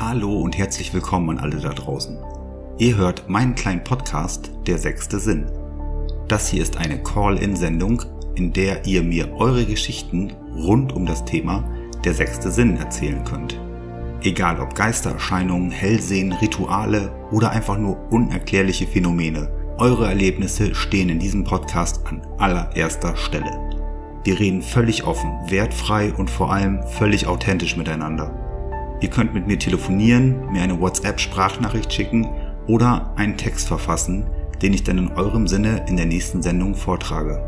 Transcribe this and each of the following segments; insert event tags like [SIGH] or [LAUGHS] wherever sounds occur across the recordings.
Hallo und herzlich willkommen an alle da draußen. Ihr hört meinen kleinen Podcast Der sechste Sinn. Das hier ist eine Call-in-Sendung, in der ihr mir eure Geschichten rund um das Thema Der sechste Sinn erzählen könnt. Egal ob Geistererscheinungen, Hellsehen, Rituale oder einfach nur unerklärliche Phänomene, eure Erlebnisse stehen in diesem Podcast an allererster Stelle. Wir reden völlig offen, wertfrei und vor allem völlig authentisch miteinander. Ihr könnt mit mir telefonieren, mir eine WhatsApp-Sprachnachricht schicken oder einen Text verfassen, den ich dann in eurem Sinne in der nächsten Sendung vortrage.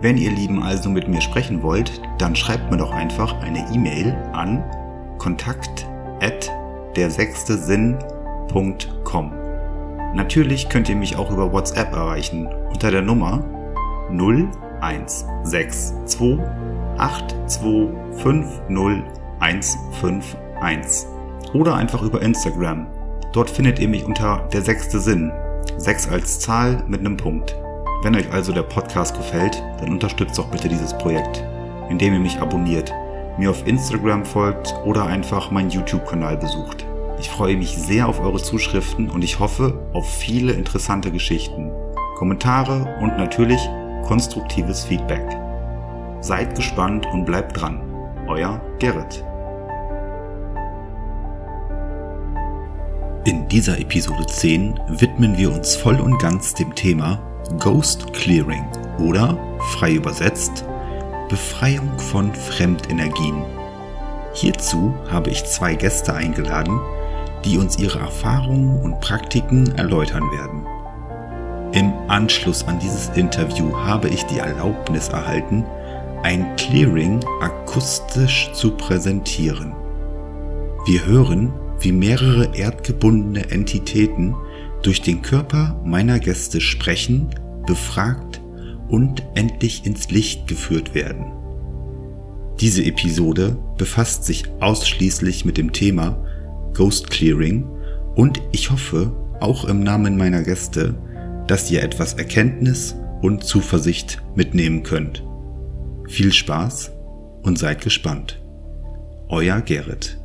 Wenn ihr Lieben also mit mir sprechen wollt, dann schreibt mir doch einfach eine E-Mail an kontakt der sechste Sinn.com. Natürlich könnt ihr mich auch über WhatsApp erreichen unter der Nummer 0162 8250151 oder einfach über Instagram. Dort findet ihr mich unter der sechste Sinn. 6 als Zahl mit einem Punkt. Wenn euch also der Podcast gefällt, dann unterstützt doch bitte dieses Projekt, indem ihr mich abonniert, mir auf Instagram folgt oder einfach meinen YouTube-Kanal besucht. Ich freue mich sehr auf eure Zuschriften und ich hoffe auf viele interessante Geschichten, Kommentare und natürlich konstruktives Feedback. Seid gespannt und bleibt dran. Euer Gerrit. In dieser Episode 10 widmen wir uns voll und ganz dem Thema Ghost Clearing oder frei übersetzt Befreiung von Fremdenergien. Hierzu habe ich zwei Gäste eingeladen, die uns ihre Erfahrungen und Praktiken erläutern werden. Im Anschluss an dieses Interview habe ich die Erlaubnis erhalten, ein Clearing akustisch zu präsentieren. Wir hören, wie mehrere erdgebundene Entitäten durch den Körper meiner Gäste sprechen, befragt und endlich ins Licht geführt werden. Diese Episode befasst sich ausschließlich mit dem Thema Ghost Clearing und ich hoffe auch im Namen meiner Gäste, dass ihr etwas Erkenntnis und Zuversicht mitnehmen könnt. Viel Spaß und seid gespannt. Euer Gerrit.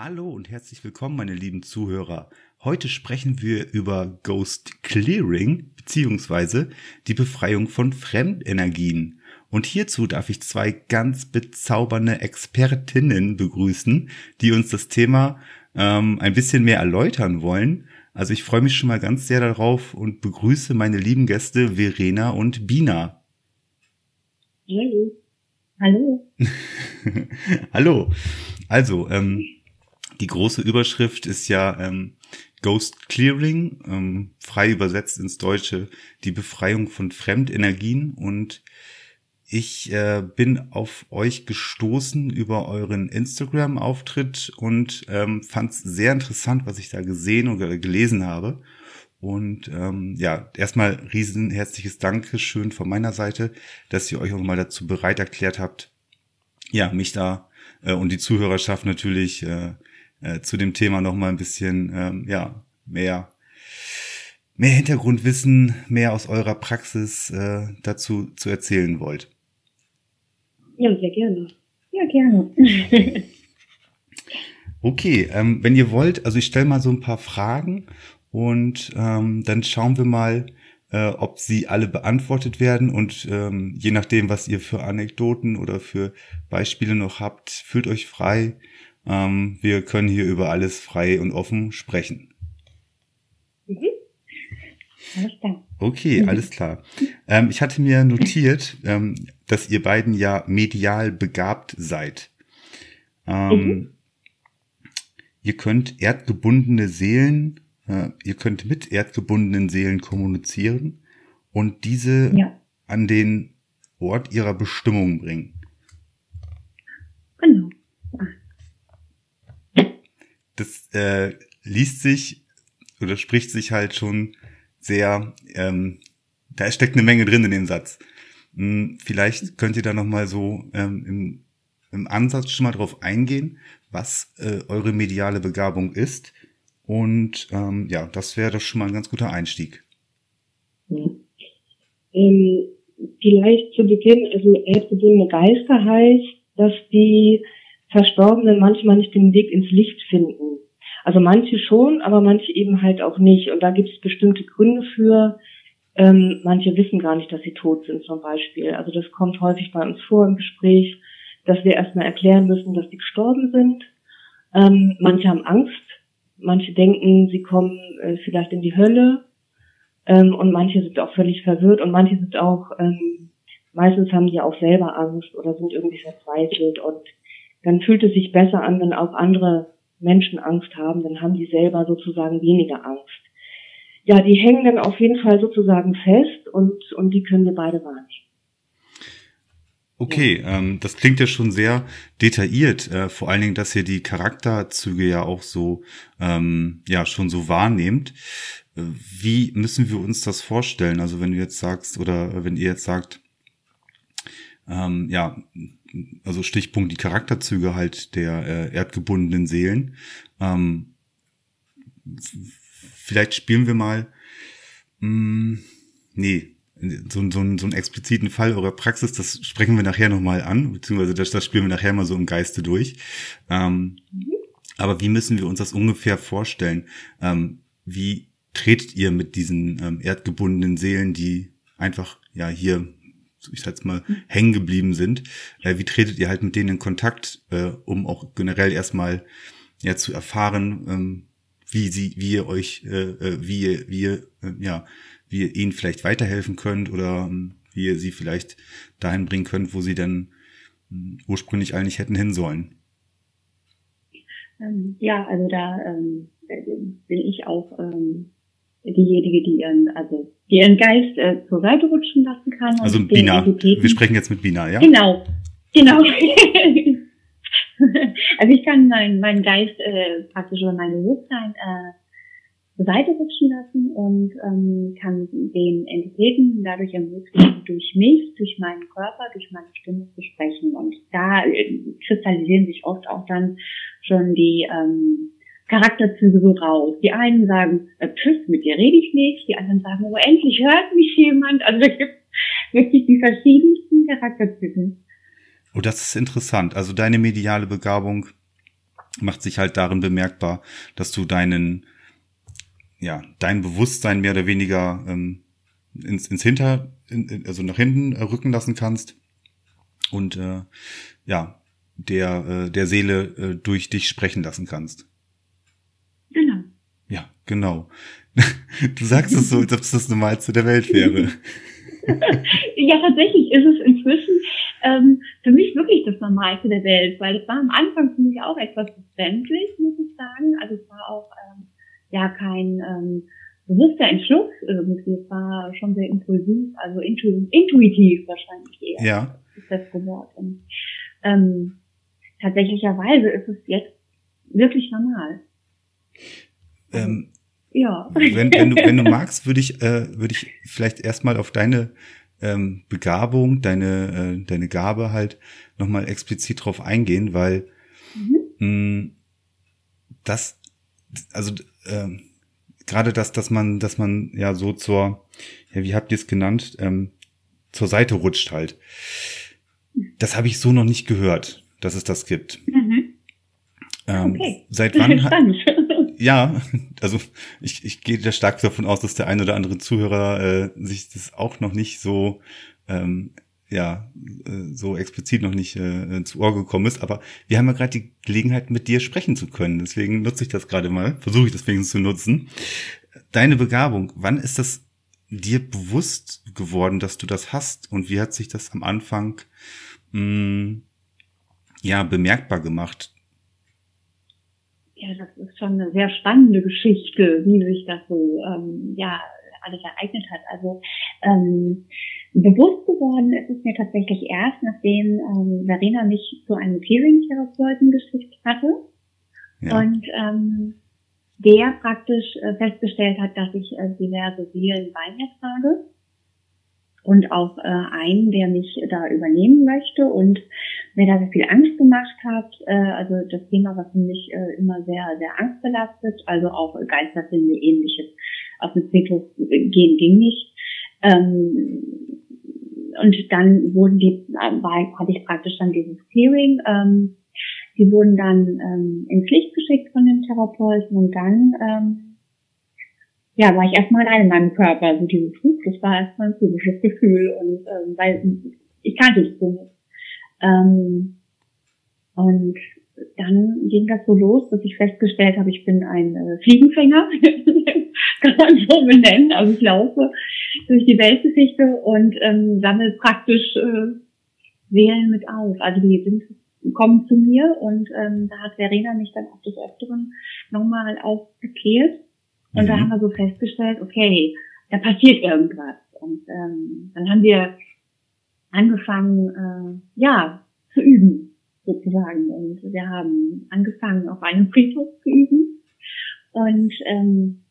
Hallo und herzlich willkommen, meine lieben Zuhörer. Heute sprechen wir über Ghost Clearing beziehungsweise die Befreiung von Fremdenergien. Und hierzu darf ich zwei ganz bezaubernde Expertinnen begrüßen, die uns das Thema ähm, ein bisschen mehr erläutern wollen. Also ich freue mich schon mal ganz sehr darauf und begrüße meine lieben Gäste Verena und Bina. Hallo. Hallo. [LAUGHS] Hallo. Also, ähm, die große Überschrift ist ja ähm, Ghost Clearing, ähm, frei übersetzt ins Deutsche, die Befreiung von Fremdenergien. Und ich äh, bin auf euch gestoßen über euren Instagram-Auftritt und ähm, fand es sehr interessant, was ich da gesehen oder gelesen habe. Und ähm, ja, erstmal riesen herzliches Dankeschön von meiner Seite, dass ihr euch auch mal dazu bereit erklärt habt, ja, mich da äh, und die Zuhörerschaft natürlich äh, äh, zu dem Thema noch mal ein bisschen ähm, ja mehr mehr Hintergrundwissen, mehr aus eurer Praxis äh, dazu zu erzählen wollt. Ja, sehr gerne. Ja, gerne. [LAUGHS] okay, ähm, wenn ihr wollt, also ich stelle mal so ein paar Fragen und ähm, dann schauen wir mal, äh, ob sie alle beantwortet werden und ähm, je nachdem, was ihr für Anekdoten oder für Beispiele noch habt, fühlt euch frei, ähm, wir können hier über alles frei und offen sprechen. Mhm. Alles klar. Okay, mhm. alles klar. Ähm, ich hatte mir notiert, ähm, dass ihr beiden ja medial begabt seid. Ähm, mhm. Ihr könnt erdgebundene Seelen, äh, ihr könnt mit erdgebundenen Seelen kommunizieren und diese ja. an den Ort ihrer Bestimmung bringen. Genau das äh, liest sich oder spricht sich halt schon sehr, ähm, da steckt eine Menge drin in dem Satz. Hm, vielleicht könnt ihr da nochmal so ähm, im, im Ansatz schon mal drauf eingehen, was äh, eure mediale Begabung ist. Und ähm, ja, das wäre doch schon mal ein ganz guter Einstieg. Ja. Ähm, vielleicht zu Beginn, also erdgebundene Geister heißt, dass die Verstorbenen manchmal nicht den Weg ins Licht finden. Also manche schon, aber manche eben halt auch nicht. Und da gibt es bestimmte Gründe für. Ähm, manche wissen gar nicht, dass sie tot sind zum Beispiel. Also das kommt häufig bei uns vor im Gespräch, dass wir erstmal erklären müssen, dass die gestorben sind. Ähm, manche haben Angst, manche denken, sie kommen äh, vielleicht in die Hölle ähm, und manche sind auch völlig verwirrt und manche sind auch, ähm, meistens haben die auch selber Angst oder sind irgendwie verzweifelt und dann fühlt es sich besser an, wenn auch andere Menschen Angst haben, dann haben die selber sozusagen weniger Angst. Ja, die hängen dann auf jeden Fall sozusagen fest und, und die können wir beide wahrnehmen. Okay, ähm, das klingt ja schon sehr detailliert, äh, vor allen Dingen, dass ihr die Charakterzüge ja auch so, ähm, ja, schon so wahrnehmt. Äh, wie müssen wir uns das vorstellen? Also wenn du jetzt sagst, oder wenn ihr jetzt sagt, ähm, ja, also Stichpunkt die Charakterzüge halt der äh, erdgebundenen Seelen. Ähm, vielleicht spielen wir mal, mh, mm, nee, so, so, so einen expliziten Fall eurer Praxis, das sprechen wir nachher nochmal an, beziehungsweise das, das spielen wir nachher mal so im Geiste durch. Ähm. Aber wie müssen wir uns das ungefähr vorstellen? Ähm, wie tretet ihr mit diesen ähm, erdgebundenen Seelen, die einfach ja hier ich sag's mal, hängen geblieben sind. Äh, wie tretet ihr halt mit denen in Kontakt, äh, um auch generell erstmal ja zu erfahren, ähm, wie sie, wie ihr euch, äh, äh wie ihr, wie ihr, äh, ja, wie ihr ihnen vielleicht weiterhelfen könnt oder ähm, wie ihr sie vielleicht dahin bringen könnt, wo sie denn ähm, ursprünglich eigentlich hätten hin sollen. Ähm, ja, also da ähm, bin ich auch ähm, diejenige, die ihren, also die ihren Geist äh, zur Seite rutschen lassen kann. Also Bina. Wir sprechen jetzt mit Bina, ja? Genau, genau. [LAUGHS] also ich kann meinen mein Geist äh, praktisch oder mein Bewusstsein äh, zur Seite rutschen lassen und ähm, kann den Entitäten dadurch ermöglichen, durch mich, durch meinen Körper, durch meine Stimme zu sprechen. Und da äh, kristallisieren sich oft auch dann schon die ähm, Charakterzüge so raus. Die einen sagen, äh, tschüss, mit dir rede ich nicht. Die anderen sagen, oh, endlich hört mich jemand. Also da gibt wirklich die verschiedensten Charakterzüge. Oh, das ist interessant. Also deine mediale Begabung macht sich halt darin bemerkbar, dass du deinen, ja, dein Bewusstsein mehr oder weniger ähm, ins, ins Hinter, in, also nach hinten äh, rücken lassen kannst und äh, ja, der, äh, der Seele äh, durch dich sprechen lassen kannst. Ja, genau. [LAUGHS] Du sagst es so, als ob es das Normalste der Welt wäre. [LAUGHS] ja, tatsächlich ist es inzwischen ähm, für mich wirklich das Normalste der Welt, weil es war am Anfang für mich auch etwas befremdlich, muss ich sagen. Also es war auch ähm, ja kein ähm, bewusster Entschluss irgendwie. Es war schon sehr impulsiv, also intu intuitiv wahrscheinlich eher. Ja. Ist das Wort. Und ähm, tatsächlicherweise ist es jetzt wirklich normal. Ähm, ja. Wenn, wenn, du, wenn du magst, würde ich, äh, würde ich vielleicht erstmal auf deine ähm, Begabung, deine, äh, deine Gabe halt nochmal explizit drauf eingehen, weil mhm. mh, das, also äh, gerade das, dass man, dass man ja so zur, ja, wie habt ihr es genannt, ähm, zur Seite rutscht halt. Das habe ich so noch nicht gehört, dass es das gibt. Mhm. Ähm, okay. Seit wann? Ja, [LAUGHS] also ich, ich gehe da stark davon aus, dass der ein oder andere Zuhörer äh, sich das auch noch nicht so ähm, ja äh, so explizit noch nicht äh, zu Ohr gekommen ist. Aber wir haben ja gerade die Gelegenheit, mit dir sprechen zu können. Deswegen nutze ich das gerade mal, versuche ich das wenigstens zu nutzen. Deine Begabung, wann ist das dir bewusst geworden, dass du das hast? Und wie hat sich das am Anfang mh, mm, ja bemerkbar gemacht? Ja, das ist schon eine sehr spannende Geschichte, wie sich das so ähm, ja alles ereignet hat. Also ähm, bewusst geworden ist es mir tatsächlich erst, nachdem ähm, Verena mich zu einem Peering-Therapeuten geschickt hatte ja. und ähm, der praktisch äh, festgestellt hat, dass ich äh, diverse Seelen bei mir trage und auch äh, einen, der mich da übernehmen möchte und mir da sehr viel Angst gemacht hat. Äh, also das Thema war für mich äh, immer sehr, sehr angstbelastet, also auch Geisterfilme ähnliches. Auf den Friedhof gehen ging nicht. Ähm, und dann wurden die, war, hatte ich praktisch dann dieses Clearing. Ähm, die wurden dann ähm, ins Licht geschickt von dem Therapeuten und dann ähm, ja, war ich erstmal allein in meinem Körper. Also dieses Flug, das war erstmal ein komisches Gefühl und ähm, weil ich kannte es so nicht. Ähm, und dann ging das so los, dass ich festgestellt habe, ich bin ein äh, Fliegenfänger, [LAUGHS] kann man so benennen. Also ich laufe durch die Weltgeschichte und ähm, sammle praktisch äh, Seelen mit auf. Also die sind kommen zu mir und ähm, da hat Verena mich dann auch des Öfteren nochmal aufgeklärt. Und mhm. da haben wir so festgestellt, okay, da passiert irgendwas. Und ähm, dann haben wir angefangen, äh, ja, zu üben, sozusagen. Und wir haben angefangen, auf einem Friedhof zu üben. Und ähm,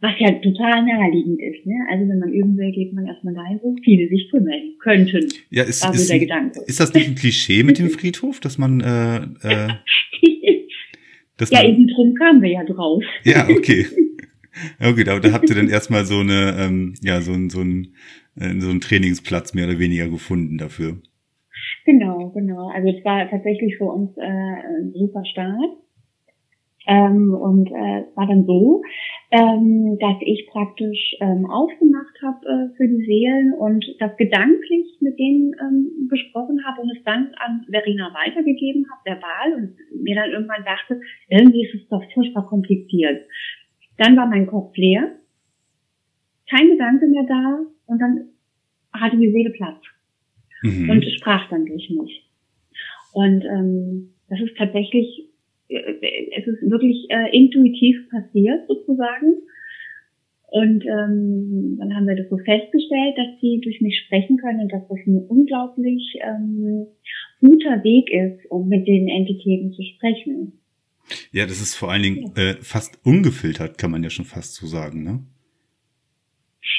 was ja total naheliegend ist, ne? Also wenn man üben will, geht man erstmal dahin, wo viele sich tummeln könnten. Ja, ist, ist, ist das nicht ein Klischee mit dem Friedhof, dass man äh, äh, [LAUGHS] [LAUGHS] dass Ja, eben drum kamen wir ja drauf. Ja, okay. [LAUGHS] Okay, da, da habt ihr dann erstmal so eine, ähm, ja, so ein, so ein, äh, so ein Trainingsplatz mehr oder weniger gefunden dafür. Genau, genau. Also es war tatsächlich für uns äh, ein super Start. Ähm, und äh, es war dann so, ähm, dass ich praktisch ähm, aufgemacht habe äh, für die Seelen und das gedanklich mit denen ähm, besprochen habe und es dann an Verena weitergegeben habe, verbal, und mir dann irgendwann dachte, irgendwie ist es doch furchtbar kompliziert. Dann war mein Kopf leer, kein Gedanke mehr da und dann hatte die Seele Platz mhm. und sprach dann durch mich. Und ähm, das ist tatsächlich, es ist wirklich äh, intuitiv passiert sozusagen. Und ähm, dann haben wir das so festgestellt, dass sie durch mich sprechen können und dass das ein unglaublich ähm, guter Weg ist, um mit den Entitäten zu sprechen. Ja, das ist vor allen Dingen äh, fast ungefiltert, kann man ja schon fast so sagen, ne?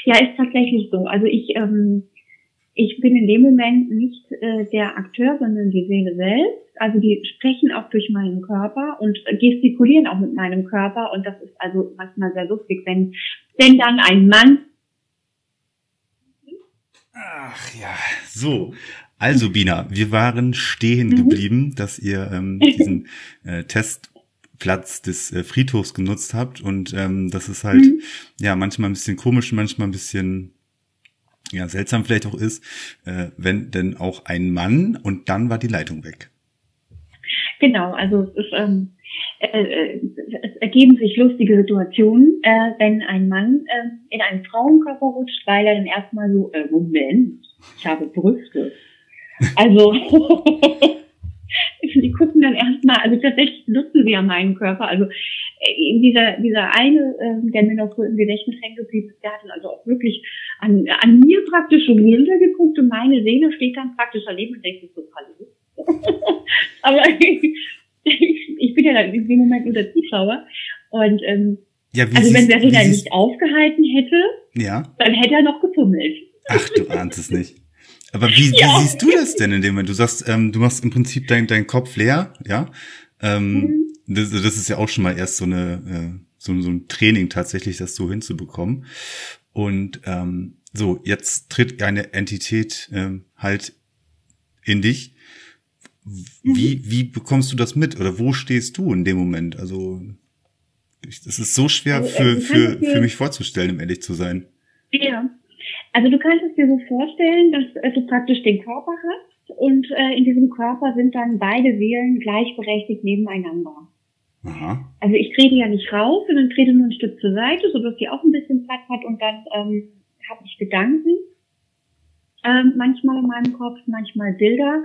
Ja, ist tatsächlich so. Also ich, ähm, ich bin in dem Moment nicht äh, der Akteur, sondern die Seele selbst. Also die sprechen auch durch meinen Körper und gestikulieren auch mit meinem Körper und das ist also manchmal sehr lustig, wenn, wenn dann ein Mann Ach ja, so. Also Bina, wir waren stehen mhm. geblieben, dass ihr ähm, diesen [LAUGHS] äh, Test Platz des äh, Friedhofs genutzt habt und ähm, das ist halt mhm. ja manchmal ein bisschen komisch, manchmal ein bisschen ja seltsam vielleicht auch ist, äh, wenn denn auch ein Mann und dann war die Leitung weg. Genau, also es ist ähm, äh, äh es ergeben sich lustige Situationen, äh, wenn ein Mann äh, in einen Frauenkörper rutscht, weil er dann erstmal so, äh, Moment, ich habe Brüste. Also [LAUGHS] die gucken dann erstmal, also tatsächlich nutzen sie ja meinen Körper. Also äh, dieser, dieser eine, äh, der mir noch so im Gedächtnis hängen geblieben ist, der hat dann also auch wirklich an, an mir praktisch schon runtergeguckt und meine Seele steht dann praktisch daneben und denkt sich so, hallo. [LAUGHS] Aber ich, [LAUGHS] ich bin ja dann in dem Moment nur der Zuschauer. Und ähm, ja, also wenn der Räder nicht aufgehalten hätte, ja. dann hätte er noch gefummelt. Ach, du ahnst es nicht. Aber wie, ja. wie siehst du das denn in dem Moment? Du sagst, ähm, du machst im Prinzip deinen dein Kopf leer, ja? Ähm, mhm. das, das ist ja auch schon mal erst so eine äh, so, so ein Training tatsächlich, das so hinzubekommen. Und ähm, so, jetzt tritt eine Entität ähm, halt in dich. Wie, mhm. wie bekommst du das mit? Oder wo stehst du in dem Moment? Also, ich, das ist so schwer also, für, für, für mich vorzustellen, um ehrlich zu sein. Ja. Also du kannst es dir so vorstellen, dass du praktisch den Körper hast und äh, in diesem Körper sind dann beide Seelen gleichberechtigt nebeneinander. Aha. Also ich trete ja nicht raus, sondern trete nur ein Stück zur Seite, sodass sie auch ein bisschen Platz hat und dann ähm, habe ich Gedanken. Ähm, manchmal in meinem Kopf, manchmal Bilder.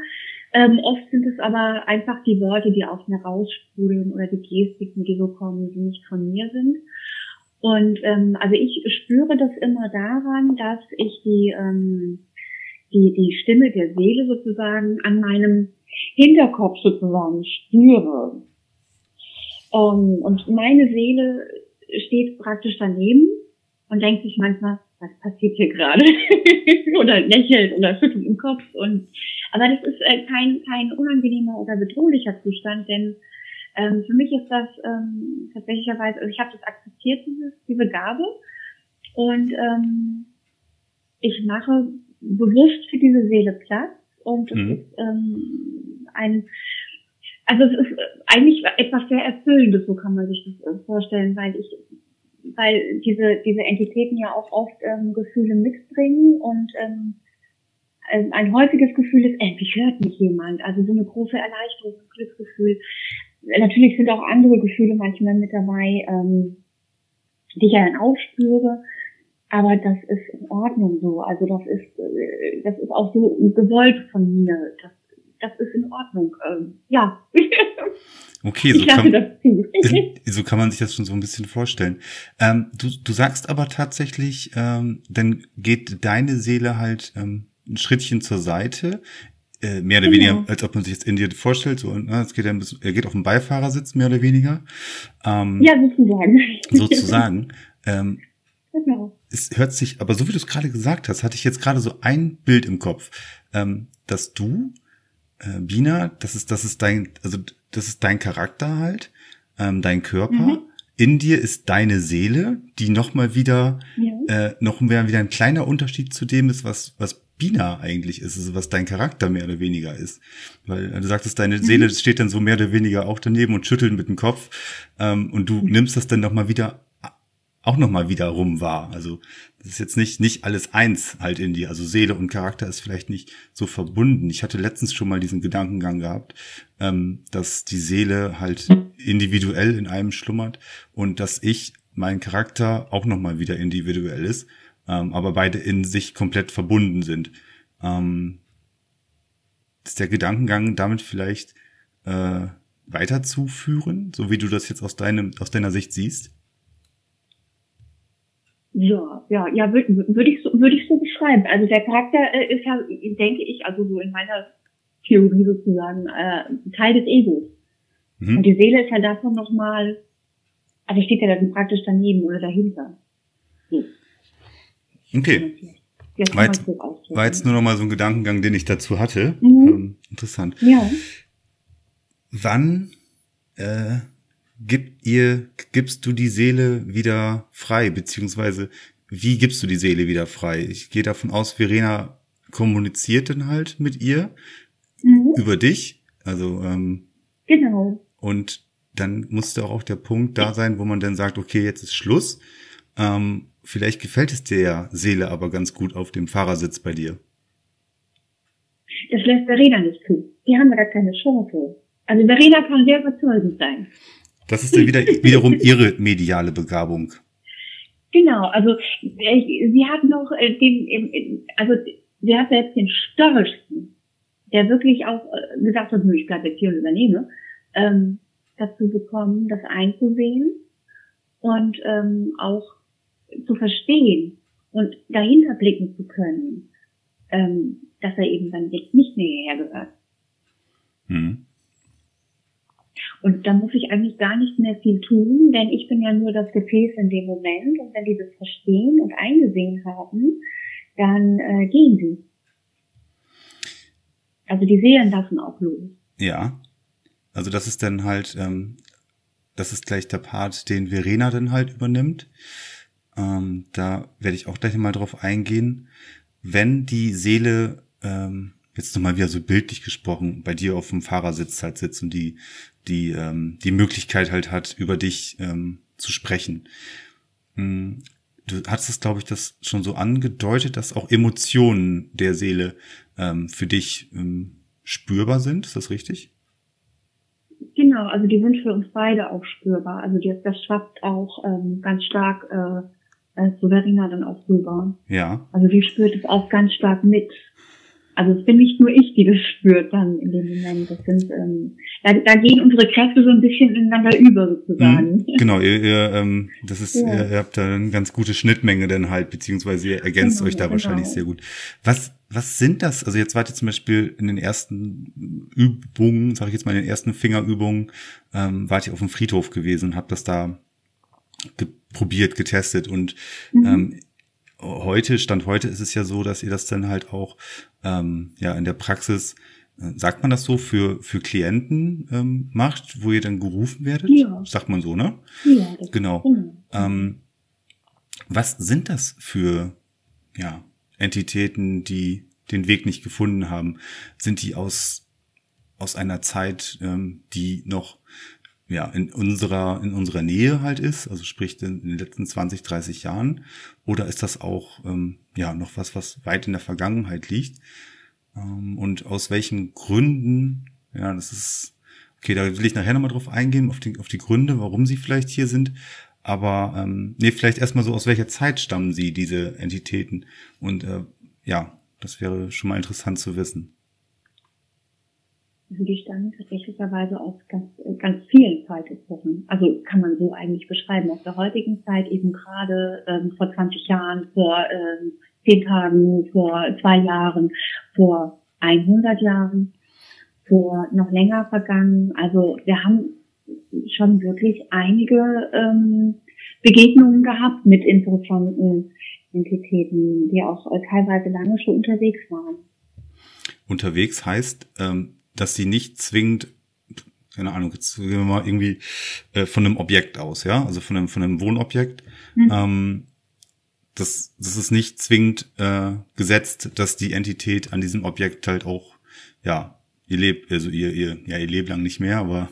Ähm, oft sind es aber einfach die Worte, die aus mir raussprudeln oder die Gestiken, die so kommen, die nicht von mir sind. Und ähm, also ich spüre das immer daran, dass ich die, ähm, die, die Stimme der Seele sozusagen an meinem Hinterkopf sozusagen spüre. Ähm, und meine Seele steht praktisch daneben und denkt sich manchmal, was passiert hier gerade? [LAUGHS] oder lächelt oder schüttelt im Kopf. Und aber das ist äh, kein, kein unangenehmer oder bedrohlicher Zustand, denn ähm, für mich ist das ähm, tatsächlicherweise, also ich habe das akzeptiert, dieses, diese Gabe. Und ähm, ich mache bewusst für diese Seele Platz und es mhm. ist ähm, ein, also es ist eigentlich etwas sehr Erfüllendes, so kann man sich das vorstellen, weil ich, weil diese, diese Entitäten ja auch oft ähm, Gefühle mitbringen und ähm, ein häufiges Gefühl ist, endlich hört mich jemand. Also so eine große Erleichterung, ein Glücksgefühl. Natürlich sind auch andere Gefühle manchmal mit dabei, ähm, die ich ja dann aufspüre. Aber das ist in Ordnung so. Also das ist, äh, das ist auch so gewollt von mir. Das, das ist in Ordnung. Ähm, ja. [LAUGHS] Okay, so kann, [LAUGHS] so kann man sich das schon so ein bisschen vorstellen. Ähm, du, du sagst aber tatsächlich, ähm, dann geht deine Seele halt ähm, ein Schrittchen zur Seite, äh, mehr oder genau. weniger, als ob man sich jetzt in dir vorstellt, so, ne, es geht er, er geht auf den Beifahrersitz, mehr oder weniger. Ähm, ja, sozusagen. [LAUGHS] Sozusagen. ähm, Genau. Es hört sich, aber so wie du es gerade gesagt hast, hatte ich jetzt gerade so ein Bild im Kopf, ähm, dass du, äh, Bina, das ist, das ist dein, also das ist dein Charakter halt, ähm, dein Körper. Mhm. In dir ist deine Seele, die nochmal wieder, ja. äh, noch wieder ein kleiner Unterschied zu dem ist, was, was Bina eigentlich ist, also was dein Charakter mehr oder weniger ist. Weil äh, du sagtest, deine mhm. Seele steht dann so mehr oder weniger auch daneben und schüttelt mit dem Kopf ähm, und du mhm. nimmst das dann nochmal wieder auch nochmal wiederum wahr. Also das ist jetzt nicht, nicht alles eins halt in dir. Also Seele und Charakter ist vielleicht nicht so verbunden. Ich hatte letztens schon mal diesen Gedankengang gehabt, ähm, dass die Seele halt individuell in einem schlummert und dass ich, mein Charakter auch nochmal wieder individuell ist, ähm, aber beide in sich komplett verbunden sind. Ähm, ist der Gedankengang damit vielleicht äh, weiterzuführen, so wie du das jetzt aus deinem, aus deiner Sicht siehst? Ja, ja, ja, würde würd ich so, würde ich so beschreiben. Also der Charakter äh, ist ja, denke ich, also so in meiner Theorie sozusagen, äh, Teil des Egos. Mhm. Und die Seele ist ja davon nochmal, also steht ja dann praktisch daneben oder dahinter. Okay. Jetzt war, jetzt, war jetzt nur noch mal so ein Gedankengang, den ich dazu hatte. Mhm. Ähm, interessant. Ja. Wann äh, gib ihr, gibst du die Seele wieder frei, beziehungsweise wie gibst du die Seele wieder frei? Ich gehe davon aus, Verena kommuniziert dann halt mit ihr mhm. über dich. Also ähm, genau. Und dann muss da auch der Punkt da sein, wo man dann sagt, okay, jetzt ist Schluss. Ähm, vielleicht gefällt es dir ja Seele aber ganz gut auf dem Fahrersitz bei dir. Das lässt Verena nicht zu. Die haben da keine Chance. Also Verena kann sehr überzeugend sein. Das ist dann wieder, [LAUGHS] wiederum ihre mediale Begabung. Genau, also äh, sie hat noch äh, den, also sie hat selbst den störrischsten, der wirklich auch äh, gesagt hat, ich bleibe jetzt hier und übernehme, ähm, dazu bekommen, das einzusehen und ähm, auch zu verstehen und dahinter blicken zu können, ähm, dass er eben dann jetzt nicht mehr hierher gehört. Mhm. Und da muss ich eigentlich gar nicht mehr viel tun, denn ich bin ja nur das Gefäß in dem Moment. Und wenn die das verstehen und eingesehen haben, dann äh, gehen sie. Also die Seelen lassen auch los. Ja. Also das ist dann halt, ähm, das ist gleich der Part, den Verena dann halt übernimmt. Ähm, da werde ich auch gleich mal drauf eingehen. Wenn die Seele ähm, jetzt nochmal wieder so bildlich gesprochen, bei dir auf dem Fahrersitz halt sitzt und die, die, ähm, die Möglichkeit halt hat, über dich ähm, zu sprechen. Hm, du hattest es, glaube ich, das schon so angedeutet, dass auch Emotionen der Seele ähm, für dich ähm, spürbar sind. Ist das richtig? Genau, also die sind für uns beide auch spürbar. Also die, das schwappt auch ähm, ganz stark äh, äh, zu Verena dann auch rüber. Ja. Also die spürt es auch ganz stark mit. Also es bin nicht nur ich, die das spürt dann in dem Moment. Das sind, ähm, da, da gehen unsere Kräfte so ein bisschen ineinander über sozusagen. Mhm, genau, ihr, ihr, ähm, das ist, ja. ihr, ihr habt da eine ganz gute Schnittmenge dann halt, beziehungsweise ihr ergänzt genau, euch da genau. wahrscheinlich sehr gut. Was, was sind das? Also jetzt wart ihr zum Beispiel in den ersten Übungen, sage ich jetzt mal in den ersten Fingerübungen, ähm, wart ihr auf dem Friedhof gewesen und habt das da probiert, getestet und mhm. ähm, heute, Stand heute ist es ja so, dass ihr das dann halt auch ähm, ja in der Praxis, äh, sagt man das so, für, für Klienten ähm, macht, wo ihr dann gerufen werdet? Ja. Sagt man so, ne? Ja, genau. genau. Ähm, was sind das für, ja, Entitäten, die den Weg nicht gefunden haben, sind die aus, aus einer Zeit, ähm, die noch ja, in unserer, in unserer Nähe halt ist, also sprich in, den letzten 20, 30 Jahren, oder ist das auch, ähm, ja, noch was, was weit in der Vergangenheit liegt? Ähm, und aus welchen Gründen, ja, das ist, okay, da will ich nachher nochmal drauf eingehen, auf die, auf die Gründe, warum sie vielleicht hier sind. Aber ähm, nee, vielleicht erstmal so, aus welcher Zeit stammen sie, diese Entitäten? Und äh, ja, das wäre schon mal interessant zu wissen. Also die stammen tatsächlicherweise aus ganz, ganz vielen Zeitepochen. Also kann man so eigentlich beschreiben. Aus der heutigen Zeit eben gerade ähm, vor 20 Jahren, vor ähm, 10 Tagen, vor zwei Jahren, vor 100 Jahren, vor noch länger vergangen. Also wir haben schon wirklich einige ähm, Begegnungen gehabt mit interessanten Entitäten, die auch äh, teilweise lange schon unterwegs waren. Unterwegs heißt, ähm, dass sie nicht zwingend keine Ahnung, jetzt gehen wir mal irgendwie äh, von einem Objekt aus, ja, also von einem, von einem Wohnobjekt. Mhm. Ähm, das, das ist nicht zwingend äh, gesetzt, dass die Entität an diesem Objekt halt auch, ja, ihr lebt, also ihr, ihr, ja, ihr lebt lang nicht mehr, aber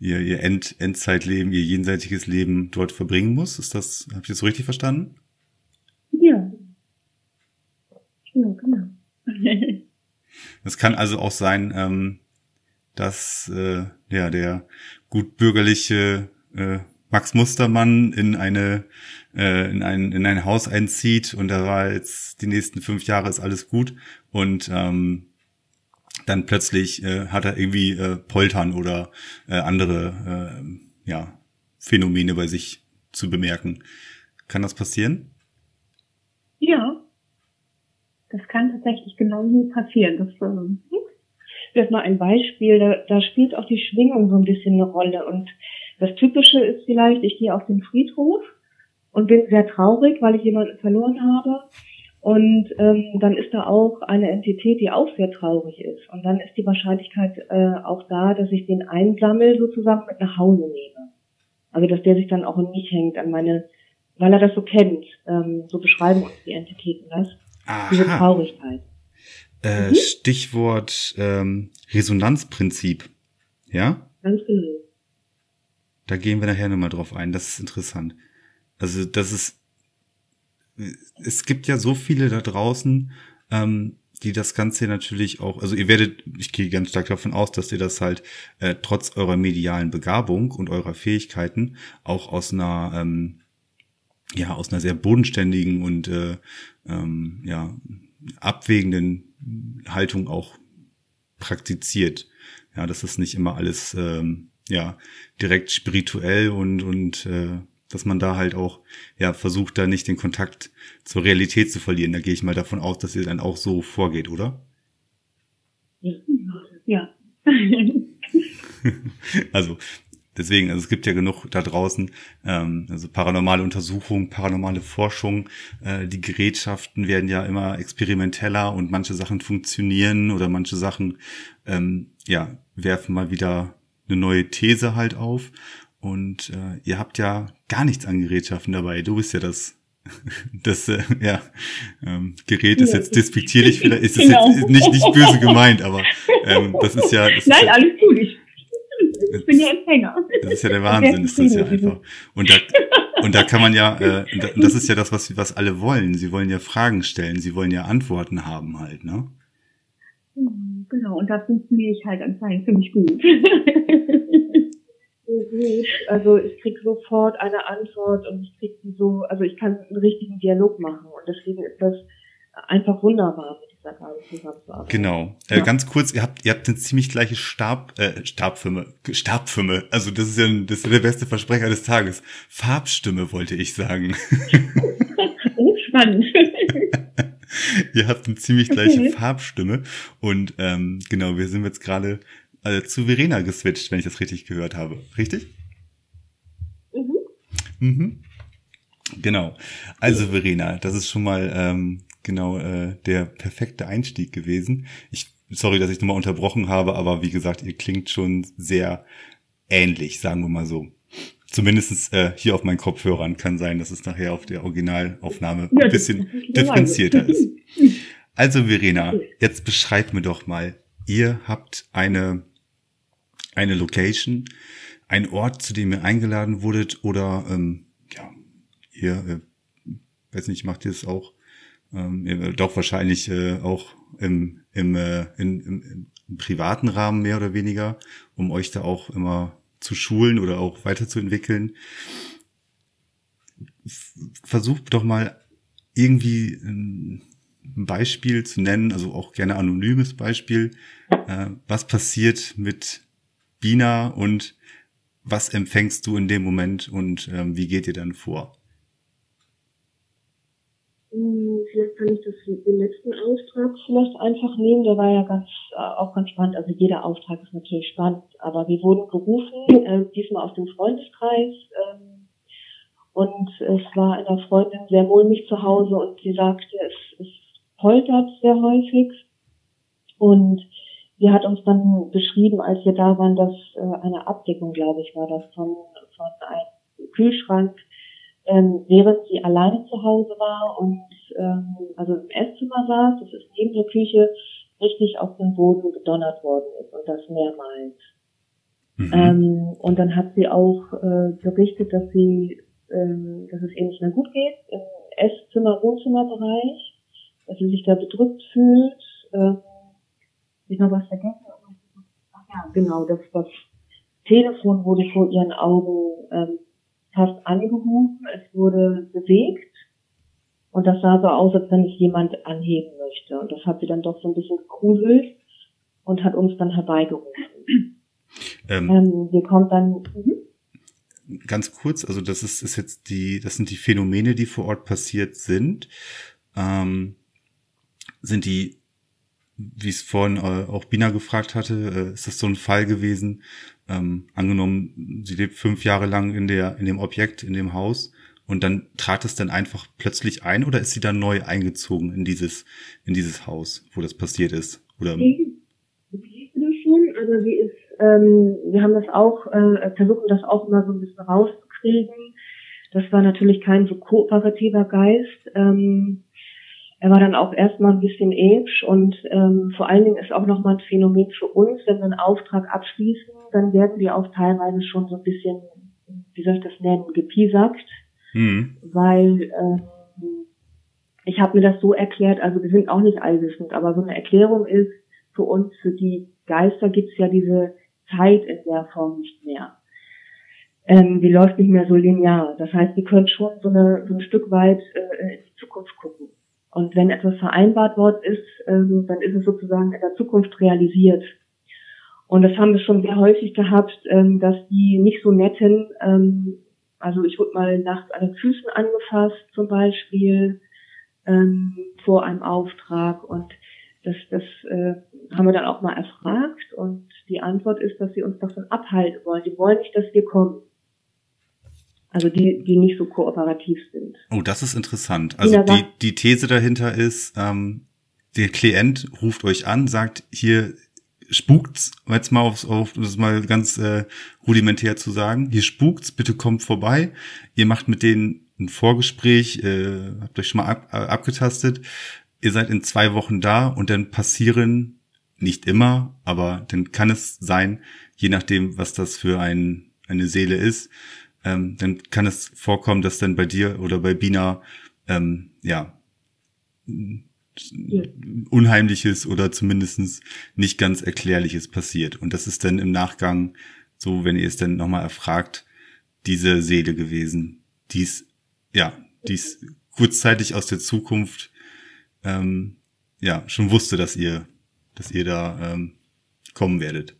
ihr, ihr End, Endzeitleben, ihr jenseitiges Leben dort verbringen muss. Ist das, habe ich das so richtig verstanden? Ja. Ja, genau. [LAUGHS] Es kann also auch sein, ähm, dass äh, ja der gut bürgerliche äh, Max Mustermann in eine äh, in ein in ein Haus einzieht und da war jetzt die nächsten fünf Jahre ist alles gut und ähm, dann plötzlich äh, hat er irgendwie äh, Poltern oder äh, andere äh, ja Phänomene bei sich zu bemerken. Kann das passieren? Ja, das kann tatsächlich genauso passieren. Das, ähm, Vielleicht mal ein Beispiel, da, da spielt auch die Schwingung so ein bisschen eine Rolle. Und das Typische ist vielleicht, ich gehe auf den Friedhof und bin sehr traurig, weil ich jemanden verloren habe. Und ähm, dann ist da auch eine Entität, die auch sehr traurig ist. Und dann ist die Wahrscheinlichkeit äh, auch da, dass ich den einsammel sozusagen mit nach Hause nehme. Also dass der sich dann auch in mich hängt, an meine, weil er das so kennt. Ähm, so beschreiben uns die Entitäten das. Aha. Diese Traurigkeit. Äh, mhm. Stichwort ähm, Resonanzprinzip. Ja? Ganz genau. Da gehen wir nachher nochmal drauf ein. Das ist interessant. Also das ist, es gibt ja so viele da draußen, ähm, die das Ganze natürlich auch, also ihr werdet, ich gehe ganz stark davon aus, dass ihr das halt äh, trotz eurer medialen Begabung und eurer Fähigkeiten auch aus einer, ähm, ja, aus einer sehr bodenständigen und äh, ähm, ja, abwägenden Haltung auch praktiziert. Ja, das ist nicht immer alles ähm, ja direkt spirituell und und äh, dass man da halt auch ja versucht, da nicht den Kontakt zur Realität zu verlieren. Da gehe ich mal davon aus, dass ihr dann auch so vorgeht, oder? Ja. [LAUGHS] [LAUGHS] also Deswegen, also es gibt ja genug da draußen, ähm, also paranormale Untersuchungen, paranormale Forschung, äh, die Gerätschaften werden ja immer experimenteller und manche Sachen funktionieren oder manche Sachen, ähm, ja, werfen mal wieder eine neue These halt auf. Und äh, ihr habt ja gar nichts an Gerätschaften dabei. Du bist ja das [LAUGHS] das äh, ja, ähm, Gerät ist jetzt despektierlich, vielleicht ist es [LAUGHS] genau. jetzt nicht, nicht böse gemeint, aber ähm, das ist ja. Das Nein, ist ja, alles gut. Ich ich bin ja Empfänger. Das ist ja der [LAUGHS] Wahnsinn, ist das ja einfach. Und da, und da kann man ja, äh, [LAUGHS] und das ist ja das, was, was alle wollen. Sie wollen ja Fragen stellen, sie wollen ja Antworten haben halt, ne? Genau, und da funktioniere ich halt anscheinend ziemlich [LAUGHS] gut. Also ich krieg sofort eine Antwort und ich krieg so, also ich kann einen richtigen Dialog machen und deswegen ist das einfach wunderbar da gerade zusammenzuarbeiten. Genau. Äh, Ganz kurz, ihr habt, ihr habt eine ziemlich gleiche Stab, äh, Stabfirme, Stabfirme. Also das ist ja das ist ja der beste Versprecher des Tages. Farbstimme wollte ich sagen. [LAUGHS] oh, spannend. [LAUGHS] ihr habt eine ziemlich gleiche okay. Farbstimme und ähm, genau, wir sind jetzt gerade äh, zu Verena geswitcht, wenn ich das richtig gehört habe. Richtig? Mhm. Mhm. Genau. Also Verena, das ist schon mal ähm, genau äh, der perfekte Einstieg gewesen. Ich sorry, dass ich nochmal unterbrochen habe, aber wie gesagt, ihr klingt schon sehr ähnlich, sagen wir mal so. Zumindest äh, hier auf meinen Kopfhörern kann sein, dass es nachher auf der Originalaufnahme ein bisschen differenzierter ist. [LAUGHS] Also Verena, jetzt beschreib mir doch mal, ihr habt eine, eine Location, ein Ort, zu dem ihr eingeladen wurdet oder ähm, ja, ihr, äh, weiß nicht, macht ihr es auch, ähm, doch wahrscheinlich äh, auch im, im, äh, in, im, im privaten Rahmen mehr oder weniger, um euch da auch immer zu schulen oder auch weiterzuentwickeln. Versucht doch mal irgendwie ein Beispiel zu nennen, also auch gerne anonymes Beispiel. Äh, was passiert mit Bina und was empfängst du in dem Moment und ähm, wie geht ihr dann vor? Hm, vielleicht kann ich das, den letzten Auftrag vielleicht einfach nehmen. Der war ja ganz, äh, auch ganz spannend. Also jeder Auftrag ist natürlich spannend. Aber wir wurden gerufen, äh, diesmal aus dem Freundeskreis. Ähm, und es war einer Freundin sehr mulmig zu Hause und sie sagte, es, es poltert sehr häufig. Und sie hat uns dann beschrieben, als wir da waren, dass äh, eine Abdeckung, glaube ich, war das von, von einem Kühlschrank ähm, während sie alleine zu Hause war und ähm, also im Esszimmer saß, das ist neben der Küche, richtig auf den Boden gedonnert worden ist und das mehrmals. Mhm. Ähm, und dann hat sie auch äh, berichtet, dass sie, ähm, dass es ihr nicht mehr gut geht im Esszimmer, Wohnzimmerbereich, dass sie sich da bedrückt fühlt. Ähm, ich noch was vergessen. Ach ja, genau, das, das Telefon wurde vor ihren Augen ähm, fast angerufen, es wurde bewegt und das sah so aus, als wenn es jemand anheben möchte. Und das hat sie dann doch so ein bisschen gegruselt und hat uns dann herbeigerufen. [CLEARS THROAT] Ähm, ähm, wir kommen dann. Mhm. Ganz kurz, also das ist, ist jetzt die, das sind die Phänomene, die vor Ort passiert sind. Ähm, sind die wie es vorhin äh, auch Bina gefragt hatte, äh, ist das so ein Fall gewesen, ähm, angenommen, sie lebt fünf Jahre lang in der, in dem Objekt, in dem Haus und dann trat es dann einfach plötzlich ein oder ist sie dann neu eingezogen in dieses, in dieses Haus, wo das passiert ist? Oder? Das schon, also sie ist, ähm, wir haben das auch, äh, versuchen das auch immer so ein bisschen rauszukriegen. Das war natürlich kein so kooperativer Geist. Ähm, er war dann auch erstmal ein bisschen äbsch und ähm, vor allen Dingen ist auch nochmal ein Phänomen für uns, wenn wir einen Auftrag abschließen, dann werden wir auch teilweise schon so ein bisschen, wie soll ich das nennen, gepiesackt, mhm. weil ähm, ich habe mir das so erklärt, also wir sind auch nicht allwissend, aber so eine Erklärung ist für uns, für die Geister gibt es ja diese Zeit in der Form nicht mehr. Ähm, die läuft nicht mehr so linear. Das heißt, die können schon so, eine, so ein Stück weit äh, in die Zukunft gucken. Und wenn etwas vereinbart worden ist, ähm, dann ist es sozusagen in der Zukunft realisiert. Und das haben wir schon sehr häufig gehabt, ähm, dass die nicht so netten, ähm, also ich wurde mal nachts an den Füßen angefasst zum Beispiel ähm, vor einem Auftrag und das, das äh, haben wir dann auch mal erfragt und die Antwort ist, dass sie uns davon abhalten wollen. Die wollen nicht, dass wir kommen. Also die, die nicht so kooperativ sind. Oh, das ist interessant. Also die, die These dahinter ist, ähm, der Klient ruft euch an, sagt, hier spukt's, jetzt mal auf, auf das mal ganz äh, rudimentär zu sagen, hier spukt's, bitte kommt vorbei. Ihr macht mit denen ein Vorgespräch, äh, habt euch schon mal ab, äh, abgetastet. Ihr seid in zwei Wochen da und dann passieren, nicht immer, aber dann kann es sein, je nachdem, was das für ein, eine Seele ist, ähm, dann kann es vorkommen, dass dann bei dir oder bei Bina ähm, ja. Unheimliches oder zumindestens nicht ganz Erklärliches passiert. Und das ist dann im Nachgang so, wenn ihr es dann nochmal erfragt, diese Seele gewesen, dies, ja, dies kurzzeitig aus der Zukunft, ähm, ja, schon wusste, dass ihr, dass ihr da ähm, kommen werdet.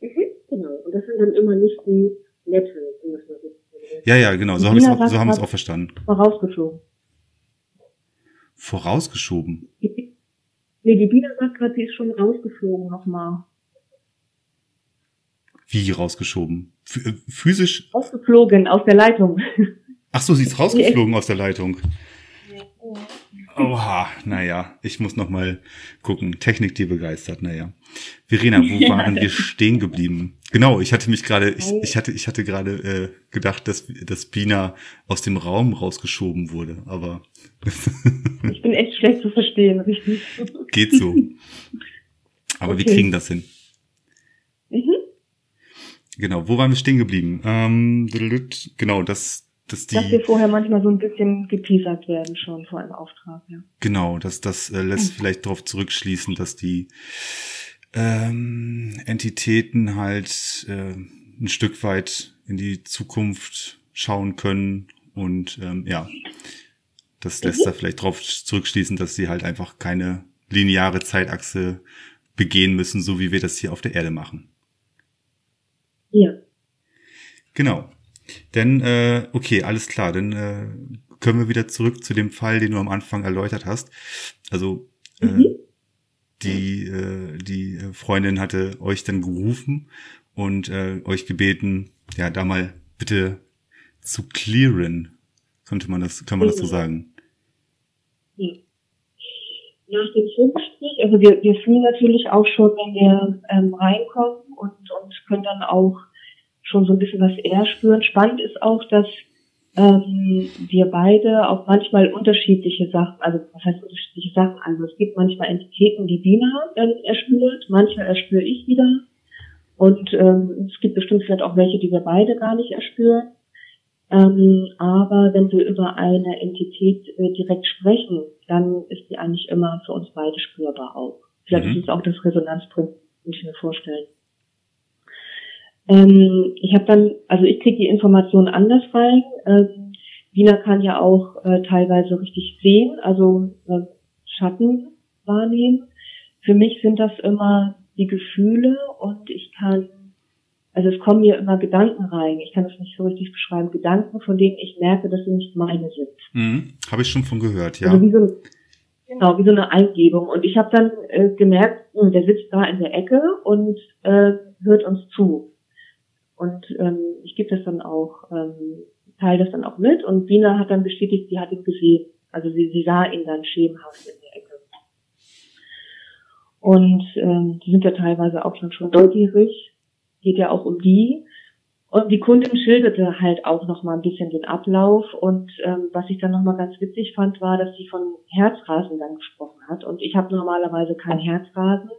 Mhm, genau. Und das sind dann immer nicht die netten ja, ja, genau. So, hab so haben wir es auch verstanden. Vorausgeschoben. Vorausgeschoben? [LAUGHS] Nee, die Biene sagt gerade, sie ist schon rausgeflogen nochmal. Wie rausgeschoben? Äh, physisch? Rausgeflogen aus der Leitung. Ach so, sie ist [LAUGHS] rausgeflogen aus der Leitung. Oha, naja, ich muss noch mal gucken. Technik, die begeistert, naja. Verena, wo waren wir stehen geblieben? Genau, ich hatte mich gerade, ich, ich hatte, ich hatte gerade äh, gedacht, dass, dass Bina aus dem Raum rausgeschoben wurde, aber. [LAUGHS] ich bin echt schlecht zu verstehen, richtig. Geht so. Aber okay. wir kriegen das hin. Mhm. Genau, wo waren wir stehen geblieben? Ähm, genau, das, dass die. Dass wir vorher manchmal so ein bisschen geteasert werden schon vor einem Auftrag, ja. Genau, dass das äh, lässt mhm. vielleicht darauf zurückschließen, dass die ähm, Entitäten halt äh, ein Stück weit in die Zukunft schauen können und ähm, ja, das lässt mhm. da vielleicht darauf zurückschließen, dass sie halt einfach keine lineare Zeitachse begehen müssen, so wie wir das hier auf der Erde machen. Ja. Genau. Denn, äh, okay, alles klar, dann äh, können wir wieder zurück zu dem Fall, den du am Anfang erläutert hast. Also äh, mhm. die, äh, die Freundin hatte euch dann gerufen und äh, euch gebeten, ja, da mal bitte zu clearen. Könnte man das, kann man das so sagen? Ja. Nach dem Vorgespräch, also wir, wir fühlen natürlich auch schon, wenn wir ähm, reinkommen und, und können dann auch schon so ein bisschen was eher spüren. Spannend ist auch, dass ähm, wir beide auch manchmal unterschiedliche Sachen, also was heißt unterschiedliche Sachen, also es gibt manchmal Entitäten, die Bina dann erspürt, manchmal erspüre ich wieder und ähm, es gibt bestimmt vielleicht auch welche, die wir beide gar nicht erspüren. Ähm, aber wenn wir über eine Entität äh, direkt sprechen, dann ist die eigentlich immer für uns beide spürbar auch. Vielleicht mhm. ist es auch das Resonanzprinzip, muss ich mir vorstellen. Ähm, ich habe dann, also ich kriege die Informationen anders rein. Ähm, Wiener kann ja auch äh, teilweise richtig sehen, also äh, Schatten wahrnehmen. Für mich sind das immer die Gefühle und ich kann, also es kommen mir immer Gedanken rein. Ich kann das nicht so richtig beschreiben. Gedanken, von denen ich merke, dass sie nicht meine sind. Mhm, habe ich schon von gehört, ja. Also wie so, genau, wie so eine Eingebung. Und ich habe dann äh, gemerkt, mh, hm, der sitzt da in der Ecke und äh, hört uns zu. Und ähm, ich gebe das dann auch, ähm, teile das dann auch mit. Und Bina hat dann bestätigt, sie hat ihn gesehen. Also sie, sie sah ihn dann schemenhaft in der Ecke. Und ähm, die sind ja teilweise auch schon schon neugierig. Geht ja auch um die. Und die Kundin schilderte halt auch noch mal ein bisschen den Ablauf. Und ähm, was ich dann noch mal ganz witzig fand, war, dass sie von Herzrasen dann gesprochen hat. Und ich habe normalerweise kein Herzrasen,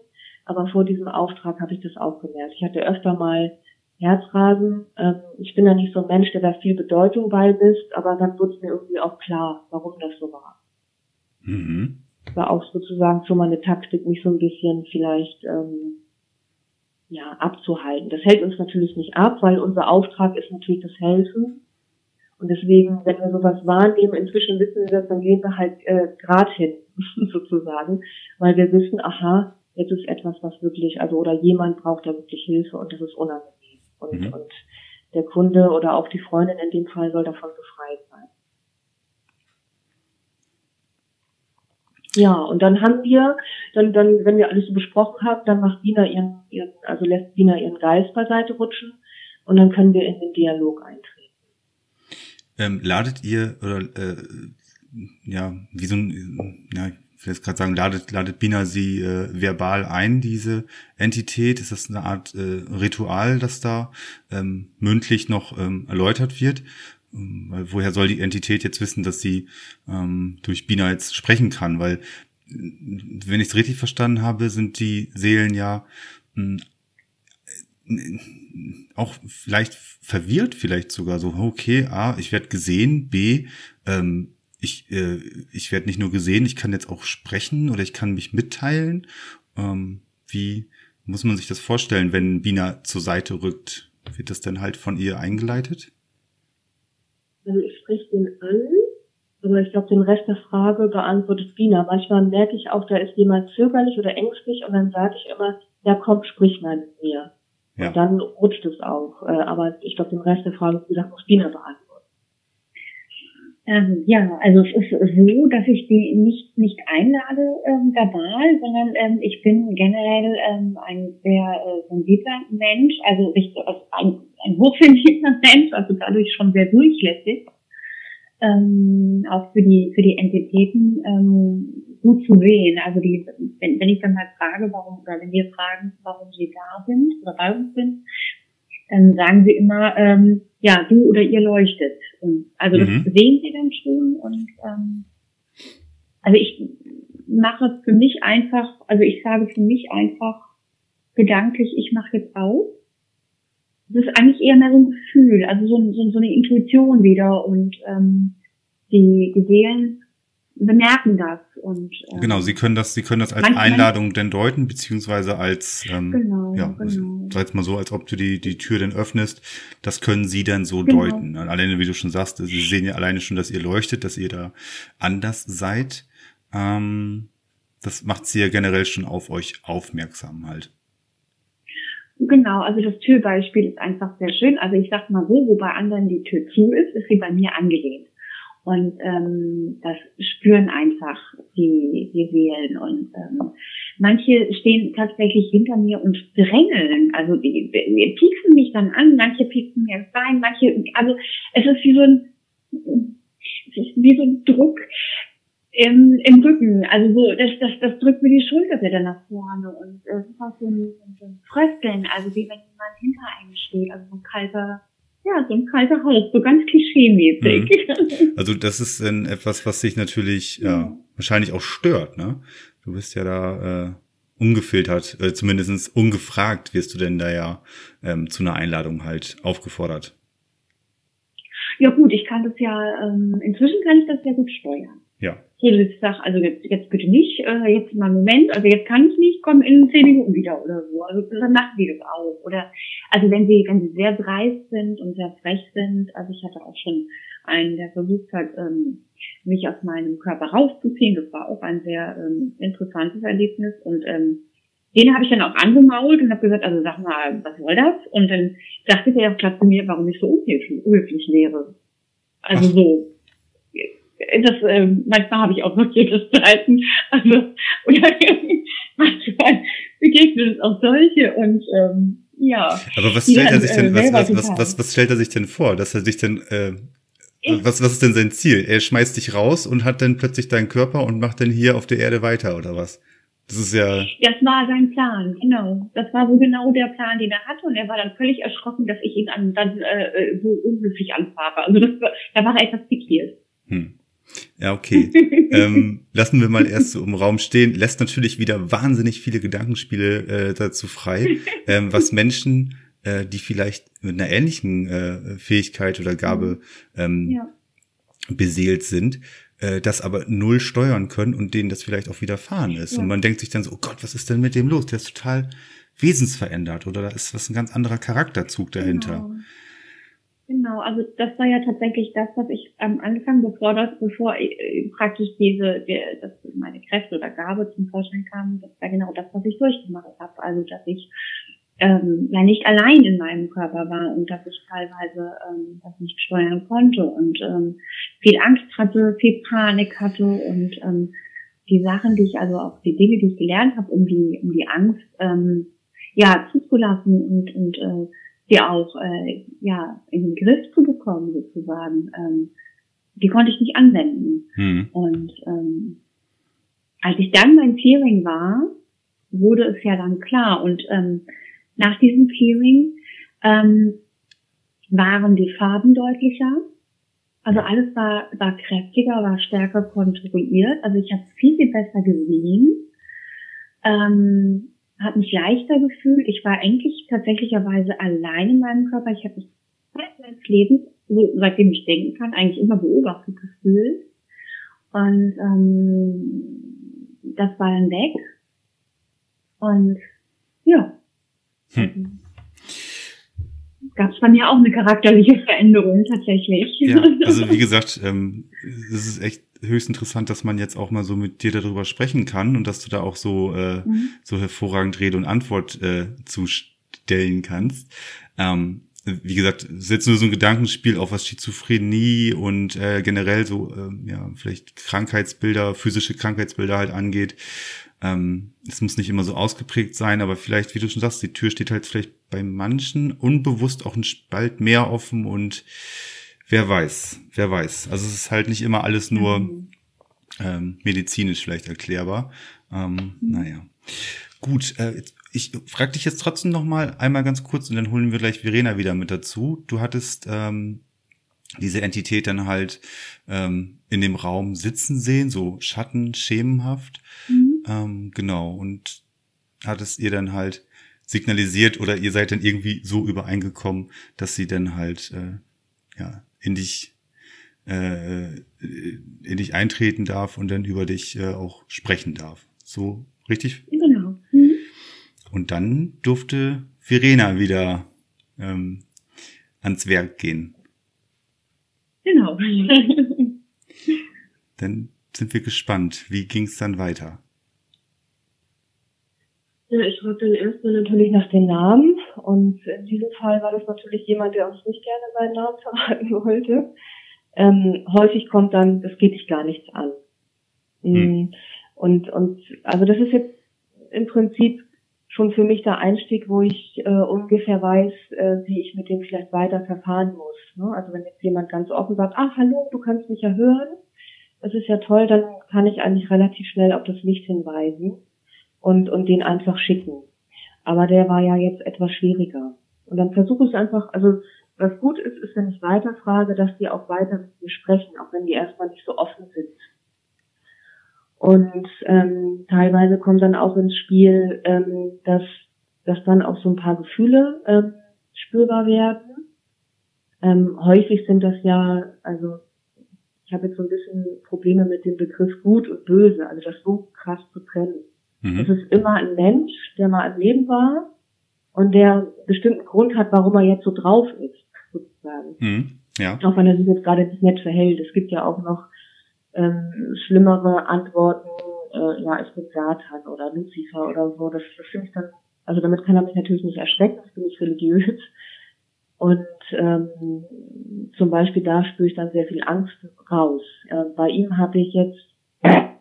aber vor diesem Auftrag habe ich das auch gemerkt. Ich hatte öfter mal Herzrasen. Ähm, ich bin da nicht so ein Mensch, der da viel Bedeutung beimisst, aber dann wurde es mir irgendwie auch klar, warum das so war. Mhm. War auch sozusagen schon mal eine Taktik, mich so ein bisschen vielleicht ähm, ja abzuhalten. Das hält uns natürlich nicht ab, weil unser Auftrag ist natürlich das Helfen. Und deswegen, wenn wir sowas wahrnehmen, inzwischen wissen wir das, dann gehen wir halt äh, grad hin, [LAUGHS] sozusagen, weil wir wissen, aha, jetzt ist etwas, was wirklich, also oder jemand braucht da wirklich Hilfe und das ist unangenehm. Und, mhm. und der Kunde oder auch die Freundin in dem Fall soll davon befreit sein. Ja, und dann haben wir, dann, dann, wenn wir alles so besprochen haben, dann macht Dina ihren, ihren, also lässt Dina ihren Geist beiseite rutschen und dann können wir in den Dialog eintreten. Ähm, ladet ihr oder äh, ja, wie so ein, ja, ich will jetzt gerade sagen, ladet, ladet Bina sie äh, verbal ein, diese Entität? Ist das eine Art äh, Ritual, das da ähm, mündlich noch ähm, erläutert wird? Ähm, weil woher soll die Entität jetzt wissen, dass sie ähm, durch Bina jetzt sprechen kann? Weil, äh, wenn ich es richtig verstanden habe, sind die Seelen ja mh, hm, auch vielleicht verwirrt, vielleicht sogar so, okay, A, ich werde gesehen, B, ähm, ich, äh, ich werde nicht nur gesehen, ich kann jetzt auch sprechen oder ich kann mich mitteilen. Ähm, wie muss man sich das vorstellen, wenn Bina zur Seite rückt? Wird das dann halt von ihr eingeleitet? Also ich spreche den an, aber ich glaube, den Rest der Frage beantwortet Bina. Manchmal merke ich auch, da ist jemand zögerlich oder ängstlich und dann sage ich immer, ja komm, sprich mal mit mir. Ja. Und dann rutscht es auch. Äh, aber ich glaube, den Rest der Frage, wie gesagt, muss Bina beantworten. Ähm, ja, also es ist so, dass ich die nicht nicht einlade ähm, verbal, sondern ähm, ich bin generell ähm, ein sehr äh, sensibler Mensch, also, ich, also ein, ein hochsensibler [LAUGHS] Mensch, also dadurch schon sehr durchlässig. ähm, auch für die für die Entitäten ähm, gut zu sehen. Also die, wenn, wenn ich dann halt frage, warum oder wenn wir fragen, warum sie da sind oder bei uns sind, dann sagen sie immer, ähm, ja, du oder ihr leuchtet. Und also mhm. das sehen sie dann schon und ähm, also ich mache es für mich einfach, also ich sage für mich einfach gedanklich, ich mache jetzt auf. Das ist eigentlich eher mehr so ein Gefühl, also so, so, so eine Intuition wieder und ähm, die, die Seelen bemerken das und ähm, genau, sie können das, sie können das als manchmal, Einladung denn deuten beziehungsweise als ähm, genau, ja, genau. sag jetzt mal so, als ob du die die Tür denn öffnest, das können sie dann so genau. deuten. Alleine wie du schon sagst, sie sehen ja alleine schon, dass ihr leuchtet, dass ihr da anders seid. Ähm, das macht sie ja generell schon auf euch aufmerksam halt. Genau, also das Türbeispiel ist einfach sehr schön. Also ich sag mal so, wo bei anderen die Tür zu ist, ist sie bei mir angelehnt. Und ähm, das spüren einfach die, die Seelen. Und ähm, manche stehen tatsächlich hinter mir und drängeln. Also die, die pieksen mich dann an, manche pieksen mir rein, manche, also es ist wie so ein, wie so ein Druck im, im Rücken. Also so, das, das, das drückt mir die Schulter wieder nach vorne. Und es ist auch so ein, so ein Frösteln, also wie wenn jemand hinter einem steht, also so ein kalter ja, so ein kalter Hals, so ganz klischee-mäßig. Mhm. [LAUGHS] Also das ist dann etwas, was sich natürlich ja, wahrscheinlich auch stört, ne? Du bist ja da äh, ungefiltert, äh, zumindest ungefragt wirst du denn da ja ähm, zu einer Einladung halt aufgefordert. Ja gut, ich kann das ja, ähm, inzwischen kann ich das sehr gut steuern. Ja. Ich sage, also jetzt, jetzt bitte nicht, äh, jetzt mal einen Moment, also jetzt kann ich nicht, komm in zehn Minuten wieder oder so. Also dann machen die das auch. Oder also wenn sie, wenn sie sehr dreist sind und sehr frech sind, also ich hatte auch schon einen, der versucht hat, ähm, mich aus meinem Körper rauszuziehen. Das war auch ein sehr ähm, interessantes Erlebnis. Und ähm, den habe ich dann auch angemault und habe gesagt, also sag mal, was soll das? Und dann sagte der auch klar zu mir, warum ich so unhöflich wäre. Also Ach. so das äh, manchmal habe ich auch notiertes Zeiten. Also oder [LAUGHS] manchmal begegnet es auch solche und ähm, ja. Aber was stellt er sich denn, äh, was, was, was, was, was stellt er sich denn vor? Dass er sich denn äh, was, was ist denn sein Ziel? Er schmeißt dich raus und hat dann plötzlich deinen Körper und macht dann hier auf der Erde weiter, oder was? Das ist ja. Das war sein Plan, genau. Das war so genau der Plan, den er hatte. Und er war dann völlig erschrocken, dass ich ihn dann, dann äh, so unhöflich anfahre. Also das, da war er etwas pikiert. Hm. Ja, okay. ähm, [LAUGHS] lassen wir mal erst so im Raum stehen. Lässt natürlich wieder wahnsinnig viele Gedankenspiele äh, dazu frei, ähm, was [LAUGHS] Menschen, äh, die vielleicht mit einer ähnlichen äh, Fähigkeit oder Gabe ähm, ja. beseelt sind, äh, das aber null steuern können und denen das vielleicht auch widerfahren ist. Ja. Und man denkt sich dann so, oh Gott, was ist denn mit dem los? Der ist total wesensverändert oder da ist was ein ganz anderer Charakterzug dahinter. Genau. Genau, also das war ja tatsächlich das, was ich am Anfang, bevor das, bevor äh, praktisch diese, die, dass meine Kräfte oder Gabe zum Vorschein kam, das war genau das, was ich durchgemacht habe. Also dass ich ähm, ja nicht allein in meinem Körper war und dass ich teilweise ähm, das nicht steuern konnte und ähm, viel Angst hatte, viel Panik hatte und ähm, die Sachen, die ich also auch die Dinge, die ich gelernt habe, um die um die Angst ähm, ja zuzulassen und und äh, die auch äh, ja in den Griff zu bekommen sozusagen, ähm, die konnte ich nicht anwenden. Mhm. Und ähm, als ich dann beim Clearing war, wurde es ja dann klar. Und ähm, nach diesem Clearing ähm, waren die Farben deutlicher. Also alles war, war kräftiger, war stärker kontrolliert. Also ich habe viel, viel besser gesehen. Ähm, habe mich leichter gefühlt. Ich war eigentlich tatsächlicherweise allein in meinem Körper. Ich habe mich meines Lebens, so, seitdem ich denken kann, eigentlich immer beobachtet gefühlt. Und ähm, das war dann weg. Und ja. Hm. Gab es bei mir auch eine charakterliche Veränderung tatsächlich. Ja, also [LAUGHS] wie gesagt, ähm, es ist echt höchst interessant, dass man jetzt auch mal so mit dir darüber sprechen kann und dass du da auch so, äh, mhm. so hervorragend Rede und Antwort äh, zustellen kannst. Ähm, wie gesagt, ist jetzt nur so ein Gedankenspiel, auch was Schizophrenie und äh, generell so, äh, ja, vielleicht Krankheitsbilder, physische Krankheitsbilder halt angeht. Ähm, es muss nicht immer so ausgeprägt sein, aber vielleicht, wie du schon sagst, die Tür steht halt vielleicht bei manchen unbewusst auch ein Spalt mehr offen und wer weiß, wer weiß. Also es ist halt nicht immer alles nur mhm. ähm, medizinisch vielleicht erklärbar. Ähm, mhm. Naja. Gut, äh, ich frage dich jetzt trotzdem noch mal einmal ganz kurz und dann holen wir gleich Verena wieder mit dazu. Du hattest ähm, diese Entität dann halt ähm, in dem Raum sitzen sehen, so Schatten, schemenhaft. Mhm. Ähm, genau. Und hattest ihr dann halt signalisiert oder ihr seid dann irgendwie so übereingekommen, dass sie dann halt äh, ja in dich äh, in dich eintreten darf und dann über dich äh, auch sprechen darf. So richtig? Genau. Mhm. Und dann durfte Verena wieder ähm, ans Werk gehen. Genau. [LAUGHS] dann sind wir gespannt. Wie ging es dann weiter? Ja, ich frage dann erstmal natürlich nach den Namen und in diesem Fall war das natürlich jemand, der uns nicht gerne seinen Namen verraten [LAUGHS] wollte. Ähm, häufig kommt dann, das geht dich gar nichts an. Hm. Und, und also das ist jetzt im Prinzip schon für mich der Einstieg, wo ich äh, ungefähr weiß, äh, wie ich mit dem vielleicht weiter verfahren muss. Ne? Also wenn jetzt jemand ganz offen sagt, ach hallo, du kannst mich ja hören, das ist ja toll, dann kann ich eigentlich relativ schnell auf das Licht hinweisen und, und den einfach schicken. Aber der war ja jetzt etwas schwieriger. Und dann versuche ich einfach, also was gut ist, ist, wenn ich weiterfrage, dass die auch weiter mit mir sprechen, auch wenn die erstmal nicht so offen sind. Und ähm, teilweise kommt dann auch ins Spiel, ähm, dass, dass dann auch so ein paar Gefühle ähm, spürbar werden. Ähm, häufig sind das ja, also ich habe jetzt so ein bisschen Probleme mit dem Begriff gut und böse, also das so krass zu trennen. Mhm. Es ist immer ein Mensch, der mal im Leben war und der einen bestimmten Grund hat, warum er jetzt so drauf ist, sozusagen. Mhm. Ja. Auch wenn er sich jetzt gerade nicht nett verhält. Es gibt ja auch noch ähm, schlimmere Antworten, äh, ja, ich bin Satan oder Lucifer oder so. Das, das finde ich dann, also damit kann er mich natürlich nicht erschrecken, das bin ich religiös. Und ähm, zum Beispiel da spüre ich dann sehr viel Angst raus. Äh, bei ihm habe ich jetzt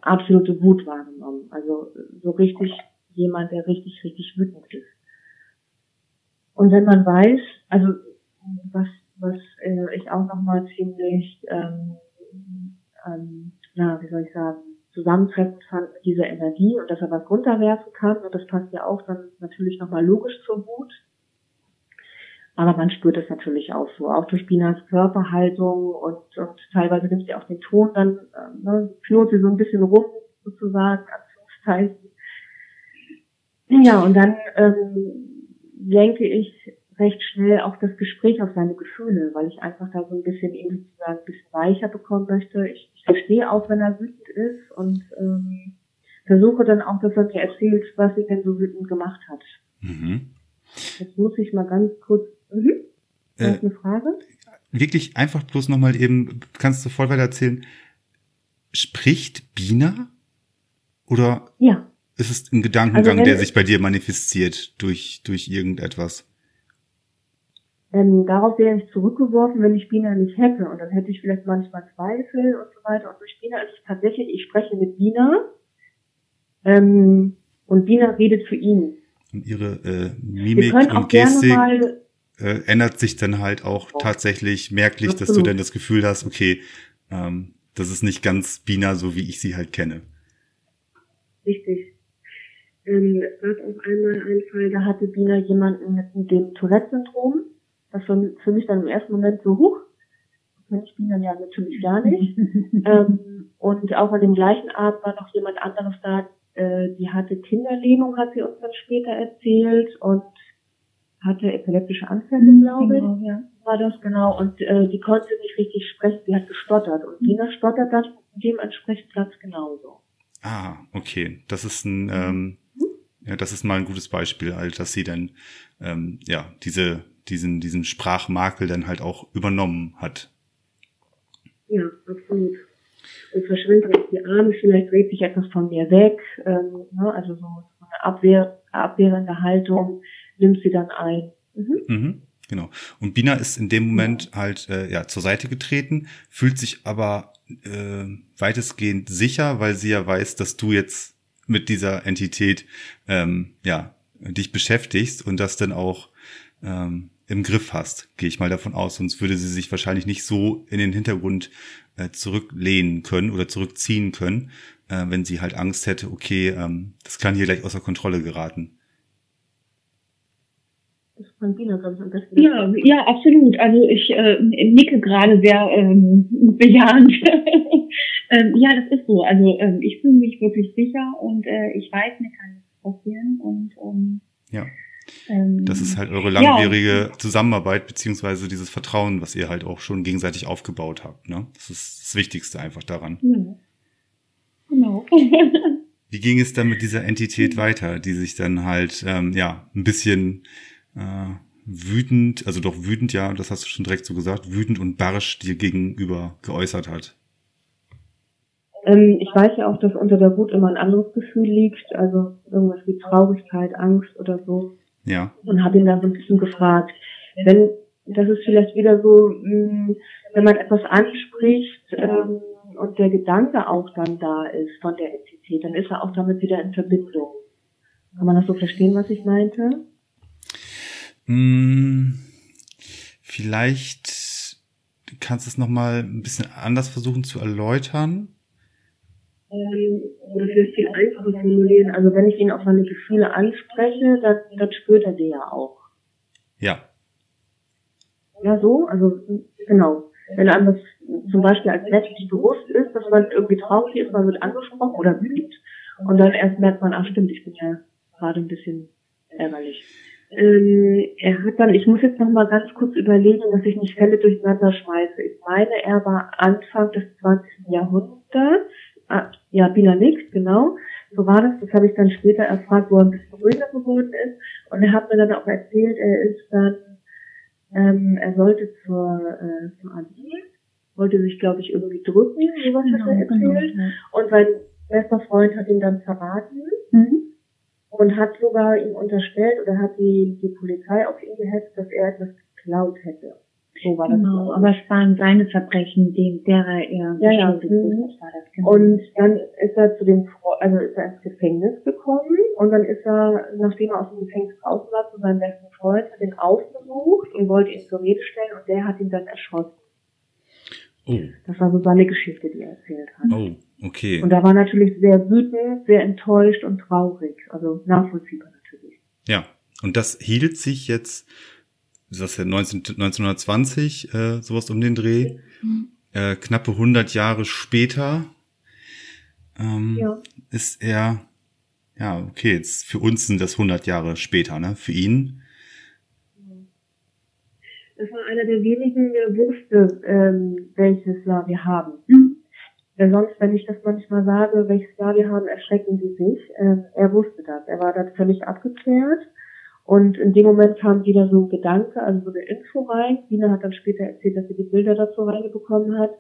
absolute Wut wahrgenommen. Also so richtig jemand, der richtig, richtig wütend ist. Und wenn man weiß, also was, was äh, ich auch nochmal ziemlich, ähm, ähm, na, wie soll ich sagen, zusammentreffend fand diese Energie und dass er was runterwerfen kann, und das passt ja auch dann natürlich nochmal logisch zur Wut. Aber man spürt es natürlich auch so, auch durch Binas Körperhaltung und, und teilweise nimmt sie auch den Ton dann, äh, ne, führt sie so ein bisschen rum, sozusagen, Anführungszeichen. Ja, und dann ähm, lenke ich recht schnell auch das Gespräch auf seine Gefühle, weil ich einfach da so ein bisschen ihn sozusagen ein bisschen weicher bekommen möchte. Ich, ich verstehe auch, wenn er wütend ist und ähm, versuche dann auch, dass er mir erzählt, was ihn denn so wütend gemacht hat. Mhm. Jetzt muss ich mal ganz kurz Mhm. Äh, eine Frage? Wirklich einfach bloß nochmal eben, kannst du voll weiter erzählen, spricht Bina? Oder ja. ist es ein Gedankengang, also der sich bei dir manifestiert durch, durch irgendetwas? Ähm, darauf wäre ich zurückgeworfen, wenn ich Bina nicht hätte. Und dann hätte ich vielleicht manchmal Zweifel und so weiter. Und durch Bina ist es tatsächlich, ich spreche mit Bina ähm, und Bina redet für ihn. Und ihre äh, Mimik und Gestik mal, äh, ändert sich dann halt auch tatsächlich merklich, Absolut. dass du dann das Gefühl hast, okay, ähm, das ist nicht ganz Bina, so wie ich sie halt kenne. Richtig. Ähm, es gab auch einmal einen Fall, da hatte Bina jemanden mit dem Tourette-Syndrom. Das war für mich dann im ersten Moment so hoch. Kenne ich Bina ja natürlich gar nicht. [LAUGHS] ähm, und auch an dem gleichen Abend war noch jemand anderes da, äh, die hatte Kinderlähmung, hat sie uns dann später erzählt. Und hatte epileptische Anfälle, glaube ich. Genau, ja. War das genau. Und äh, die konnte nicht richtig sprechen, sie hat gestottert. Und Dina stottert das dementsprechend ganz genauso. Ah, okay. Das ist ein, mhm. ähm, ja, das ist mal ein gutes Beispiel, halt, dass sie dann ähm, ja diese diesen diesen Sprachmakel dann halt auch übernommen hat. Ja, absolut. Und verschwindet die Arme, vielleicht dreht sich etwas von mir weg, ähm, ne, also so, so eine Abwehr, abwehrende Haltung nimmt sie dann ein. Mhm. Mhm, genau. Und Bina ist in dem Moment halt äh, ja zur Seite getreten, fühlt sich aber äh, weitestgehend sicher, weil sie ja weiß, dass du jetzt mit dieser Entität ähm, ja dich beschäftigst und das dann auch ähm, im Griff hast, gehe ich mal davon aus. Sonst würde sie sich wahrscheinlich nicht so in den Hintergrund äh, zurücklehnen können oder zurückziehen können, äh, wenn sie halt Angst hätte, okay, ähm, das kann hier gleich außer Kontrolle geraten. Das. Ja, ja, absolut. Also ich äh, nicke gerade sehr ähm, bejahend. [LAUGHS] ähm, ja, das ist so. Also ähm, ich fühle mich wirklich sicher und äh, ich weiß, mir kann nichts passieren und ähm, ja. Ähm, das ist halt eure langwierige ja. Zusammenarbeit beziehungsweise dieses Vertrauen, was ihr halt auch schon gegenseitig aufgebaut habt. Ne? Das ist das Wichtigste einfach daran. Ja. Genau. [LAUGHS] Wie ging es dann mit dieser Entität weiter, die sich dann halt ähm, ja ein bisschen äh, wütend, also doch wütend, ja, das hast du schon direkt so gesagt, wütend und barsch dir gegenüber geäußert hat? Ähm, ich weiß ja auch, dass unter der Wut immer ein anderes Gefühl liegt, also irgendwas wie Traurigkeit, Angst oder so. Ja. Und habe ihn dann so ein bisschen gefragt, wenn das ist vielleicht wieder so, mh, hm, wenn man etwas anspricht ähm, und der Gedanke auch dann da ist von der Entität, dann ist er auch damit wieder in Verbindung. Kann man das so verstehen, was ich meinte? Hm, vielleicht kannst du es nochmal ein bisschen anders versuchen zu erläutern. Ähm, das ist viel einfacher formulieren. Also wenn ich ihn auf seine Gefühle anspreche, dann, dann spürt er die ja auch. Ja. Ja, so, also genau. Wenn einem das zum Beispiel als Mensch nicht bewusst ist, dass man irgendwie traurig ist, man wird angesprochen oder wütend und dann erst merkt man, ach stimmt, ich bin ja gerade ein bisschen ärgerlich. Ähm, er hat dann, ich muss jetzt noch mal ganz kurz überlegen, dass ich nicht Fälle durcheinander schmeiße. Ich meine, er war Anfang des 20. Jahrhunderts Ah, ja, Bina nickt, genau. So war das. Das habe ich dann später erfahren, wo er ein bisschen ruhiger geworden ist. Und er hat mir dann auch erzählt, er ist dann, ähm, er sollte zur, äh, zur Asyl, wollte sich, glaube ich, irgendwie drücken, sowas genau, hat er erzählt. Genau, ja. Und sein bester Freund hat ihn dann verraten. Mhm. Und hat sogar ihm unterstellt oder hat die, die Polizei auf ihn gehetzt, dass er etwas geklaut hätte. So war genau, das. aber es waren seine Verbrechen, die, derer er ja, ja. ist. War das genau. Und dann ist er zu dem, also ist er ins Gefängnis gekommen und dann ist er, nachdem er aus dem Gefängnis draußen war, zu seinem besten Freund, hat ihn aufgesucht und wollte ihn zur Rede stellen und der hat ihn dann erschossen. Oh. Das war so seine Geschichte, die er erzählt hat. Oh, okay. Und er war natürlich sehr wütend, sehr enttäuscht und traurig. Also nachvollziehbar natürlich. Ja. Und das hielt sich jetzt das ist ja 19, 1920, äh, sowas um den Dreh. Mhm. Äh, knappe 100 Jahre später ähm, ja. ist er, ja, okay, jetzt für uns sind das 100 Jahre später, ne? Für ihn. Das war einer der wenigen, der wusste, ähm, welches Jahr wir haben. Mhm. Sonst, wenn ich das manchmal sage, welches Jahr wir haben, erschrecken sie sich. Ähm, er wusste das. Er war da völlig abgeklärt und in dem Moment kam wieder so ein Gedanke, also so eine Info rein. Dina hat dann später erzählt, dass sie die Bilder dazu reinbekommen hat.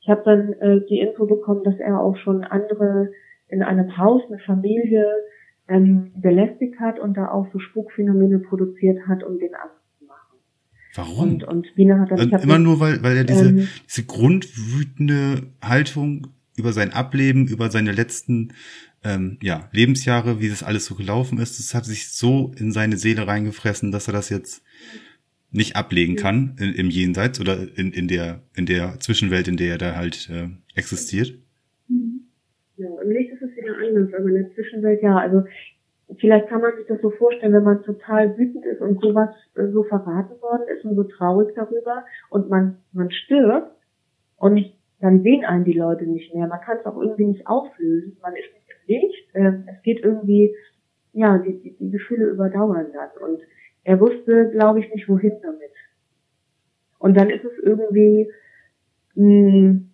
Ich habe dann äh, die Info bekommen, dass er auch schon andere in einem Haus, eine Familie ähm, belästigt hat und da auch so Spukphänomene produziert hat, um den abzumachen. Warum? Und, und Bina hat dann, also immer nur, weil, weil er diese, ähm, diese grundwütende Haltung über sein Ableben, über seine letzten ähm, ja, Lebensjahre, wie das alles so gelaufen ist, das hat sich so in seine Seele reingefressen, dass er das jetzt nicht ablegen kann in, im Jenseits oder in, in der in der Zwischenwelt, in der er da halt äh, existiert. Ja, im Licht ist es wieder anders, aber in der Zwischenwelt ja. Also vielleicht kann man sich das so vorstellen, wenn man total wütend ist und sowas äh, so verraten worden ist und so traurig darüber und man man stirbt und nicht, dann sehen einen die Leute nicht mehr. Man kann es auch irgendwie nicht auflösen. Man ist nicht. Ähm, es geht irgendwie, ja, die, die, die Gefühle überdauern dann. Und er wusste, glaube ich, nicht, wohin damit. Und dann ist es irgendwie, mh, hm,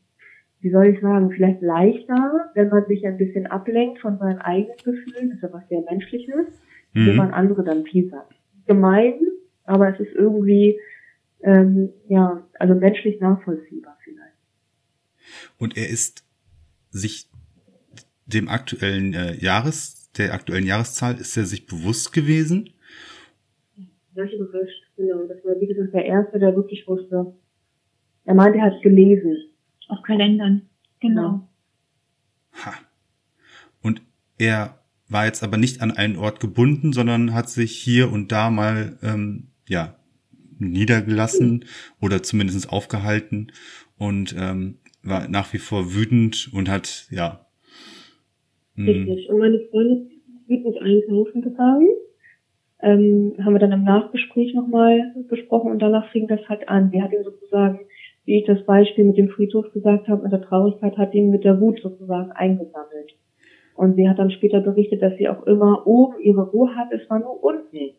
wie soll ich sagen, vielleicht leichter, wenn man sich ein bisschen ablenkt von seinen eigenen Gefühlen, das ist ja was sehr Menschliches, mhm. wenn man andere dann piesert. Gemein, aber es ist irgendwie, ähm, ja, also menschlich nachvollziehbar vielleicht. Und er ist sich dem aktuellen äh, Jahres, der aktuellen Jahreszahl, ist er sich bewusst gewesen? Solche bewusst, genau. Das war, wie gesagt, der Erste, der wirklich wusste. Er meinte, er hat gelesen. Auf Kalendern, genau. Ha. Und er war jetzt aber nicht an einen Ort gebunden, sondern hat sich hier und da mal, ähm, ja, niedergelassen oder zumindest aufgehalten und ähm, war nach wie vor wütend und hat, ja. Hm. Richtig. Und meine Freundin ist wütend einkaufen gegangen. Ähm, haben wir dann im Nachgespräch nochmal besprochen und danach fing das halt an. Sie hat ihm sozusagen, wie ich das Beispiel mit dem Friedhof gesagt habe, mit der Traurigkeit, hat ihn mit der Wut sozusagen eingesammelt. Und sie hat dann später berichtet, dass sie auch immer oben ihre Ruhe hat, es war nur unten.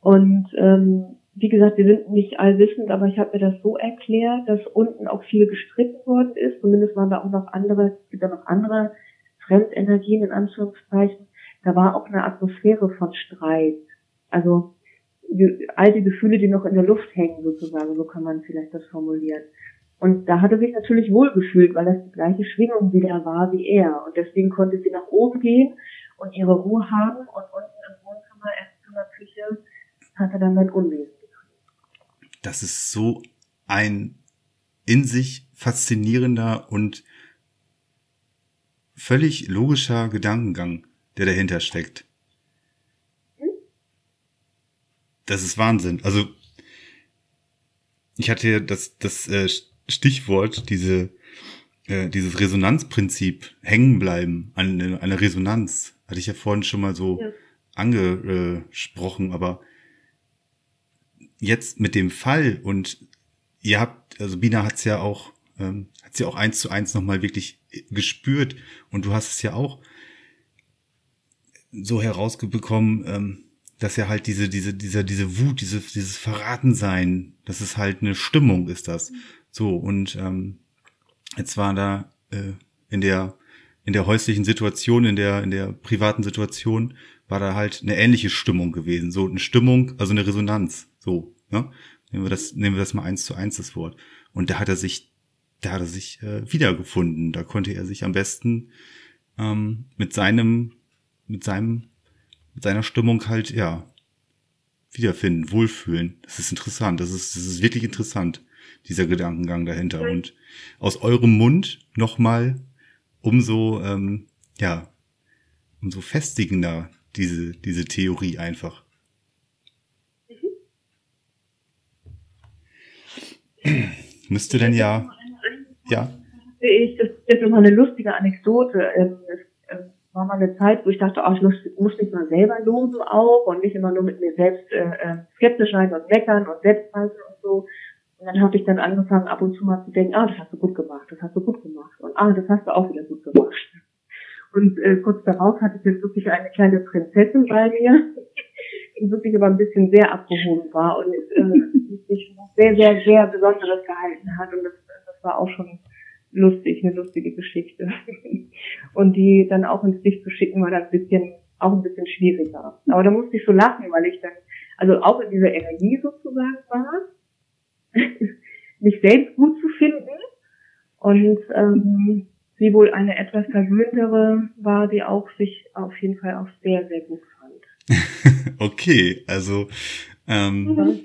Und ähm, wie gesagt, wir sind nicht allwissend, aber ich habe mir das so erklärt, dass unten auch viel gestritten worden ist. Zumindest waren da auch noch andere, es gibt ja noch andere Fremdenergien in Anführungszeichen. Da war auch eine Atmosphäre von Streit. Also alte Gefühle, die noch in der Luft hängen sozusagen, so kann man vielleicht das formulieren. Und da hat er sich natürlich wohlgefühlt, weil das die gleiche Schwingung wieder war wie er. Und deswegen konnte sie nach oben gehen und ihre Ruhe haben und unten im Wohnzimmer, Esszimmer, Küche hat er dann sein Unwesen Das ist so ein in sich faszinierender und völlig logischer Gedankengang, der dahinter steckt. Hm? Das ist Wahnsinn. Also ich hatte ja das, das äh, Stichwort, diese, äh, dieses Resonanzprinzip hängen bleiben an einer Resonanz. Hatte ich ja vorhin schon mal so ja. angesprochen, aber jetzt mit dem Fall und ihr habt, also Bina hat's ja auch, ähm, hat sie ja auch eins zu eins nochmal wirklich gespürt und du hast es ja auch so herausbekommen, ähm, dass ja halt diese, diese, dieser, diese Wut, diese, dieses Verratensein, das ist halt eine Stimmung, ist das. Mhm. So, und ähm, jetzt war da äh, in der in der häuslichen Situation, in der in der privaten Situation war da halt eine ähnliche Stimmung gewesen. So eine Stimmung, also eine Resonanz. So, ne? Nehmen wir das, nehmen wir das mal eins zu eins das Wort. Und da hat er sich, da hat er sich äh, wiedergefunden. Da konnte er sich am besten ähm, mit seinem, mit seinem, mit seiner Stimmung halt ja wiederfinden, wohlfühlen. Das ist interessant. Das ist, das ist wirklich interessant dieser Gedankengang dahinter. Und aus eurem Mund nochmal umso, ähm, ja, umso festigender diese, diese Theorie einfach. Mhm. Müsste denn ja, ja. Ich, das ist immer eine lustige Anekdote. War mal eine Zeit, wo ich dachte, oh, ich muss, muss mich mal selber loben auch und nicht immer nur mit mir selbst äh, äh skeptisch sein und meckern und Selbstzweifel und so. Und dann habe ich dann angefangen, ab und zu mal zu denken, ah, das hast du gut gemacht, das hast du gut gemacht. Und ah, das hast du auch wieder gut gemacht. Und äh, kurz darauf hatte ich dann wirklich eine kleine Prinzessin bei mir, [LAUGHS] die wirklich aber ein bisschen sehr abgehoben war und äh, sich sehr, sehr, sehr Besonderes gehalten hat. Und das, das war auch schon lustig, eine lustige Geschichte. [LAUGHS] und die dann auch ins Licht zu schicken, war dann ein bisschen, auch ein bisschen schwieriger. Aber da musste ich so lachen, weil ich dann, also auch in dieser Energie sozusagen war [LAUGHS] mich selbst gut zu finden und ähm, sie wohl eine etwas verwöhntere war, die auch sich auf jeden Fall auch sehr, sehr gut fand. [LAUGHS] okay, also ähm,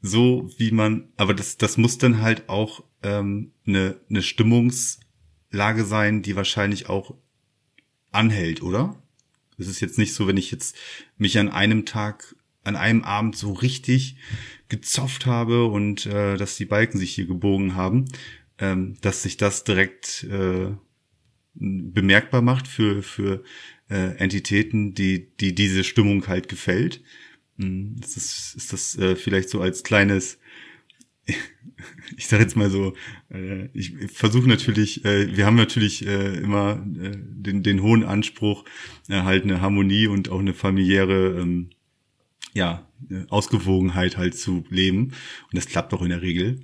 so wie man, aber das, das muss dann halt auch ähm, eine, eine Stimmungslage sein, die wahrscheinlich auch anhält, oder? Es ist jetzt nicht so, wenn ich jetzt mich an einem Tag, an einem Abend so richtig gezopft habe und äh, dass die Balken sich hier gebogen haben, ähm, dass sich das direkt äh, bemerkbar macht für für äh, Entitäten, die die diese Stimmung halt gefällt. Hm, das ist, ist das äh, vielleicht so als kleines [LAUGHS] ich sage jetzt mal so, äh, ich versuche natürlich, äh, wir haben natürlich äh, immer äh, den, den hohen Anspruch, äh, halt eine Harmonie und auch eine familiäre ähm, ja, Ausgewogenheit halt zu leben. Und das klappt auch in der Regel.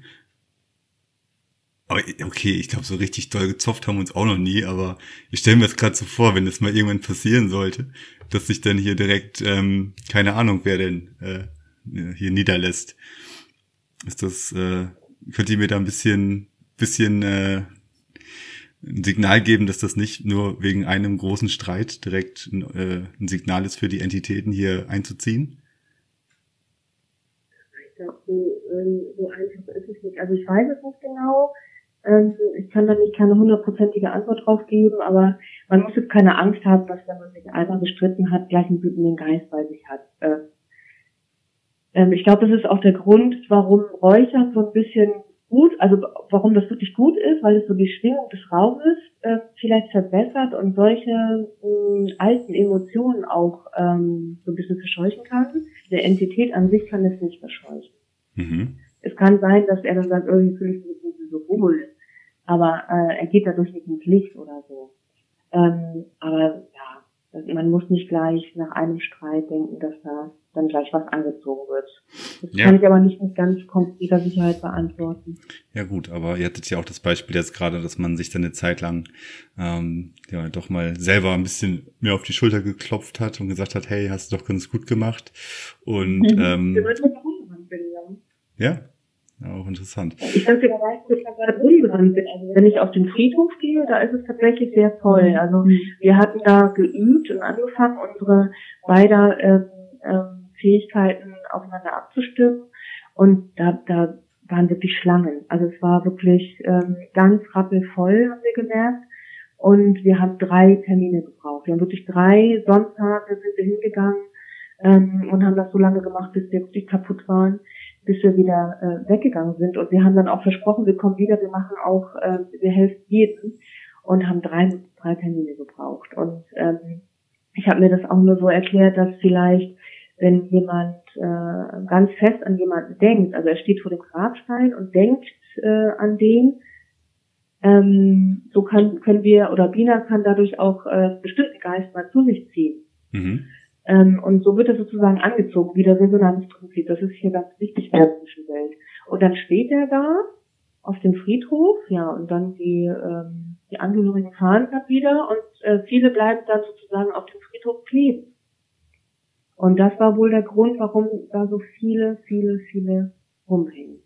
Aber okay, ich glaube, so richtig doll gezopft haben wir uns auch noch nie, aber ich stelle mir das gerade so vor, wenn das mal irgendwann passieren sollte, dass sich dann hier direkt, ähm, keine Ahnung, wer denn äh, hier niederlässt. Ist das, äh, könnt ihr mir da ein bisschen, bisschen äh, ein Signal geben, dass das nicht nur wegen einem großen Streit direkt äh, ein Signal ist für die Entitäten hier einzuziehen? glaube, so, ähm, so einfach ist es nicht. Also ich weiß es nicht genau. Ähm, ich kann da nicht keine hundertprozentige Antwort drauf geben, aber man muss jetzt keine Angst haben, dass wenn man sich einmal gestritten hat, gleich einen wütenden Geist bei sich hat. Äh, Ähm, ich glaube, das ist auch der Grund, warum Räuchern so ein bisschen gut, also warum das wirklich gut ist, weil es so die Schwingung des Raumes äh, vielleicht verbessert und solche äh, alten Emotionen auch ähm, so ein bisschen verscheuchen kann. Der Entität an sich kann es nicht verscheuchen. Mhm. Es kann sein, dass er dann sagt, irgendwie fühle ich mich so wohl, aber äh, er geht dadurch nicht ins Licht oder so. Ähm, aber ja, man muss nicht gleich nach einem Streit denken, dass da dann gleich was angezogen wird. Das ja. kann ich aber nicht mit ganz konkreter Sicherheit beantworten. Ja gut, aber ihr hattet ja auch das Beispiel jetzt gerade, dass man sich dann eine Zeit lang ähm, ja doch mal selber ein bisschen mehr auf die Schulter geklopft hat und gesagt hat, hey, hast du doch ganz gut gemacht. Und [LAUGHS] ähm, ja, ja, auch interessant. Ich sage dir, weiß, dass ich gerade unbekannt bin. Also wenn ich auf den Friedhof gehe, da ist es tatsächlich sehr voll. Also wir hatten da geübt und angefangen, unsere beider ähm, ähm, Fähigkeiten aufeinander abzustimmen. Und da, da waren wirklich Schlangen. Also es war wirklich ähm, ganz rappelvoll, haben wir gemerkt. Und wir haben drei Termine gebraucht. Wir haben wirklich drei Sonntage sind wir hingegangen ähm, und haben das so lange gemacht, bis wir wirklich kaputt waren, bis wir wieder äh, weggegangen sind. Und wir haben dann auch versprochen, wir kommen wieder, wir machen auch, äh, wir helfen jedem und haben drei, drei Termine gebraucht. Und ähm, ich habe mir das auch nur so erklärt, dass vielleicht wenn jemand äh, ganz fest an jemanden denkt, also er steht vor dem Grabstein und denkt äh, an den, ähm, so kann, können wir, oder Bina kann dadurch auch äh, bestimmten Geist mal zu sich ziehen. Mhm. Ähm, und so wird er sozusagen angezogen, wie der Resonanzprinzip. Das ist hier ganz wichtig in der Welt. Und dann steht er da auf dem Friedhof, ja, und dann die, ähm, die Angehörigen fahren dann wieder und äh, viele bleiben dann sozusagen auf dem Friedhof kleben. Und das war wohl der Grund, warum da so viele, viele, viele rumhängen.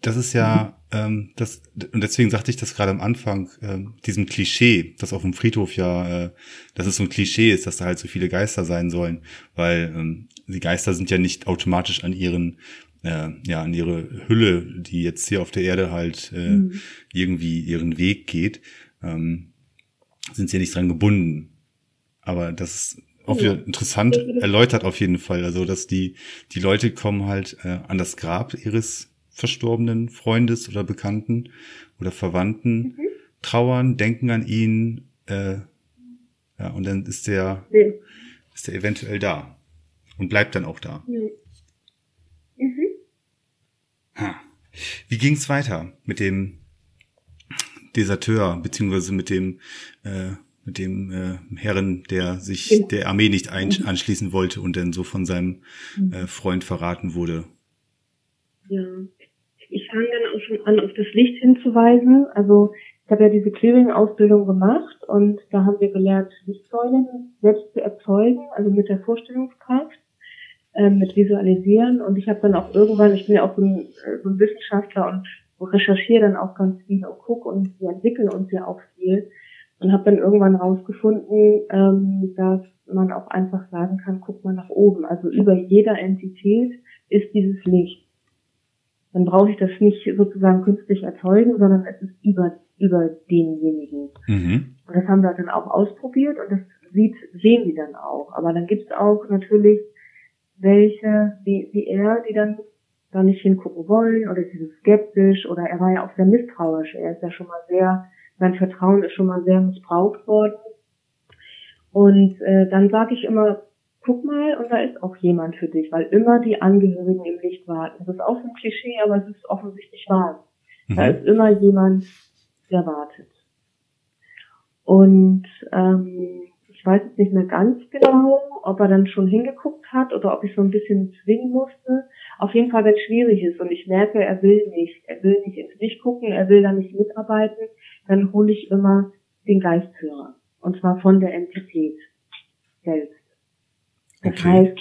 Das ist ja, ähm, das, und deswegen sagte ich das gerade am Anfang, ähm, diesem Klischee, das auf dem Friedhof ja, äh, dass es so ein Klischee ist, dass da halt so viele Geister sein sollen, weil ähm, die Geister sind ja nicht automatisch an ihren äh, ja an ihre Hülle, die jetzt hier auf der Erde halt äh, mhm. irgendwie ihren Weg geht, ähm, sind sie ja nicht dran gebunden. Aber das ist auch wieder interessant erläutert auf jeden Fall. Also, dass die, die Leute kommen halt äh, an das Grab ihres verstorbenen Freundes oder Bekannten oder Verwandten, mhm. trauern, denken an ihn, äh, ja, und dann ist der, ja. ist der eventuell da und bleibt dann auch da. Mhm. Ha. Wie ging's weiter mit dem Deserteur, beziehungsweise mit dem äh, mit dem äh, Herren, der sich genau. der Armee nicht mhm. anschließen wollte und dann so von seinem mhm. äh, Freund verraten wurde. Ja, ich fange dann auch schon an, auf das Licht hinzuweisen. Also ich habe ja diese Clearing-Ausbildung gemacht und da haben wir gelernt, Lichtsäulen selbst zu erzeugen, also mit der Vorstellungskraft, äh, mit Visualisieren. Und ich habe dann auch irgendwann, ich bin ja auch so ein, äh, so ein Wissenschaftler und recherchiere dann auch ganz viel und gucke und wir entwickeln uns ja auch viel und habe dann irgendwann rausgefunden, ähm, dass man auch einfach sagen kann, guck mal nach oben. Also über jeder Entität ist dieses Licht. Dann brauche ich das nicht sozusagen künstlich erzeugen, sondern es ist über, über denjenigen. Mhm. Und das haben wir dann auch ausprobiert und das sieht, sehen die dann auch. Aber dann gibt es auch natürlich welche, wie, wie er, die dann da nicht hingucken wollen oder die sind skeptisch oder er war ja auch sehr misstrauisch. Er ist ja schon mal sehr mein Vertrauen ist schon mal sehr missbraucht worden. Und äh, dann sage ich immer, guck mal, und da ist auch jemand für dich, weil immer die Angehörigen im Licht warten. Das ist auch ein Klischee, aber es ist offensichtlich wahr. Mhm. Da ist immer jemand, der wartet. Und ähm, ich weiß jetzt nicht mehr ganz genau, ob er dann schon hingeguckt hat oder ob ich so ein bisschen zwingen musste. Auf jeden Fall, wenn es schwierig ist und ich merke, er will nicht, er will nicht ins Licht gucken, er will da nicht mitarbeiten, dann hole ich immer den Geistführer. Und zwar von der Entität selbst. Das okay. heißt,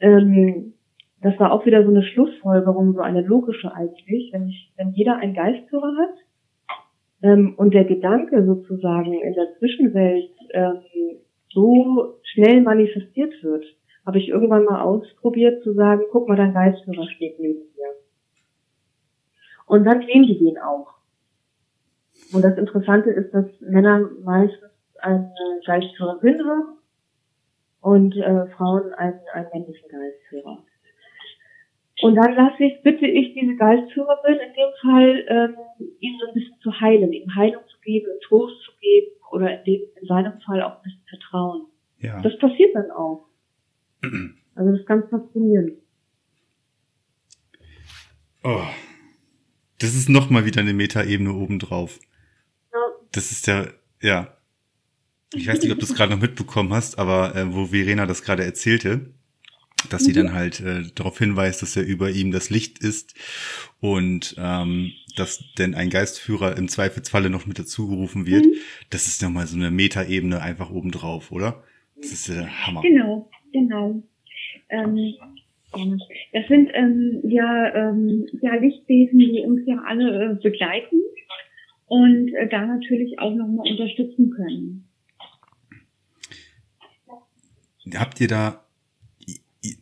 ähm, das war auch wieder so eine Schlussfolgerung, so eine logische eigentlich, wenn ich, wenn jeder einen Geistführer hat ähm, und der Gedanke sozusagen in der Zwischenwelt ähm, so schnell manifestiert wird, habe ich irgendwann mal ausprobiert zu sagen, guck mal, dein Geistführer steht neben dir. Und dann sehen die den auch. Und das Interessante ist, dass Männer meistens eine Geistführerin haben und äh, Frauen einen, einen männlichen Geistführer. Und dann lasse ich, bitte ich diese Geistführerin in dem Fall, ähm, ihn so ein bisschen zu heilen, ihm Heilung zu geben, Trost zu geben oder in, dem, in seinem Fall auch ein bisschen Vertrauen. Ja. Das passiert dann auch. Also das ist ganz faszinierend. Oh. Das ist nochmal wieder eine Metaebene obendrauf. Ja. Das ist ja, ja. Ich weiß nicht, ob du es gerade noch mitbekommen hast, aber äh, wo Verena das gerade erzählte, dass sie dann mhm. halt äh, darauf hinweist, dass er über ihm das Licht ist und ähm, dass denn ein Geistführer im Zweifelsfalle noch mit dazugerufen wird. Mhm. Das ist nochmal so eine Metaebene einfach obendrauf, oder? Das ist der Hammer. Genau, genau. Ähm, das sind ähm, ja, ähm, ja Lichtwesen, die uns ja alle äh, begleiten und äh, da natürlich auch nochmal unterstützen können. Habt ihr da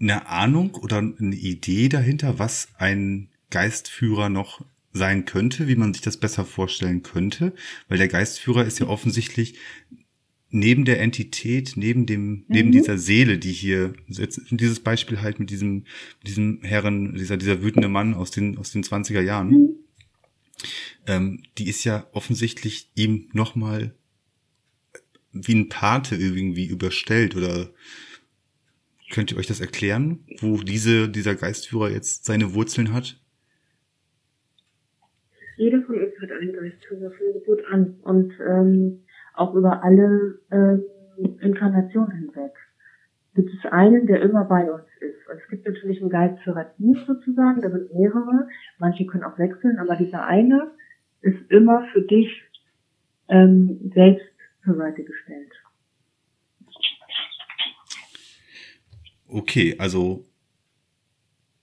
eine Ahnung oder eine Idee dahinter, was ein Geistführer noch sein könnte, wie man sich das besser vorstellen könnte? Weil der Geistführer ist ja offensichtlich neben der Entität, neben dem, mhm. neben dieser Seele, die hier, jetzt dieses Beispiel halt mit diesem, diesem Herren, dieser, dieser wütende Mann aus den, aus den 20er Jahren, mhm. ähm, die ist ja offensichtlich ihm nochmal wie ein Pate irgendwie überstellt oder Könnt ihr euch das erklären, wo diese, dieser Geistführer jetzt seine Wurzeln hat? Jeder von uns hat einen Geistführer von Geburt an und ähm, auch über alle ähm, Inkarnationen hinweg. Gibt es einen, der immer bei uns ist. Und es gibt natürlich einen Geistführer-Dienst sozusagen, da sind mehrere, manche können auch wechseln, aber dieser eine ist immer für dich ähm, selbst zur Seite gestellt. okay, also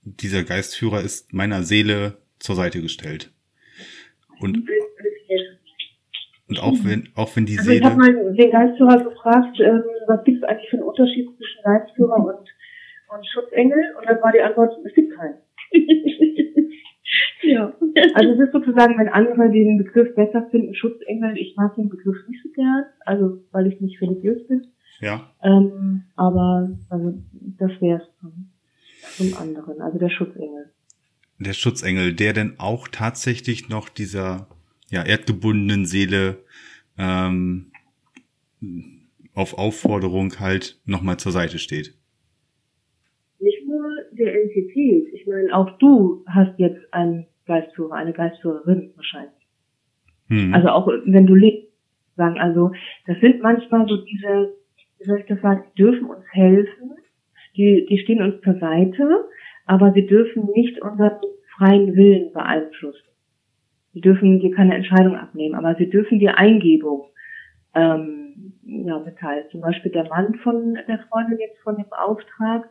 dieser Geistführer ist meiner Seele zur Seite gestellt. Und, und auch wenn, auch wenn die also Seele. Ich habe mal den Geistführer gefragt, ähm, was gibt es eigentlich für einen Unterschied zwischen Geistführer und, und Schutzengel? Und dann war die Antwort, es gibt keinen. [LAUGHS] [LAUGHS] ja. Also es ist sozusagen, wenn andere den Begriff besser finden, Schutzengel, ich mag den Begriff nicht so gern, also weil ich nicht religiös bin. Ja. Ähm, aber also das wäre es zum, zum anderen, also der Schutzengel. Der Schutzengel, der denn auch tatsächlich noch dieser ja, erdgebundenen Seele ähm, auf Aufforderung halt nochmal zur Seite steht. Nicht nur der Entität, ich meine, auch du hast jetzt einen Geistführer, eine Geistführerin wahrscheinlich. Hm. Also auch wenn du lebst, sagen, also das sind manchmal so diese wie soll ich das sagen, die dürfen uns helfen, die, die stehen uns zur Seite, aber sie dürfen nicht unseren freien Willen beeinflussen. Sie dürfen dir keine Entscheidung abnehmen, aber sie dürfen dir Eingebung ähm, ja, mitteilen. Zum Beispiel der Mann von der Freundin jetzt von dem Auftrag,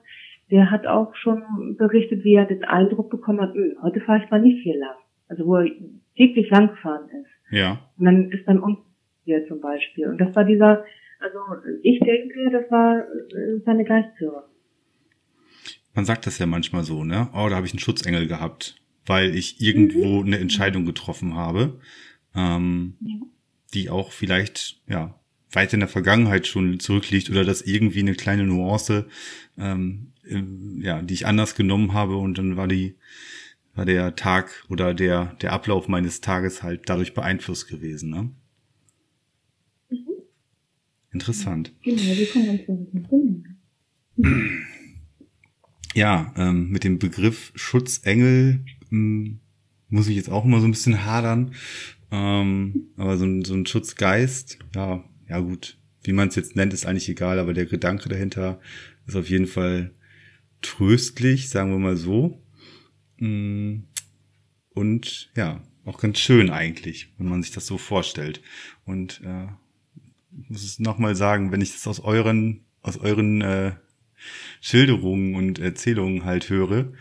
der hat auch schon berichtet, wie er den Eindruck bekommen hat, hm, heute fahre ich mal nicht viel lang. Also wo er täglich lang gefahren ist. Ja. Und dann ist dann uns hier zum Beispiel. Und das war dieser also ich denke, das war äh, seine Geistführer. Man sagt das ja manchmal so, ne? Oh, da habe ich einen Schutzengel gehabt, weil ich irgendwo mhm. eine Entscheidung getroffen habe, ähm, ja. die auch vielleicht ja weit in der Vergangenheit schon zurückliegt oder dass irgendwie eine kleine Nuance, ähm, ja, die ich anders genommen habe und dann war die war der Tag oder der der Ablauf meines Tages halt dadurch beeinflusst gewesen, ne? Interessant. Genau, Ja, ähm, mit dem Begriff Schutzengel muss ich jetzt auch immer so ein bisschen hadern. Ähm, aber so ein, so ein Schutzgeist, ja, ja gut, wie man es jetzt nennt, ist eigentlich egal, aber der Gedanke dahinter ist auf jeden Fall tröstlich, sagen wir mal so. Mm, und ja, auch ganz schön eigentlich, wenn man sich das so vorstellt. Und äh, muss es nochmal sagen, wenn ich das aus euren, aus euren äh, Schilderungen und Erzählungen halt höre,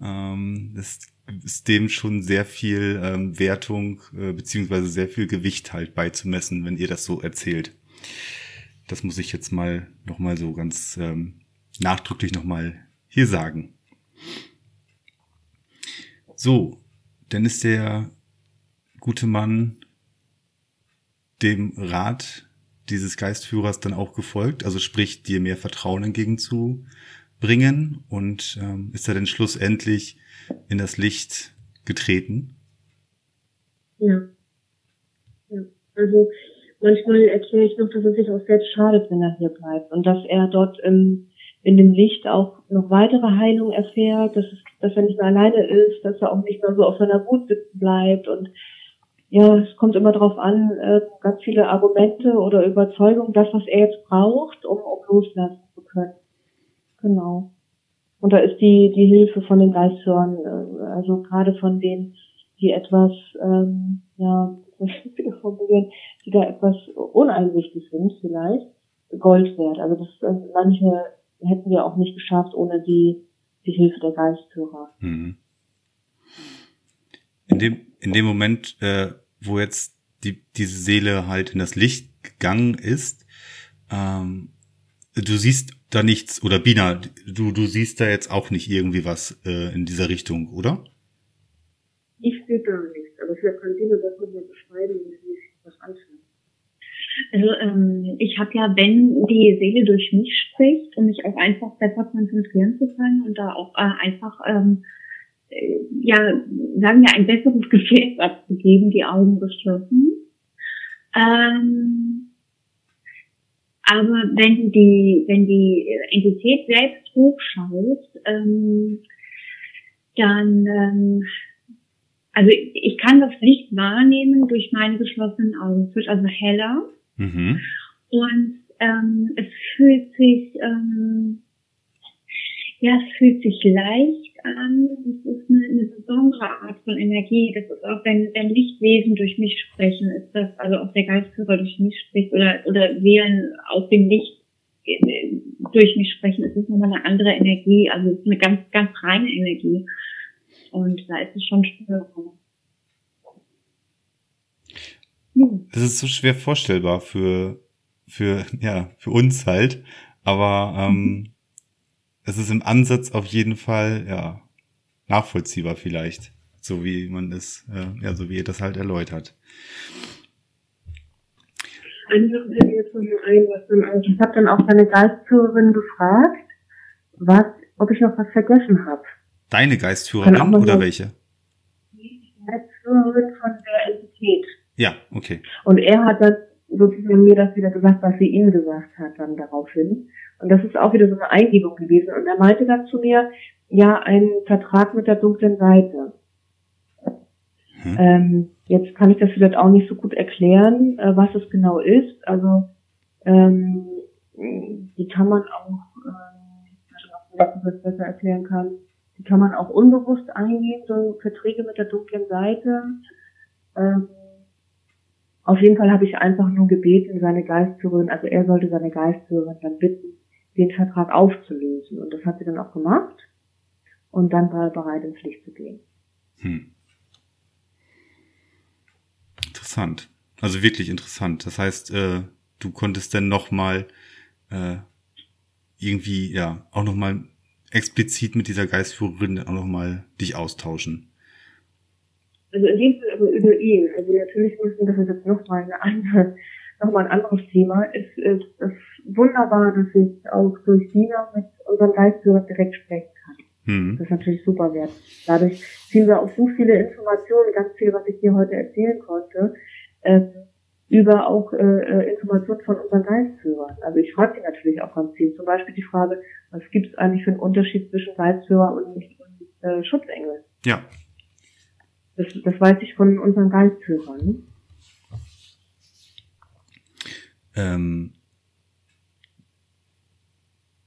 ähm, ist, ist dem schon sehr viel ähm, Wertung äh, beziehungsweise sehr viel Gewicht halt beizumessen, wenn ihr das so erzählt. Das muss ich jetzt mal nochmal so ganz ähm, nachdrücklich nochmal hier sagen. So, dann ist der gute Mann dem Rat dieses Geistführers dann auch gefolgt? Also sprich, dir mehr Vertrauen entgegenzubringen und ähm, ist er denn schlussendlich in das Licht getreten? Ja. ja. Also manchmal erkläre ich noch, dass er sich auch selbst schadet, wenn er hier bleibt und dass er dort im, in dem Licht auch noch weitere Heilung erfährt, dass, es, dass er nicht mehr alleine ist, dass er auch nicht mehr so auf seiner Wut sitzen bleibt und ja, es kommt immer darauf an, äh, ganz viele Argumente oder Überzeugungen, das, was er jetzt braucht, um, um loslassen zu können. Genau. Und da ist die, die Hilfe von den Geisthörern, äh, also gerade von denen, die etwas, ähm, ja, [LAUGHS] die da etwas uneinsichtig sind vielleicht, Gold wert. Also das äh, manche hätten wir auch nicht geschafft ohne die, die Hilfe der Geisthörer. Mhm. In dem, in dem Moment, äh, wo jetzt die, diese Seele halt in das Licht gegangen ist, ähm, du siehst da nichts, oder Bina, du, du siehst da jetzt auch nicht irgendwie was äh, in dieser Richtung, oder? Ich sehe gar nichts, aber vielleicht kann Bina das nochmal beschreiben, wie sich was anfühlt. Also ähm, ich habe ja, wenn die Seele durch mich spricht, um mich auch einfach besser konzentrieren zu können und da auch äh, einfach ähm, äh, ja, sagen wir, ein besseres Gefäß abzugeben, die Augen geschlossen. Ähm, aber wenn die, wenn die Entität selbst hochschaut, ähm, dann, ähm, also ich kann das Licht wahrnehmen durch meine geschlossenen Augen. Es wird also heller. Mhm. Und ähm, es fühlt sich, ähm, ja, es fühlt sich leicht an. Es ist eine, eine besondere Art von Energie. Das ist auch, wenn, wenn Lichtwesen durch mich sprechen, ist das, also auch der Geistführer durch mich spricht oder, oder Seelen aus dem Licht äh, durch mich sprechen, es ist nochmal eine andere Energie. Also es ist eine ganz, ganz reine Energie. Und da ist es schon spürbar. Das ist so schwer vorstellbar für, für, ja, für uns halt. Aber ähm, [LAUGHS] es ist im Ansatz auf jeden Fall, ja, nachvollziehbar vielleicht. So wie man es, äh, ja, so wie ihr das halt erläutert. Eine Sache fällt mir jetzt noch ein, was dann, also ich habe dann auch meine Geistführerin gefragt, was, ob ich noch was vergessen habe. Deine Geistführerin oder welche? Die Geistführerin von der Entität. Ja, okay. Und er hat dann sozusagen mir das wieder gesagt, was sie ihm gesagt hat, dann daraufhin. Und das ist auch wieder so eine Eingebung gewesen. Und er meinte dann zu mir, ja, ein Vertrag mit der dunklen Seite. Hm. Ähm, jetzt kann ich das vielleicht auch nicht so gut erklären, äh, was es genau ist. Also ähm, die kann man auch, äh, ob ich das besser erklären kann, die kann man auch unbewusst eingehen, so Verträge mit der dunklen Seite. Ähm, auf jeden Fall habe ich einfach nur gebeten, seine Geistführerin, also er sollte seine Geistführerin dann bitten, den Vertrag aufzulösen. Und das hat sie dann auch gemacht. Und dann war er bereit, ins Licht zu gehen. Hm. Interessant. Also wirklich interessant. Das heißt, äh, du konntest dann nochmal äh, irgendwie, ja, auch nochmal explizit mit dieser Geistführerin auch nochmal dich austauschen. Also in dem Fall aber über ihn. Also natürlich müssen das ist jetzt nochmal eine andere, nochmal ein anderes Thema. Es ist das wunderbar, dass ich auch durch Dina mit unserem Geistführer direkt sprechen kann. Mhm. Das ist natürlich super wert. Dadurch ziehen wir auch so viele Informationen, ganz viel, was ich dir heute erzählen konnte, ähm, über auch äh, äh Informationen von unseren Geistführern. Also ich frage die natürlich auch ganz viel. Zum Beispiel die Frage, was gibt es eigentlich für einen Unterschied zwischen Geistführer und, und äh, Schutzengel? Ja. Das, das weiß ich von unseren Geistführern. Ähm,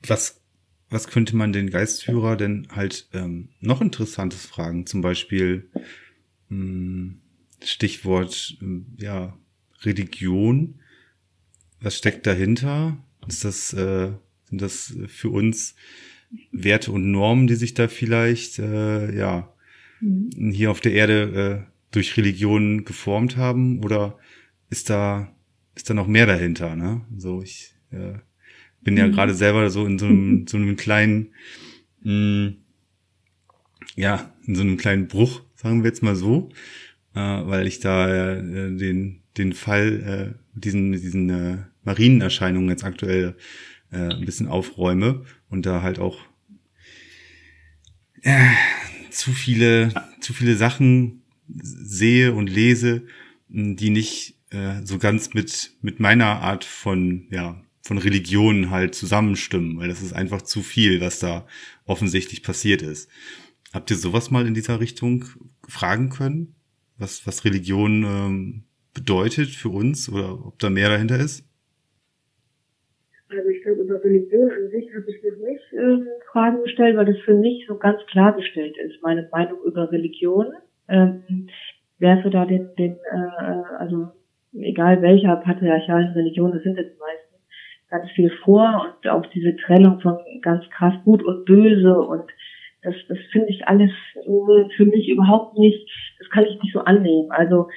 was, was könnte man den Geistführer denn halt ähm, noch Interessantes fragen? Zum Beispiel mh, hm, Stichwort äh, ja Religion. Was steckt dahinter? Ist das äh, sind das für uns Werte und Normen, die sich da vielleicht äh, ja mhm. hier auf der Erde äh, durch Religion geformt haben? Oder ist da ist da noch mehr dahinter? Ne? So ich äh, bin ja mhm. gerade selber so in so einem, [LAUGHS] so einem kleinen, mh, mm, ja, in so einem kleinen Bruch, sagen wir jetzt mal so, äh, weil ich da äh, den, den Fall äh, diesen, diesen äh, Marienerscheinungen jetzt aktuell äh, ein bisschen aufräume und da halt auch äh, zu viele, zu viele Sachen sehe und lese, die nicht äh, so ganz mit, mit meiner Art von, ja, von Religionen halt zusammenstimmen, weil das ist einfach zu viel, was da offensichtlich passiert ist. Habt ihr sowas mal in dieser Richtung fragen können? Was, was Religion ähm, bedeutet für uns oder ob da mehr dahinter ist? Also ich glaube, über Religion an sich habe ich nicht äh, Fragen gestellt, weil das für mich so ganz klargestellt ist, meine Meinung über Religion. Ähm, werfe da den, den äh, also egal welcher patriarchalen Religion, das sind jetzt meistens, ganz viel vor und auch diese Trennung von ganz krass gut und böse und das, das finde ich alles für mich überhaupt nicht, das kann ich nicht so annehmen. Also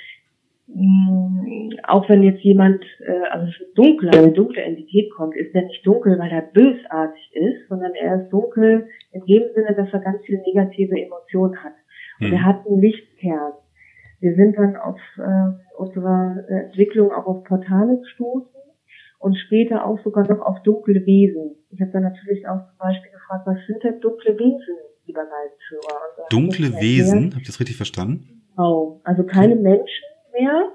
auch wenn jetzt jemand, äh, also es ist dunkler, eine dunkle Entität kommt, ist der nicht dunkel, weil er bösartig ist, sondern er ist dunkel in dem Sinne, dass er ganz viele negative Emotionen hat. Und hm. er hat einen Lichtkern. Wir sind dann auf äh, unserer Entwicklung auch auf Portale gestoßen und später auch sogar noch auf dunkle Wesen. Ich habe dann natürlich auch zum Beispiel gefragt, was sind denn dunkle Wesen, lieber Geistführer? Dunkle Wesen, habe ich das richtig verstanden? Genau, also keine Menschen mehr.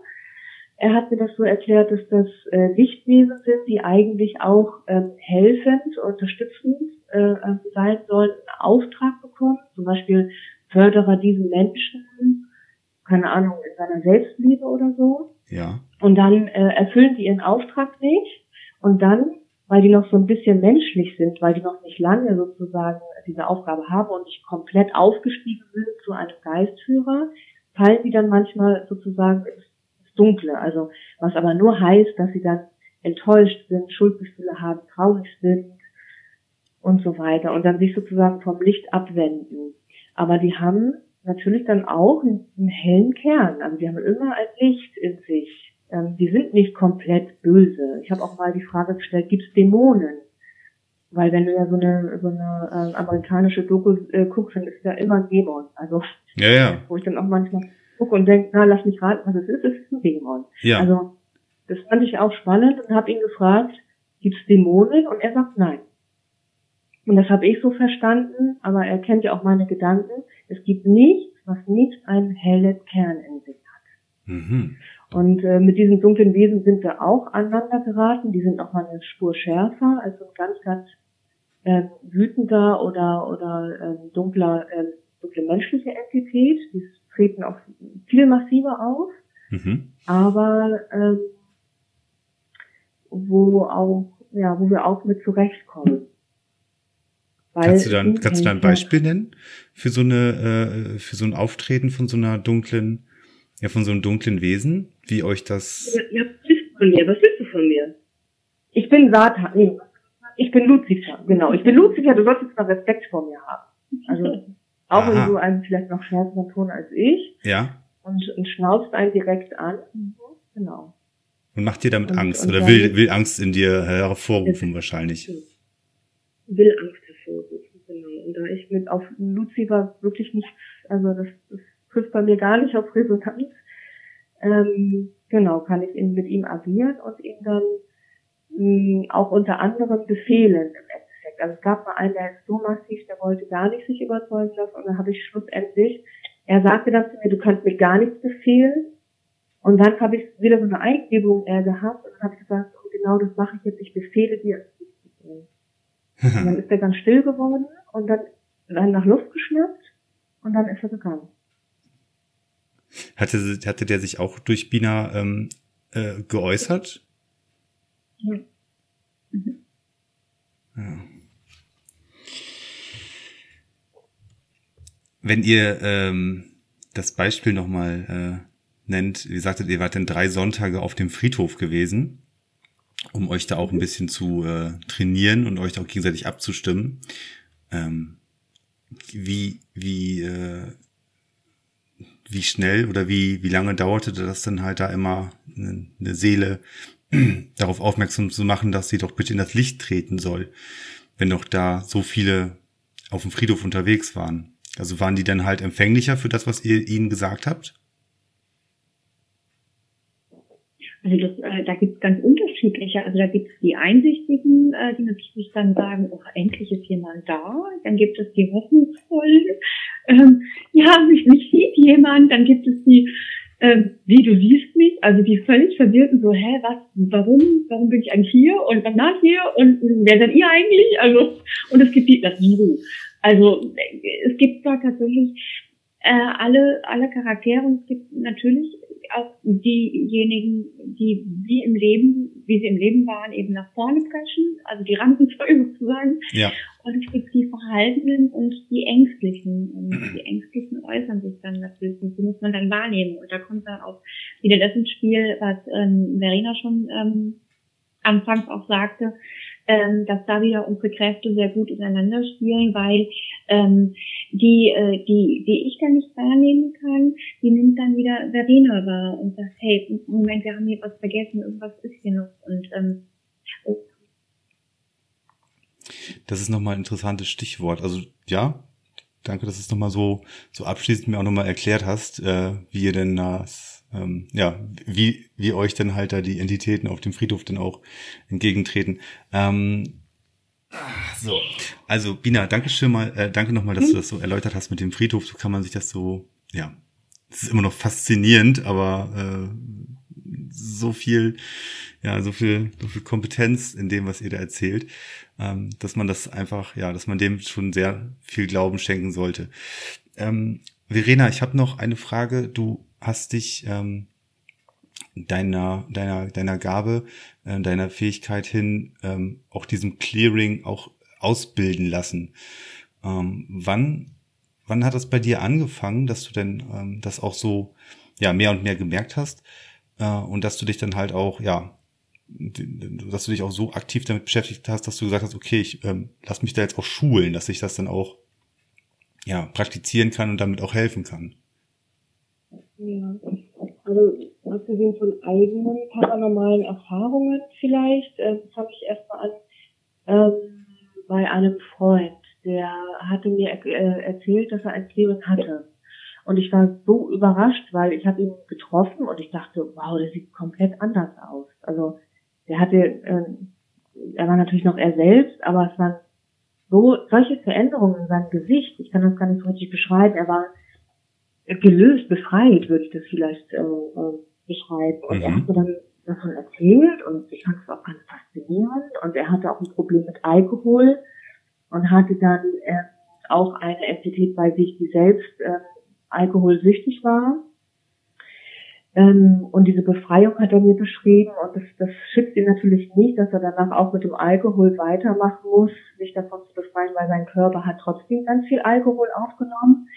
Er hat mir das so erklärt, dass das äh, Lichtwesen sind, die eigentlich auch ähm, helfend, unterstützend äh, sein sollen, einen Auftrag bekommen, zum Beispiel Förderer diesen Menschen keine Ahnung, in seiner Selbstliebe oder so. Ja. Und dann äh, erfüllen die ihren Auftrag nicht. Und dann, weil die noch so ein bisschen menschlich sind, weil die noch nicht lange sozusagen diese Aufgabe haben und nicht komplett aufgestiegen sind zu einem Geistführer, fallen die dann manchmal sozusagen ins Dunkle. Also was aber nur heißt, dass sie dann enttäuscht sind, Schuldgefühle haben, traurig sind und so weiter und dann sich sozusagen vom Licht abwenden. Aber die haben natürlich dann auch einen, hellen Kern. Also die haben immer ein Licht in sich. Ähm, die sind nicht komplett böse. Ich habe auch mal die Frage gestellt, gibt es Dämonen? Weil wenn du ja so eine, so eine äh, amerikanische Doku äh, guckst, dann ist ja immer ein Dämon. Also ja, ja. wo ich dann auch manchmal gucke und denke, na lass mich raten, was es ist, es ist ein Dämon. Ja. Also das fand ich auch spannend und habe ihn gefragt, gibt es Dämonen? Und er sagt nein. Und das habe ich so verstanden, aber er kennt ja auch meine Gedanken. Es gibt nichts, was nicht einen hellen Kern in sich hat. Mhm. Und äh, mit diesen dunklen Wesen sind wir auch aneinander geraten. Die sind noch mal eine Spur schärfer als so ein ganz, ganz äh, wütender oder oder äh, dunkler, äh, dunkle menschliche Entität. Die treten auch viel massiver auf. Mhm. Aber ähm, wo auch ja, wo wir auch mit zurechtkommen. Weil kannst du dann, kannst du da ein Beispiel nennen für so eine, äh, für so ein Auftreten von so einer dunklen, ja, von so einem dunklen Wesen, wie euch das? Ja, was willst du von mir? Was willst du von mir? Ich bin Satan, nee, ich bin Lucifer, genau. Ich bin Lucifer, du solltest mal Respekt vor mir haben. Also, auch Aha. in so einem vielleicht noch schärferen Ton als ich. Ja. Und, und schnauzt einen direkt an. Genau. Und macht dir damit und, Angst und oder will, will Angst in dir hervorrufen wahrscheinlich? Will Angst hervorrufen, genau. Und da ich mit auf Lucifer wirklich nicht, also das, das trifft bei mir gar nicht auf Resonanz, ähm, genau, kann ich ihn mit ihm agieren und ihn dann mh, auch unter anderem befehlen im Endeffekt. Also es gab mal einen, der ist so massiv, der wollte gar nicht sich überzeugen lassen und dann habe ich schlussendlich, er sagte dann zu mir, du kannst mir gar nichts befehlen. Und dann habe ich wieder so eine Eingebung eher gehabt und dann habe ich gesagt, oh, genau das mache ich jetzt, ich befehle dir, [LAUGHS] und dann ist er ganz still geworden und dann, dann nach Luft geschnappt und dann ist er gegangen. Hatte, hatte der sich auch durch Bina ähm, äh, geäußert? Ja. Mhm. ja. Wenn ihr ähm, das Beispiel nochmal äh, nennt, wie sagtet ihr, wart denn drei Sonntage auf dem Friedhof gewesen um euch da auch ein bisschen zu äh, trainieren und euch auch gegenseitig abzustimmen. Ähm, wie, wie, äh, wie schnell oder wie, wie lange dauerte das dann halt da immer eine, eine Seele [CLEARS THROAT] darauf aufmerksam zu machen, dass sie doch bitte in das Licht treten soll, wenn doch da so viele auf dem Friedhof unterwegs waren. Also waren die dann halt empfänglicher für das, was ihr ihnen gesagt habt? Also das, äh, da gibt es ganz unterschiedliche. Also da gibt es die Einsichtigen, äh, die natürlich dann sagen, oh, endlich ist jemand da. Dann gibt es die Hoffnungsvollen. Ähm, ja, mich, mich sieht jemand. Dann gibt es die, ähm, wie du siehst mich, also die völlig verwirrten so, hä, was, warum, warum bin ich eigentlich hier und danach hier und wer seid ihr eigentlich? Also, und es gibt die, das Wieso. Also, es gibt da tatsächlich äh, alle, alle Charaktere und es gibt natürlich auch diejenigen, die wie im Leben, wie sie im Leben waren, eben nach vorne preschen, also die Rampenzeuge sozusagen. Ja. Und es gibt die Verhaltenen und die Ängstlichen. Und [CLEARS THROAT] die Ängstlichen äußern sich dann natürlich und die muss man dann wahrnehmen. Und da kommt dann auch wieder das ins Spiel, was ähm, Verena schon ähm, anfangs auch sagte, ähm, dass da wieder unsere Kräfte sehr gut ineinander spielen, weil ähm, die, äh, die, die ich dann nicht wahrnehmen kann, die nimmt dann wieder Verena wahr und sagt, hey, Moment, wir haben hier was vergessen, irgendwas ist hier noch. Und ähm, das ist nochmal ein interessantes Stichwort. Also ja, danke, dass du es nochmal so, so abschließend mir auch nochmal erklärt hast, äh, wie ihr denn das, ähm, ja, wie, wie euch denn halt da die Entitäten auf dem Friedhof dann auch entgegentreten. Ähm, so, also Bina, danke schön mal, äh, danke nochmal, dass mhm. du das so erläutert hast mit dem Friedhof. So kann man sich das so, ja, es ist immer noch faszinierend, aber äh, so viel, ja, so viel, so viel Kompetenz in dem, was ihr da erzählt, ähm, dass man das einfach, ja, dass man dem schon sehr viel Glauben schenken sollte. Ähm, Verena, ich habe noch eine Frage. Du hast dich ähm, deiner, deiner, deiner Gabe, äh, deiner Fähigkeit hin, ähm, auch diesem Clearing auch ausbilden lassen. Ähm, wann, wann hat das bei dir angefangen, dass du denn ähm, das auch so ja mehr und mehr gemerkt hast äh, und dass du dich dann halt auch ja dass du dich auch so aktiv damit beschäftigt hast, dass du gesagt hast, okay, ich ähm, lass mich da jetzt auch schulen, dass ich das dann auch ja praktizieren kann und damit auch helfen kann. Ja, also abgesehen von eigenen paranormalen Erfahrungen vielleicht, äh, fange ich erstmal an ähm, bei einem Freund, der hatte mir äh, erzählt, dass er ein Clearing hatte. Und ich war so überrascht, weil ich habe ihn getroffen und ich dachte, wow, der sieht komplett anders aus. Also der hatte, äh, er war natürlich noch er selbst, aber es waren so solche Veränderungen in seinem Gesicht. Ich kann das gar nicht so richtig beschreiben. Er war gelöst, befreit, würde ich das vielleicht äh, äh, beschreiben. Und mhm. er hat mir dann davon erzählt und ich fand es auch ganz faszinierend. Und er hatte auch ein Problem mit Alkohol und hatte dann äh, auch eine Entität bei sich, die selbst äh, alkoholsüchtig war. Ähm, und diese Befreiung hat er mir beschrieben und das, das schützt ihn natürlich nicht, dass er danach auch mit dem Alkohol weitermachen muss, sich davon zu befreien, weil sein Körper hat trotzdem ganz viel Alkohol aufgenommen.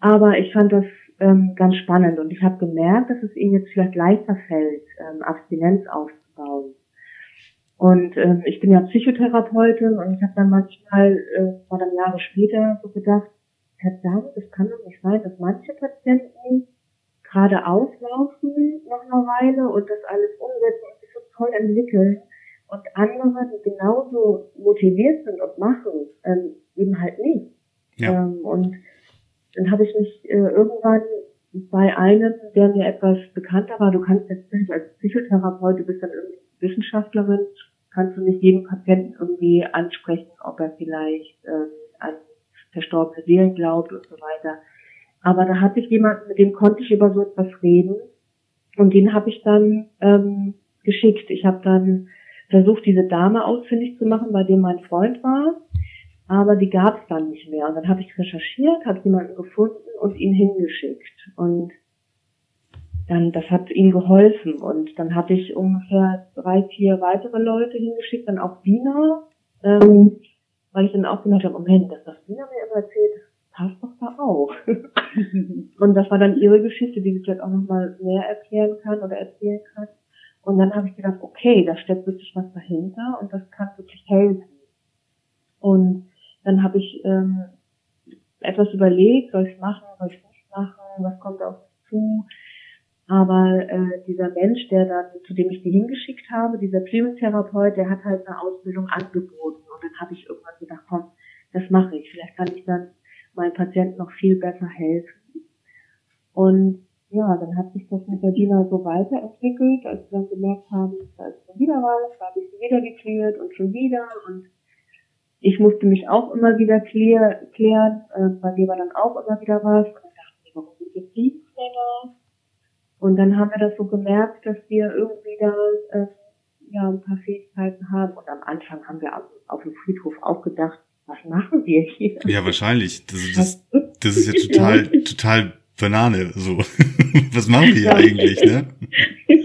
Aber ich fand das ähm, ganz spannend und ich habe gemerkt, dass es ihm jetzt vielleicht leichter fällt, ähm, Abstinenz aufzubauen. Und ähm, ich bin ja Psychotherapeutin und ich habe dann manchmal, äh, war dann Jahre später so gedacht, verdammt, es kann doch nicht sein, dass manche Patienten gerade auslaufen noch eine Weile und das alles umsetzen und sich so toll entwickeln und andere, die genauso motiviert sind und machen, ähm, eben halt nicht. Ja. Ähm, und dann habe ich mich äh, irgendwann bei einem, der mir etwas bekannter war, du kannst jetzt als Psychotherapeut, du bist dann irgendwie Wissenschaftlerin, kannst du nicht jeden Patienten irgendwie ansprechen, ob er vielleicht äh, an verstorbene Seelen glaubt und so weiter. Aber da hatte ich jemanden, mit dem konnte ich über so etwas reden. Und den habe ich dann ähm, geschickt. Ich habe dann versucht, diese Dame ausfindig zu machen, bei dem mein Freund war aber die gab es dann nicht mehr. Und dann habe ich recherchiert, habe jemanden gefunden und ihn hingeschickt. Und dann, das hat ihm geholfen. Und dann habe ich ungefähr drei, vier weitere Leute hingeschickt, dann auch Wiener, ähm, weil ich dann auch gedacht habe, Moment, das, was Wiener mir immer erzählt, passt doch da auch. [LAUGHS] und das war dann ihre Geschichte, die sie vielleicht auch nochmal mehr erklären kann oder erzählen kann. Und dann habe ich gedacht, okay, da steckt wirklich was dahinter und das kann wirklich helfen. Und dann habe ich ähm, etwas überlegt, soll ich machen, soll ich nicht machen, was kommt auf mich zu. Aber äh, dieser Mensch, der dann, zu dem ich die hingeschickt habe, dieser Psychotherapeut, der hat halt eine Ausbildung angeboten. Und dann habe ich irgendwann gedacht, komm, das mache ich. Vielleicht kann ich dann meinen Patienten noch viel besser helfen. Und ja, dann hat sich das mit der Dina so weiterentwickelt, als wir dann gemerkt haben, da ist schon wieder was, da habe ich sie wieder geklärt und schon wieder und ich musste mich auch immer wieder klär, klären, äh, bei mir war dann auch immer wieder was und dann dachten wir, warum sind jetzt die länger? Und dann haben wir das so gemerkt, dass wir irgendwie da äh, ja ein paar Fähigkeiten haben und am Anfang haben wir auf, auf dem Friedhof auch gedacht, was machen wir hier? Ja, wahrscheinlich. Das, das, das ist ja total, total Banane, so. [LAUGHS] Was machen wir hier eigentlich, ne? [LAUGHS]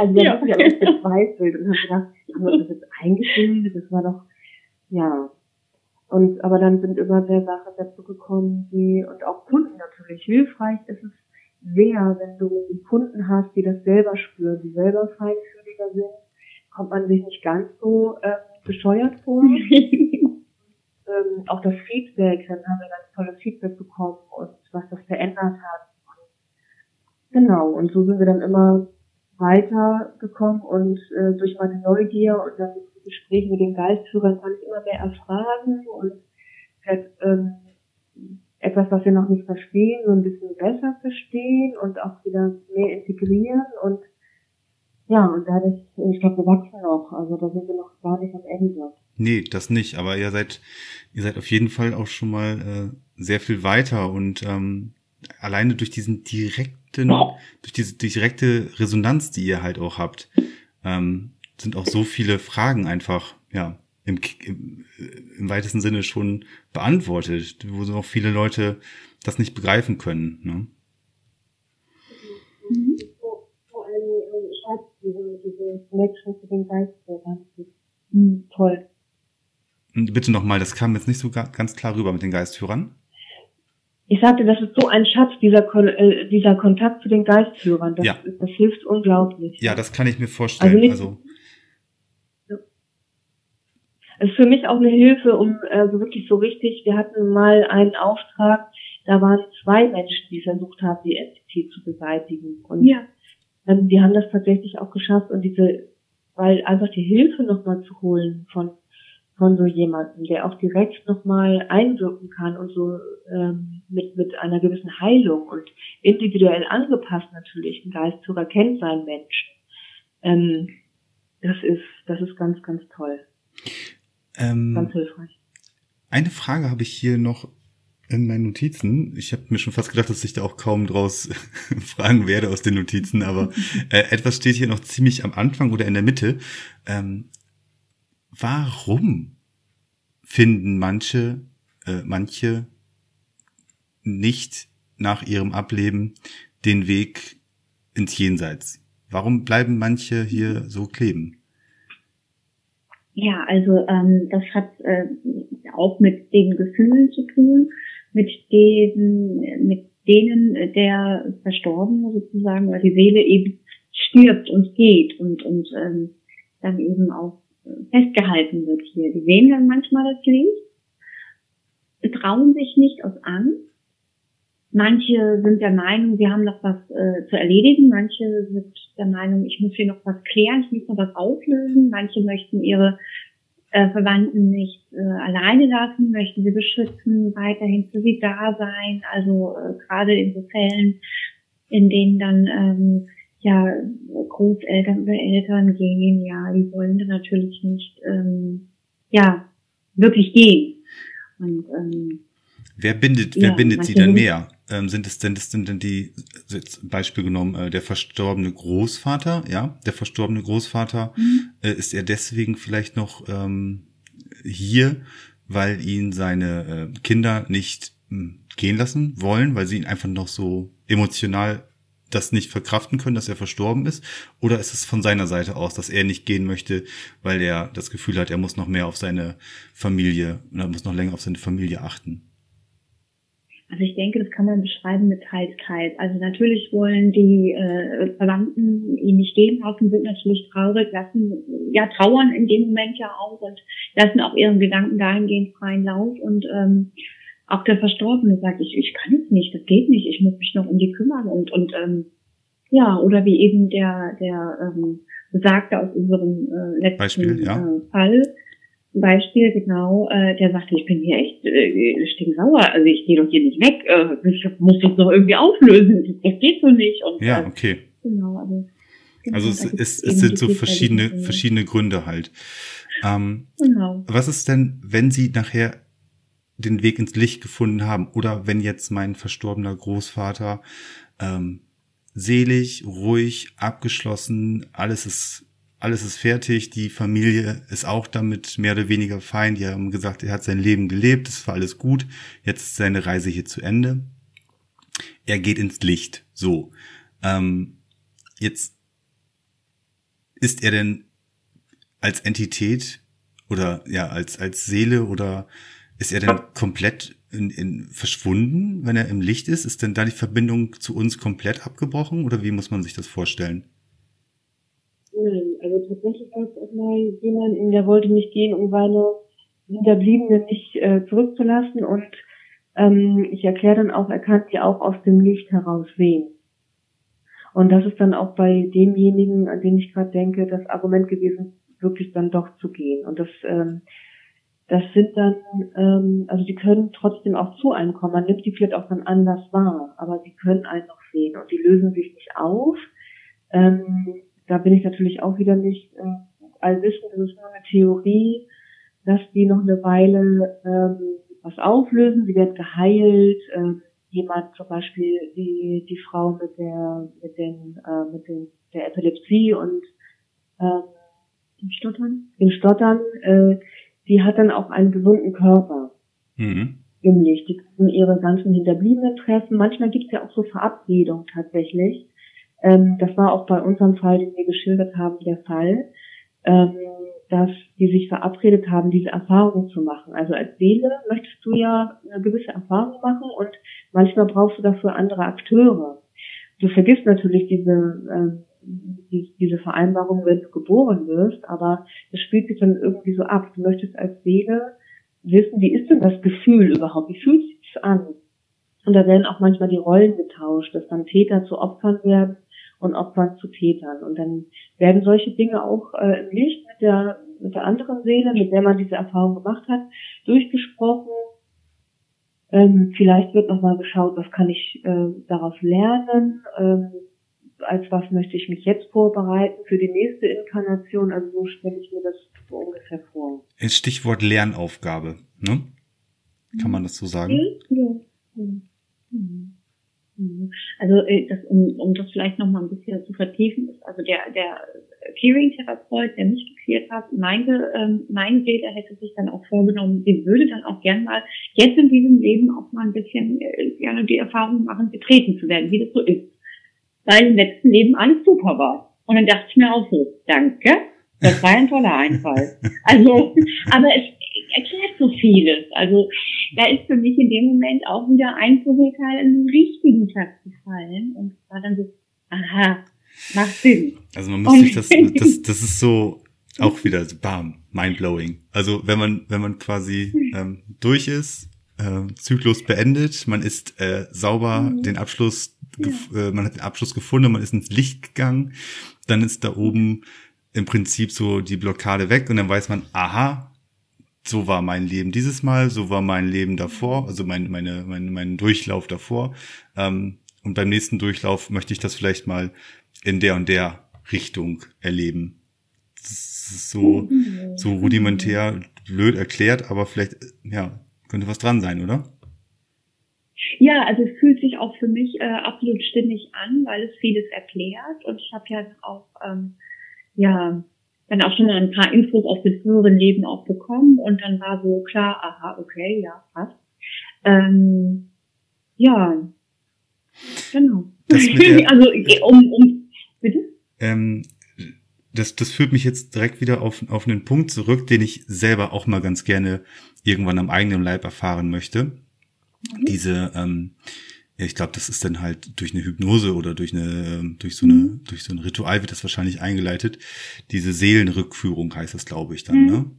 Also wir haben ja auch gezweifelt und haben gedacht, haben wir das jetzt eingebildet? Das war doch, ja. Und, aber dann sind immer mehr Sachen dazu gekommen, die, und auch Kunden natürlich. Hilfreich ist es sehr, wenn du Kunden hast, die das selber spüren, die selber feinfühliger sind, kommt man sich nicht ganz so äh, bescheuert vor. [LAUGHS] ähm, auch das Feedback, dann haben wir ganz tolles Feedback bekommen und was das verändert hat. Genau, und so sind wir dann immer weitergekommen und äh, durch meine Neugier und dann Gespräche mit den Geistführern kann ich immer mehr erfragen und halt, ähm, etwas, was wir noch nicht verstehen, so ein bisschen besser verstehen und auch wieder mehr integrieren und ja, und dadurch, ich glaube, wir wachsen noch, also da sind wir noch gar nicht am Ende. Nee, das nicht, aber ihr seid, ihr seid auf jeden Fall auch schon mal äh, sehr viel weiter und ähm, alleine durch diesen direkten, durch diese direkte Resonanz, die ihr halt auch habt, ähm, sind auch so viele Fragen einfach, ja, im, im, im weitesten Sinne schon beantwortet, wo so auch viele Leute das nicht begreifen können. Ne? Mhm. Vor allem, ähm, ich habe diese, diese Connection zu den Geistern. Mhm. Toll. Bitte nochmal, das kam jetzt nicht so ganz klar rüber mit den Geistführern. Ich sagte, das ist so ein Schatz, dieser, äh, dieser Kontakt zu den Geistführern. Das, ja. das hilft unglaublich. Ja, das kann ich mir vorstellen. Also, nicht, also ist für mich auch eine Hilfe, um äh, so wirklich so richtig, wir hatten mal einen Auftrag, da waren zwei Menschen, die versucht haben, die Entität zu beseitigen. Und ja. ähm, die haben das tatsächlich auch geschafft und diese, weil einfach die Hilfe nochmal zu holen von von so jemandem, der auch direkt nochmal einwirken kann und so ähm, mit, mit einer gewissen Heilung und individuell angepasst natürlich. Ein Geistführer kennt seinen Menschen. Ähm, das ist, das ist ganz, ganz toll. Ähm, ganz hilfreich. Eine Frage habe ich hier noch in meinen Notizen. Ich habe mir schon fast gedacht, dass ich da auch kaum draus [LAUGHS] fragen werde aus den Notizen, aber [LAUGHS] äh, etwas steht hier noch ziemlich am Anfang oder in der Mitte. Ähm, warum finden manche, äh, manche nicht nach ihrem Ableben den Weg ins Jenseits? Warum bleiben manche hier so kleben? Ja, also ähm, das hat äh, auch mit den Gefühlen zu tun, mit den, mit denen der Verstorbene sozusagen, weil die Seele eben stirbt und geht und und ähm, dann eben auch festgehalten wird hier. Die sehen dann manchmal das Licht, trauen sich nicht aus Angst. Manche sind der Meinung, sie haben noch was äh, zu erledigen. Manche sind der Meinung, ich muss hier noch was klären, ich muss noch was auflösen. Manche möchten ihre äh, Verwandten nicht äh, alleine lassen, möchten sie beschützen, weiterhin für sie da sein. Also äh, gerade in so Fällen, in denen dann ähm, ja, Großeltern oder Eltern gehen, ja, die wollen dann natürlich nicht, ähm, ja, wirklich gehen. Und, ähm, wer bindet, wer ja, bindet sie denn mehr? Ähm, sind es denn, das sind denn die, jetzt Beispiel genommen, äh, der verstorbene Großvater, ja, der verstorbene Großvater, mhm. äh, ist er deswegen vielleicht noch ähm, hier, weil ihn seine äh, Kinder nicht mh, hm, gehen lassen wollen, weil sie ihn einfach noch so emotional das nicht verkraften können, dass er verstorben ist? Oder ist es von seiner Seite aus, dass er nicht gehen möchte, weil er das Gefühl hat, er muss noch mehr auf seine Familie, er muss noch länger auf seine Familie achten? Also ich denke, das kann man beschreiben mit teils, teils. Also natürlich wollen die äh, Verwandten ihn nicht gehen lassen, sind natürlich traurig, lassen, ja, trauern in dem Moment ja auch und lassen auch ihren Gedanken dahingehend freien Lauf und ähm, auch der Verstorbene sagt, ich, ich kann es nicht, das geht nicht, ich muss mich noch um die kümmern und, und ähm, ja, oder wie eben der, der ähm, Besagte aus unserem äh, letzten Beispiel, ja. äh, Fall, Beispiel, genau, äh, der sagte, ich bin hier echt äh, stinksauer, also ich gehe doch hier nicht weg, äh, ich muss das doch irgendwie auflösen, das geht so nicht. Und, ja, äh, okay. Genau, also, genau, also es, es, es sind so verschiedene, verschiedene Gründe halt. Ähm, genau. Was ist denn, wenn Sie nachher den Weg ins Licht gefunden haben oder wenn jetzt mein verstorbener Großvater ähm, selig, ruhig, abgeschlossen, alles ist alles ist fertig, die Familie ist auch damit mehr oder weniger fein. Die haben gesagt, er hat sein Leben gelebt, es war alles gut, jetzt ist seine Reise hier zu Ende. Er geht ins Licht. So. Ähm, jetzt ist er denn als Entität oder ja, als, als Seele oder ist er denn komplett in, in, verschwunden, wenn er im Licht ist? Ist denn da die Verbindung zu uns komplett abgebrochen oder wie muss man sich das vorstellen? Nein, also tatsächlich gab es auch mal jemanden, der wollte nicht gehen, um seine Hinterbliebenen nicht äh, zurückzulassen und ähm, ich erkläre dann auch, er kann sie auch aus dem Licht heraus sehen. Und das ist dann auch bei demjenigen, an den ich gerade denke, das Argument gewesen, wirklich dann doch zu gehen. Und das, ähm, das sind dann, ähm, also die können trotzdem auch zu einem kommen. Man nimmt die vielleicht auch dann anders wahr, aber sie können einen noch sehen und die lösen sich nicht auf. Ähm, da bin ich natürlich auch wieder nicht äh, allwissend, das ist nur eine Theorie, dass die noch eine Weile ähm, was auflösen, sie werden geheilt, ähm, jemand zum Beispiel die die Frau mit der mit den äh, mit den der Epilepsie und ähm, dem Stottern, dem Stottern, äh, die hat dann auch einen gesunden Körper mhm. im Licht. Die können ihre ganzen Hinterbliebenen treffen. Manchmal gibt es ja auch so Verabredungen tatsächlich. Ähm, das war auch bei unserem Fall, den wir geschildert haben, der Fall. Ähm, dass die sich verabredet haben, diese Erfahrung zu machen. Also als Seele möchtest du ja eine gewisse Erfahrung machen und manchmal brauchst du dafür andere Akteure. Du vergisst natürlich diese, äh, die, diese Vereinbarung, wenn du geboren wirst, aber das spielt sich dann irgendwie so ab. Du möchtest als Seele wissen, wie ist denn das Gefühl überhaupt? Wie fühlt sich an? Und da werden auch manchmal die Rollen getauscht, dass dann Täter zu Opfern werden und Opfern zu Tätern. Und dann werden solche Dinge auch äh, im Licht mit der, mit der anderen Seele, mit der man diese Erfahrung gemacht hat, durchgesprochen. Ähm, vielleicht wird nochmal geschaut, was kann ich äh, daraus lernen, ähm, als was möchte ich mich jetzt vorbereiten für die nächste Inkarnation. Also so stelle ich mir das so ungefähr vor. Stichwort Lernaufgabe, ne? Kann man das so sagen? Ja. ja. Mhm. Mhm. Also äh, das, um, um das vielleicht noch mal ein bisschen zu vertiefen, ist also der der Clearing-Therapeut, der mich geklärt hat, meinte, ähm, meine Seele hätte sich dann auch vorgenommen, sie würde dann auch gern mal jetzt in diesem Leben auch mal ein bisschen äh, gerne die Erfahrung machen, getreten zu werden, wie das so ist. Weil im letzten Leben alles super war. Und dann dachte ich mir auch so, danke, das war ein toller Einfall. [LAUGHS] Also, aber es erklärt so vieles. Also da ist für mich in dem Moment auch wieder ein Puzzleteil in den richtigen Platz gefallen und war dann so, aha, macht Sinn. Also man muss und sich das, das, das ist so auch wieder so bam, mindblowing. Also wenn man, wenn man quasi ähm, durch ist, äh, Zyklus beendet, man ist äh, sauber mhm. den Abschluss, ja. äh, man hat den Abschluss gefunden, man ist ins Licht gegangen, dann ist da oben im Prinzip so die Blockade weg und dann weiß man, aha, so war mein Leben dieses Mal, so war mein Leben davor, also mein, meine, mein, mein Durchlauf davor. Ähm, und beim nächsten Durchlauf möchte ich das vielleicht mal in der und der Richtung erleben. So, so rudimentär, blöd erklärt, aber vielleicht, ja, könnte was dran sein, oder? Ja, also es fühlt sich auch für mich äh, absolut stimmig an, weil es vieles erklärt und ich habe ja auch ähm, ja dann auch schon ein paar Infos aus dem früheren Leben auch bekommen und dann war so klar, aha, okay, ja, passt. Ähm, ja, genau. [LAUGHS] Der, also um, um bitte? Ähm, das, das führt mich jetzt direkt wieder auf, auf einen Punkt zurück, den ich selber auch mal ganz gerne irgendwann am eigenen Leib erfahren möchte. Mhm. Diese ähm, ich glaube, das ist dann halt durch eine Hypnose oder durch eine, durch so eine, mhm. durch so ein Ritual wird das wahrscheinlich eingeleitet. Diese Seelenrückführung heißt das, glaube ich, dann, mhm. ne?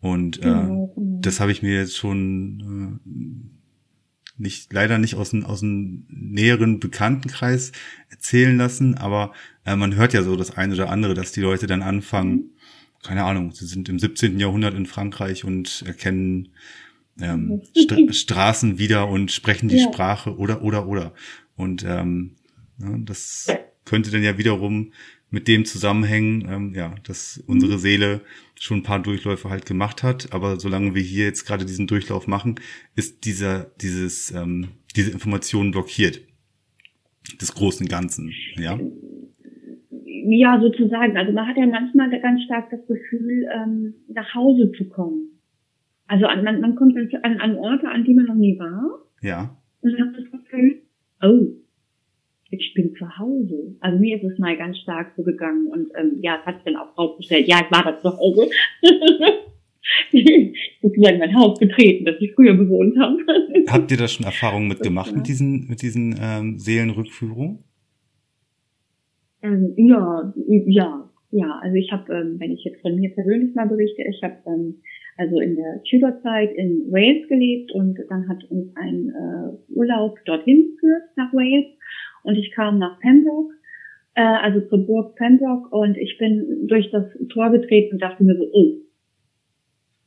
Und äh, genau, genau. das habe ich mir jetzt schon äh, nicht, leider nicht aus dem, aus dem näheren Bekanntenkreis erzählen lassen, aber äh, man hört ja so das eine oder andere, dass die Leute dann anfangen, keine Ahnung, sie sind im 17. Jahrhundert in Frankreich und erkennen ähm, [LAUGHS] St Straßen wieder und sprechen die ja. Sprache oder oder oder. Und ähm, ja, das könnte dann ja wiederum mit dem zusammenhängen, ähm, ja, dass unsere mhm. Seele schon ein paar Durchläufe halt gemacht hat, aber solange wir hier jetzt gerade diesen Durchlauf machen, ist dieser, dieses, ähm, diese Information blockiert. Des großen Ganzen, ja? Ja, sozusagen. Also man hat ja manchmal ganz stark das Gefühl, ähm, nach Hause zu kommen. Also an, man, man kommt an, an Orte, an die man noch nie war. Ja. Und hat das Gefühl, oh, ich bin zu Hause. Also mir ist es mal ganz stark so gegangen und ähm, ja, es hat sich dann auch rausgestellt, ja, ich war da zu Hause. [LAUGHS] sozusagen mein Haus betreten, das ich früher bewohnt habe. Habt ihr da schon Erfahrungen mitgemacht mit diesen, mit diesen ähm, Seelenrückführungen? Ähm, ja, ja, ja. Also ich habe, ähm, wenn ich jetzt von mir persönlich mal berichte, ich habe ähm, also in der Tudor-Zeit in Wales gelebt und dann hat uns ein äh, Urlaub dorthin geführt nach Wales und ich kam nach Pembroke, äh, also zur Burg Pembroke und ich bin durch das Tor getreten und dachte mir so, oh,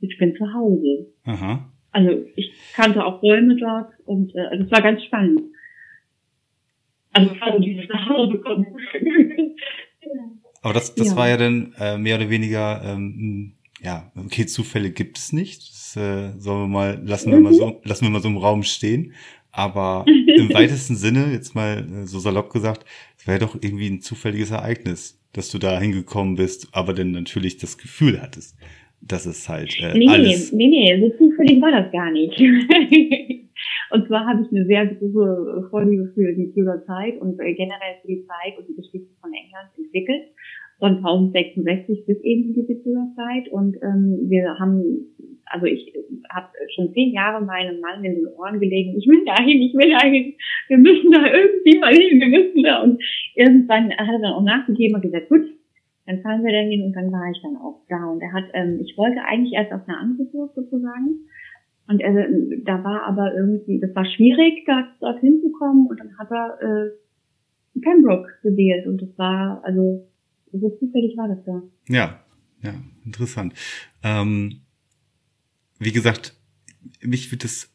ich bin zu Hause. Aha. Also ich kannte auch Räume dort und äh, also es war ganz spannend. Also es war so dieses nach Hause kommen. Aber das, das ja. war ja dann äh, mehr oder weniger, ähm, ja, okay, Zufälle gibt es nicht. Das äh, sollen wir mal, lassen wir mal so, lassen wir mal so im Raum stehen. Aber [LAUGHS] im weitesten Sinne, jetzt mal äh, so salopp gesagt, es wäre doch irgendwie ein zufälliges Ereignis, dass du da hingekommen bist, aber dann natürlich das Gefühl hattest, dass es halt äh, nee, alles... Nee, nee, so zufällig war das gar nicht. [LAUGHS] und zwar habe ich eine sehr große Vorliebe für die Tudor Zeit und äh, generell für die Zeit und die Geschichte von England entwickelt von 1066 bis eben die Zeit und ähm, wir haben, also ich habe schon zehn Jahre meinem Mann in den Ohren gelegen, ich will dahin, ich will dahin, wir müssen da irgendwie mal hin, wir müssen da. Und irgendwann hat er dann auch nachgegeben und gesagt, gut, dann fahren wir da hin und dann war ich dann auch da. Und er hat, ähm, ich wollte eigentlich erst auf eine andere Burg sozusagen. Und er, da war aber irgendwie, das war schwierig, da, dorthin zu kommen. Und dann hat er äh, Pembroke gewählt. Und das war, also so zufällig war das da. Ja, ja, interessant. Ähm, wie gesagt, mich wird das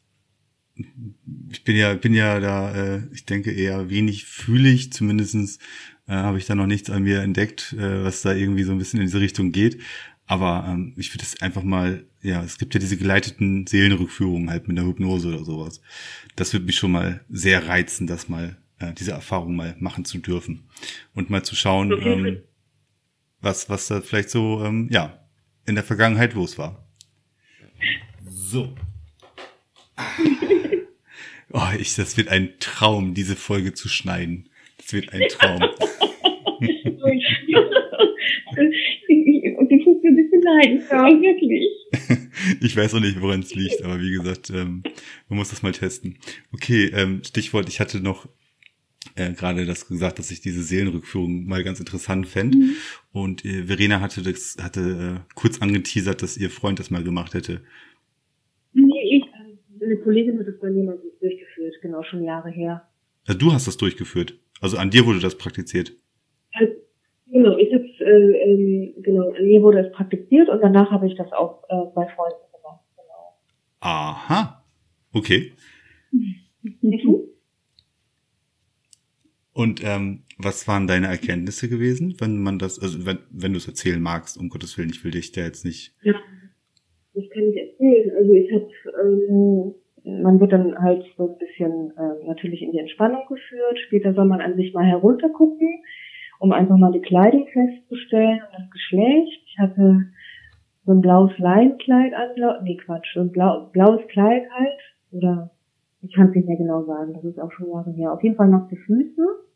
ich bin ja, bin ja da, äh, ich denke eher wenig fühlig, zumindestens äh, habe ich da noch nichts an mir entdeckt, äh, was da irgendwie so ein bisschen in diese Richtung geht. Aber ähm, ich würde es einfach mal, ja, es gibt ja diese geleiteten Seelenrückführungen halt mit der Hypnose oder sowas. Das würde mich schon mal sehr reizen, das mal, äh, diese Erfahrung mal machen zu dürfen. Und mal zu schauen, ähm, was, was da vielleicht so, ähm, ja, in der Vergangenheit los war. So. [LAUGHS] Oh, ich, das wird ein Traum, diese Folge zu schneiden. Das wird ein Traum. [LAUGHS] Und du tust mir ein bisschen leid, ja, wirklich. [LAUGHS] ich weiß auch nicht, woran es liegt, aber wie gesagt, ähm, man muss das mal testen. Okay, ähm, Stichwort, ich hatte noch äh, gerade das gesagt, dass ich diese Seelenrückführung mal ganz interessant fände. Mhm. Und äh, Verena hatte das, hatte äh, kurz angeteasert, dass ihr Freund das mal gemacht hätte. Nee, ich, äh, eine Kollegin hat das bei mir durchgeführt, genau, schon Jahre her. Also du hast das durchgeführt. Also an dir wurde das praktiziert. Also, genau, ich hab's, äh, ähm, genau, an mir wurde es praktiziert und danach habe ich das auch äh, bei Freunden gemacht. Genau. Aha. Okay. Mhm. Und ähm, was waren deine Erkenntnisse gewesen, wenn man das, also wenn, wenn du es erzählen magst, um Gottes Willen, ich will dich da jetzt nicht. Ja, das kann ich erzählen. Also ich habe, ähm, man wird dann halt so ein bisschen äh, natürlich in die Entspannung geführt. Später soll man an sich mal heruntergucken, um einfach mal die Kleidung festzustellen und das Geschlecht. Ich hatte so ein blaues Leinkleid an, nee Quatsch, so ein blau, blaues Kleid halt, oder ich kann es nicht mehr genau sagen, das ist auch schon Jahre her. Auf jeden Fall noch die Füße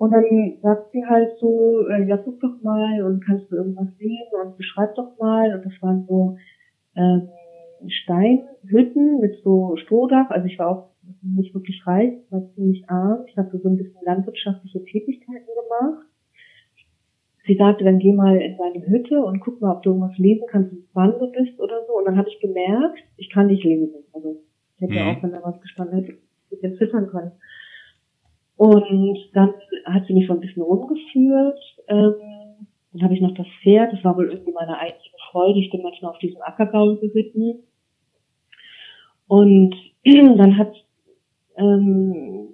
und dann sagt sie halt so, äh, ja, guck doch mal und kannst du irgendwas sehen und beschreib doch mal. Und das waren so ähm, Steinhütten mit so Strohdach. Also ich war auch nicht wirklich reich, war ziemlich arm. Ich habe so ein bisschen landwirtschaftliche Tätigkeiten gemacht. Sie sagte, dann geh mal in deine Hütte und guck mal, ob du irgendwas lesen kannst, wann du bist oder so. Und dann habe ich gemerkt, ich kann nicht lesen. Also ich hätte mhm. ja auch, wenn da was gestanden hätte, ein bisschen zittern können. Und dann hat sie mich so ein bisschen rumgeführt. Ähm, Dann habe ich noch das Pferd, das war wohl irgendwie meine einzige Freude. Ich bin manchmal auf diesem Ackergaul geritten. Und [CLEARS THROAT] dann hat, ähm,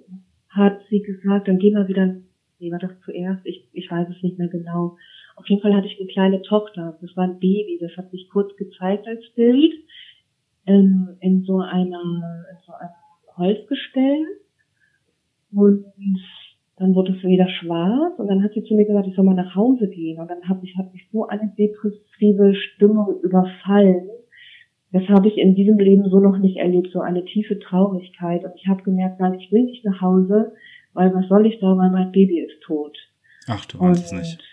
hat sie gesagt, dann gehen wir wieder, nee, war das zuerst? Ich, ich weiß es nicht mehr genau. Auf jeden Fall hatte ich eine kleine Tochter. Das war ein Baby. Das hat sich kurz gezeigt als Bild ähm, in so einer in so einem Holzgestell. Und dann wurde es wieder schwarz und dann hat sie zu mir gesagt, ich soll mal nach Hause gehen. Und dann habe ich, hat mich so eine depressive Stimmung überfallen. Das habe ich in diesem Leben so noch nicht erlebt, so eine tiefe Traurigkeit. Und ich habe gemerkt, nein, ich will nicht nach Hause, weil was soll ich da, weil mein Baby ist tot. Ach, du weißt es nicht.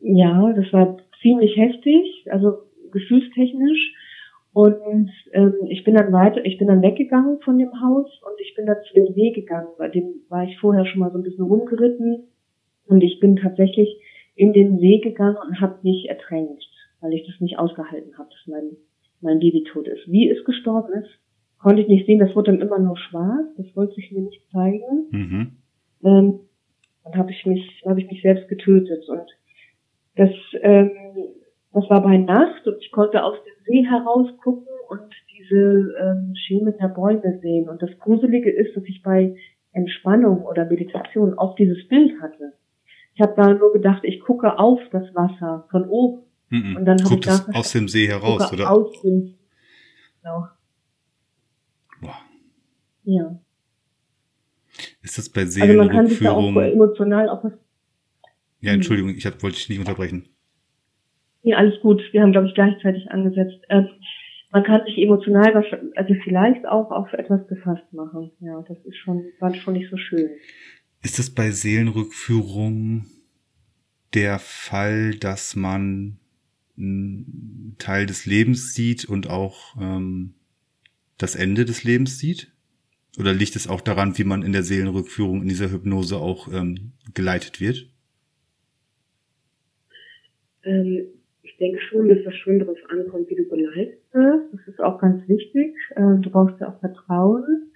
Ja, das war ziemlich heftig, also gefühlstechnisch. Und ähm, ich bin dann weiter, ich bin dann weggegangen von dem Haus und ich bin dann zu dem See gegangen, bei dem war ich vorher schon mal so ein bisschen rumgeritten und ich bin tatsächlich in den See gegangen und habe mich ertränkt, weil ich das nicht ausgehalten habe, dass mein, mein Baby tot ist. Wie es gestorben ist, konnte ich nicht sehen, das wurde dann immer nur schwarz, das wollte sich mir nicht zeigen. Mhm. Ähm, dann habe ich mich, habe ich mich selbst getötet und das ähm, das war bei Nacht und ich konnte aus dem See herausgucken und diese ähm, Schemen der Bäume sehen. Und das Gruselige ist, dass ich bei Entspannung oder Meditation oft dieses Bild hatte. Ich habe da nur gedacht, ich gucke auf das Wasser von oben. Mm -mm. Und dann habe ich gedacht, aus dem See heraus, oder? Aus dem, genau. Boah. Ja. Ist das bei Seelenrückführung? Also man kann sich da auch emotional auch was. Ja, Entschuldigung, ich hab, wollte dich nicht unterbrechen. Ja, alles gut. Wir haben, glaube ich, gleichzeitig angesetzt. Ähm, man kann sich emotional, also vielleicht auch auf etwas gefasst machen. Ja, das ist schon, war schon nicht so schön. Ist es bei Seelenrückführung der Fall, dass man einen Teil des Lebens sieht und auch ähm, das Ende des Lebens sieht? Oder liegt es auch daran, wie man in der Seelenrückführung, in dieser Hypnose auch ähm, geleitet wird? Ähm, denke schon, dass das schon darauf ankommt, wie du geleitet wirst. Das ist auch ganz wichtig. Ähm, du brauchst ja auch Vertrauen.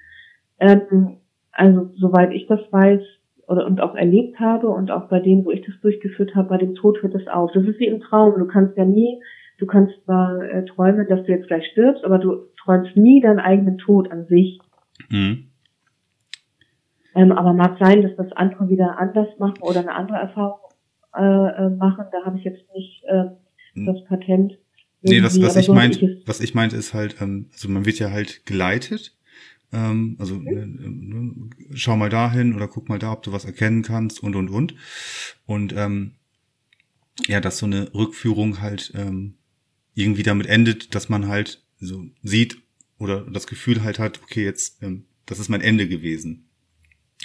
Ähm, also soweit ich das weiß oder und auch erlebt habe und auch bei denen, wo ich das durchgeführt habe, bei dem Tod hört es auf. Das ist wie im Traum. Du kannst ja nie, du kannst zwar äh, träumen, dass du jetzt gleich stirbst, aber du träumst nie deinen eigenen Tod an sich. Mhm. Ähm, aber mag sein, dass das andere wieder anders machen oder eine andere Erfahrung äh, äh machen. Da habe ich jetzt nicht äh. Das Patent. Nee, was, was ich meinte, was ich meinte ist halt, ähm, also man wird ja halt geleitet. Ähm, also mhm. äh, schau mal dahin oder guck mal da, ob du was erkennen kannst und und und. Und ähm, ja, dass so eine Rückführung halt ähm, irgendwie damit endet, dass man halt so sieht oder das Gefühl halt hat, okay, jetzt, ähm, das ist mein Ende gewesen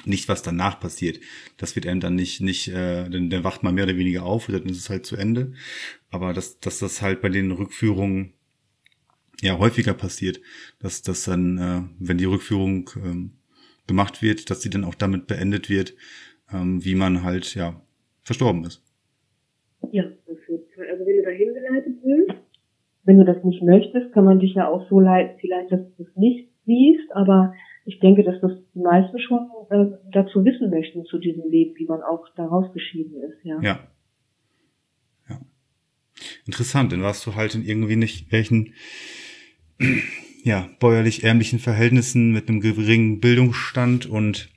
nicht, was danach passiert. Das wird einem dann nicht, nicht, äh, dann, dann wacht man mehr oder weniger auf oder dann ist es halt zu Ende. Aber dass, dass das halt bei den Rückführungen ja häufiger passiert, dass das dann, äh, wenn die Rückführung ähm, gemacht wird, dass sie dann auch damit beendet wird, ähm, wie man halt ja verstorben ist. Ja, also wenn du dahin geleitet wirst, wenn du das nicht möchtest, kann man dich ja auch so leiten, vielleicht, dass du es nicht siehst, aber ich denke, dass das die meisten schon äh, dazu wissen möchten zu diesem Leben, wie man auch daraus geschieden ist, ja. Ja. Ja. Interessant, dann warst du halt in irgendwie nicht welchen [CLEARS THROAT] ja, bäuerlich-ärmlichen Verhältnissen mit einem geringen Bildungsstand und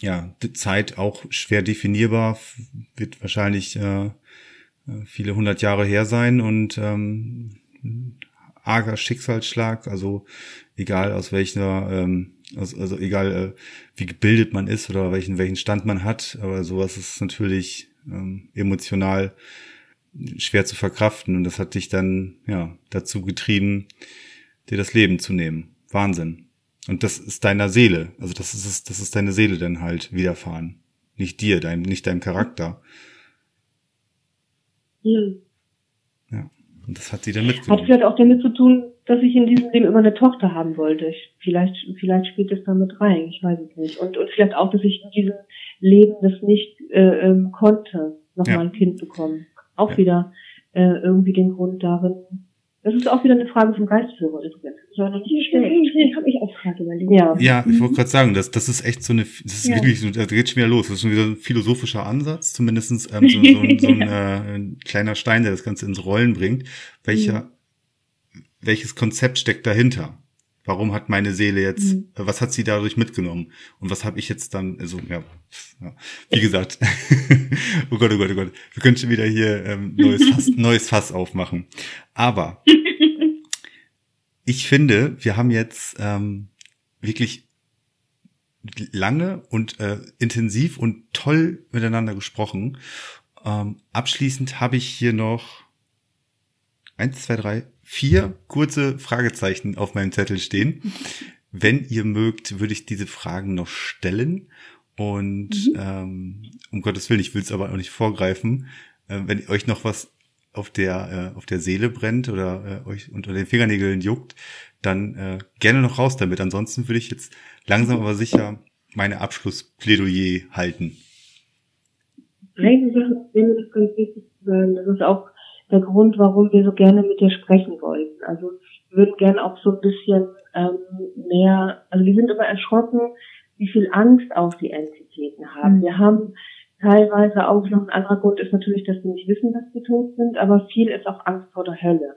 ja, die Zeit auch schwer definierbar, wird wahrscheinlich äh, äh viele hundert Jahre her sein und ähm, arger Schicksalsschlag, also egal aus welcher, ähm, also, also egal äh, wie gebildet man ist oder welchen, welchen Stand man hat, aber sowas ist natürlich ähm, emotional schwer zu verkraften und das hat dich dann ja dazu getrieben, dir das Leben zu nehmen. Wahnsinn. Und das ist deiner Seele, also das ist das ist deine Seele dann halt widerfahren, nicht dir, dein nicht deinem Charakter. Ja. Und das hat sie dann mitgenommen. Hat vielleicht auch damit zu tun, dass ich in diesem Leben immer eine Tochter haben wollte. Ich, vielleicht, vielleicht spielt es damit rein, ich weiß es nicht. Und, und vielleicht auch, dass ich in diesem Leben das nicht äh, ähm, konnte, nochmal ja. ein Kind bekommen. Auch ja. wieder äh, irgendwie den Grund darin. Das ist auch wieder eine Frage vom Geistführer übrigens. War noch nicht gestellt. habe ich auch gerade überlegt. Ja, ja ich wollte gerade sagen, das, das ist echt so eine, das ist ja. wirklich, da geht schon wieder los. Das ist schon wieder ein philosophischer Ansatz, zumindestens ähm, so, so, ein, so ein, [LAUGHS] äh, ein kleiner Stein, der das Ganze ins Rollen bringt. Welcher, mhm. welches Konzept steckt dahinter? Warum hat meine Seele jetzt, mhm. Äh, was hat sie dadurch mitgenommen? Und was habe ich jetzt dann, also ja, ja wie gesagt, [LAUGHS] oh Gott, oh Gott, oh Gott, wir können schon wieder hier ähm, neues, Fass, [LAUGHS] neues Fass aufmachen. Aber ich finde, wir haben jetzt ähm, wirklich lange und äh, intensiv und toll miteinander gesprochen. Ähm, abschließend habe ich hier noch eins, zwei, drei, vier kurze Fragezeichen auf meinem Zettel stehen. Wenn ihr mögt, würde ich diese Fragen noch stellen. Und mhm. ähm, um Gottes Willen, ich will es aber auch nicht vorgreifen. Äh, wenn euch noch was auf der äh, auf der Seele brennt oder äh, euch unter den Fingernägeln juckt, dann äh, gerne noch raus damit. Ansonsten würde ich jetzt langsam aber sicher meine Abschlussplädoyer halten. Eine Sache wäre mir das ganz wichtig zu sagen. Das ist auch der Grund, warum wir so gerne mit dir sprechen wollten. Also wir würden gerne auch so ein bisschen ähm, mehr, also wir sind immer erschrocken, wie viel Angst auch die Entitäten haben. Mhm. Wir haben teilweise auch noch ein anderer Grund ist natürlich, dass wir nicht wissen, dass wir tot sind, aber viel ist auch Angst vor der Hölle.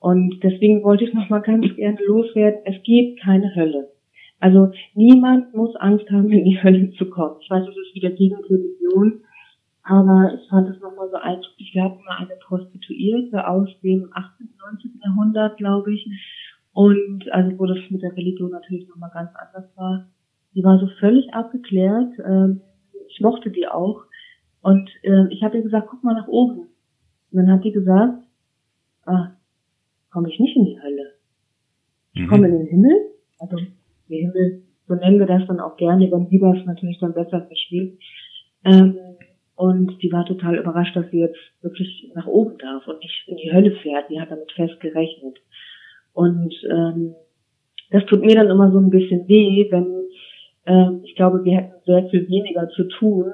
Und deswegen wollte ich noch mal ganz gerne loswerden, es gibt keine Hölle. Also niemand muss Angst haben, in die Hölle zu kommen. Ich weiß, das ist wieder gegen Religion, aber ich fand es nochmal so eindrücklich. Wir hatten mal eine Prostituierte aus dem 18., 19. Jahrhundert, glaube ich. Und also wo das mit der Religion natürlich nochmal ganz anders war. Die war so völlig abgeklärt. Ähm, ich mochte die auch. Und äh, ich habe ihr gesagt, guck mal nach oben. Und dann hat die gesagt, ah, komme ich nicht in die Hölle. Ich mhm. komme in den Himmel, also der Himmel, so nennen wir das dann auch gerne, wenn sie das natürlich dann besser versteht. Ähm, und die war total überrascht, dass sie jetzt wirklich nach oben darf und nicht in die Hölle fährt. Die hat damit fest gerechnet. Und ähm, das tut mir dann immer so ein bisschen weh, wenn ähm, ich glaube, wir hätten sehr viel weniger zu tun,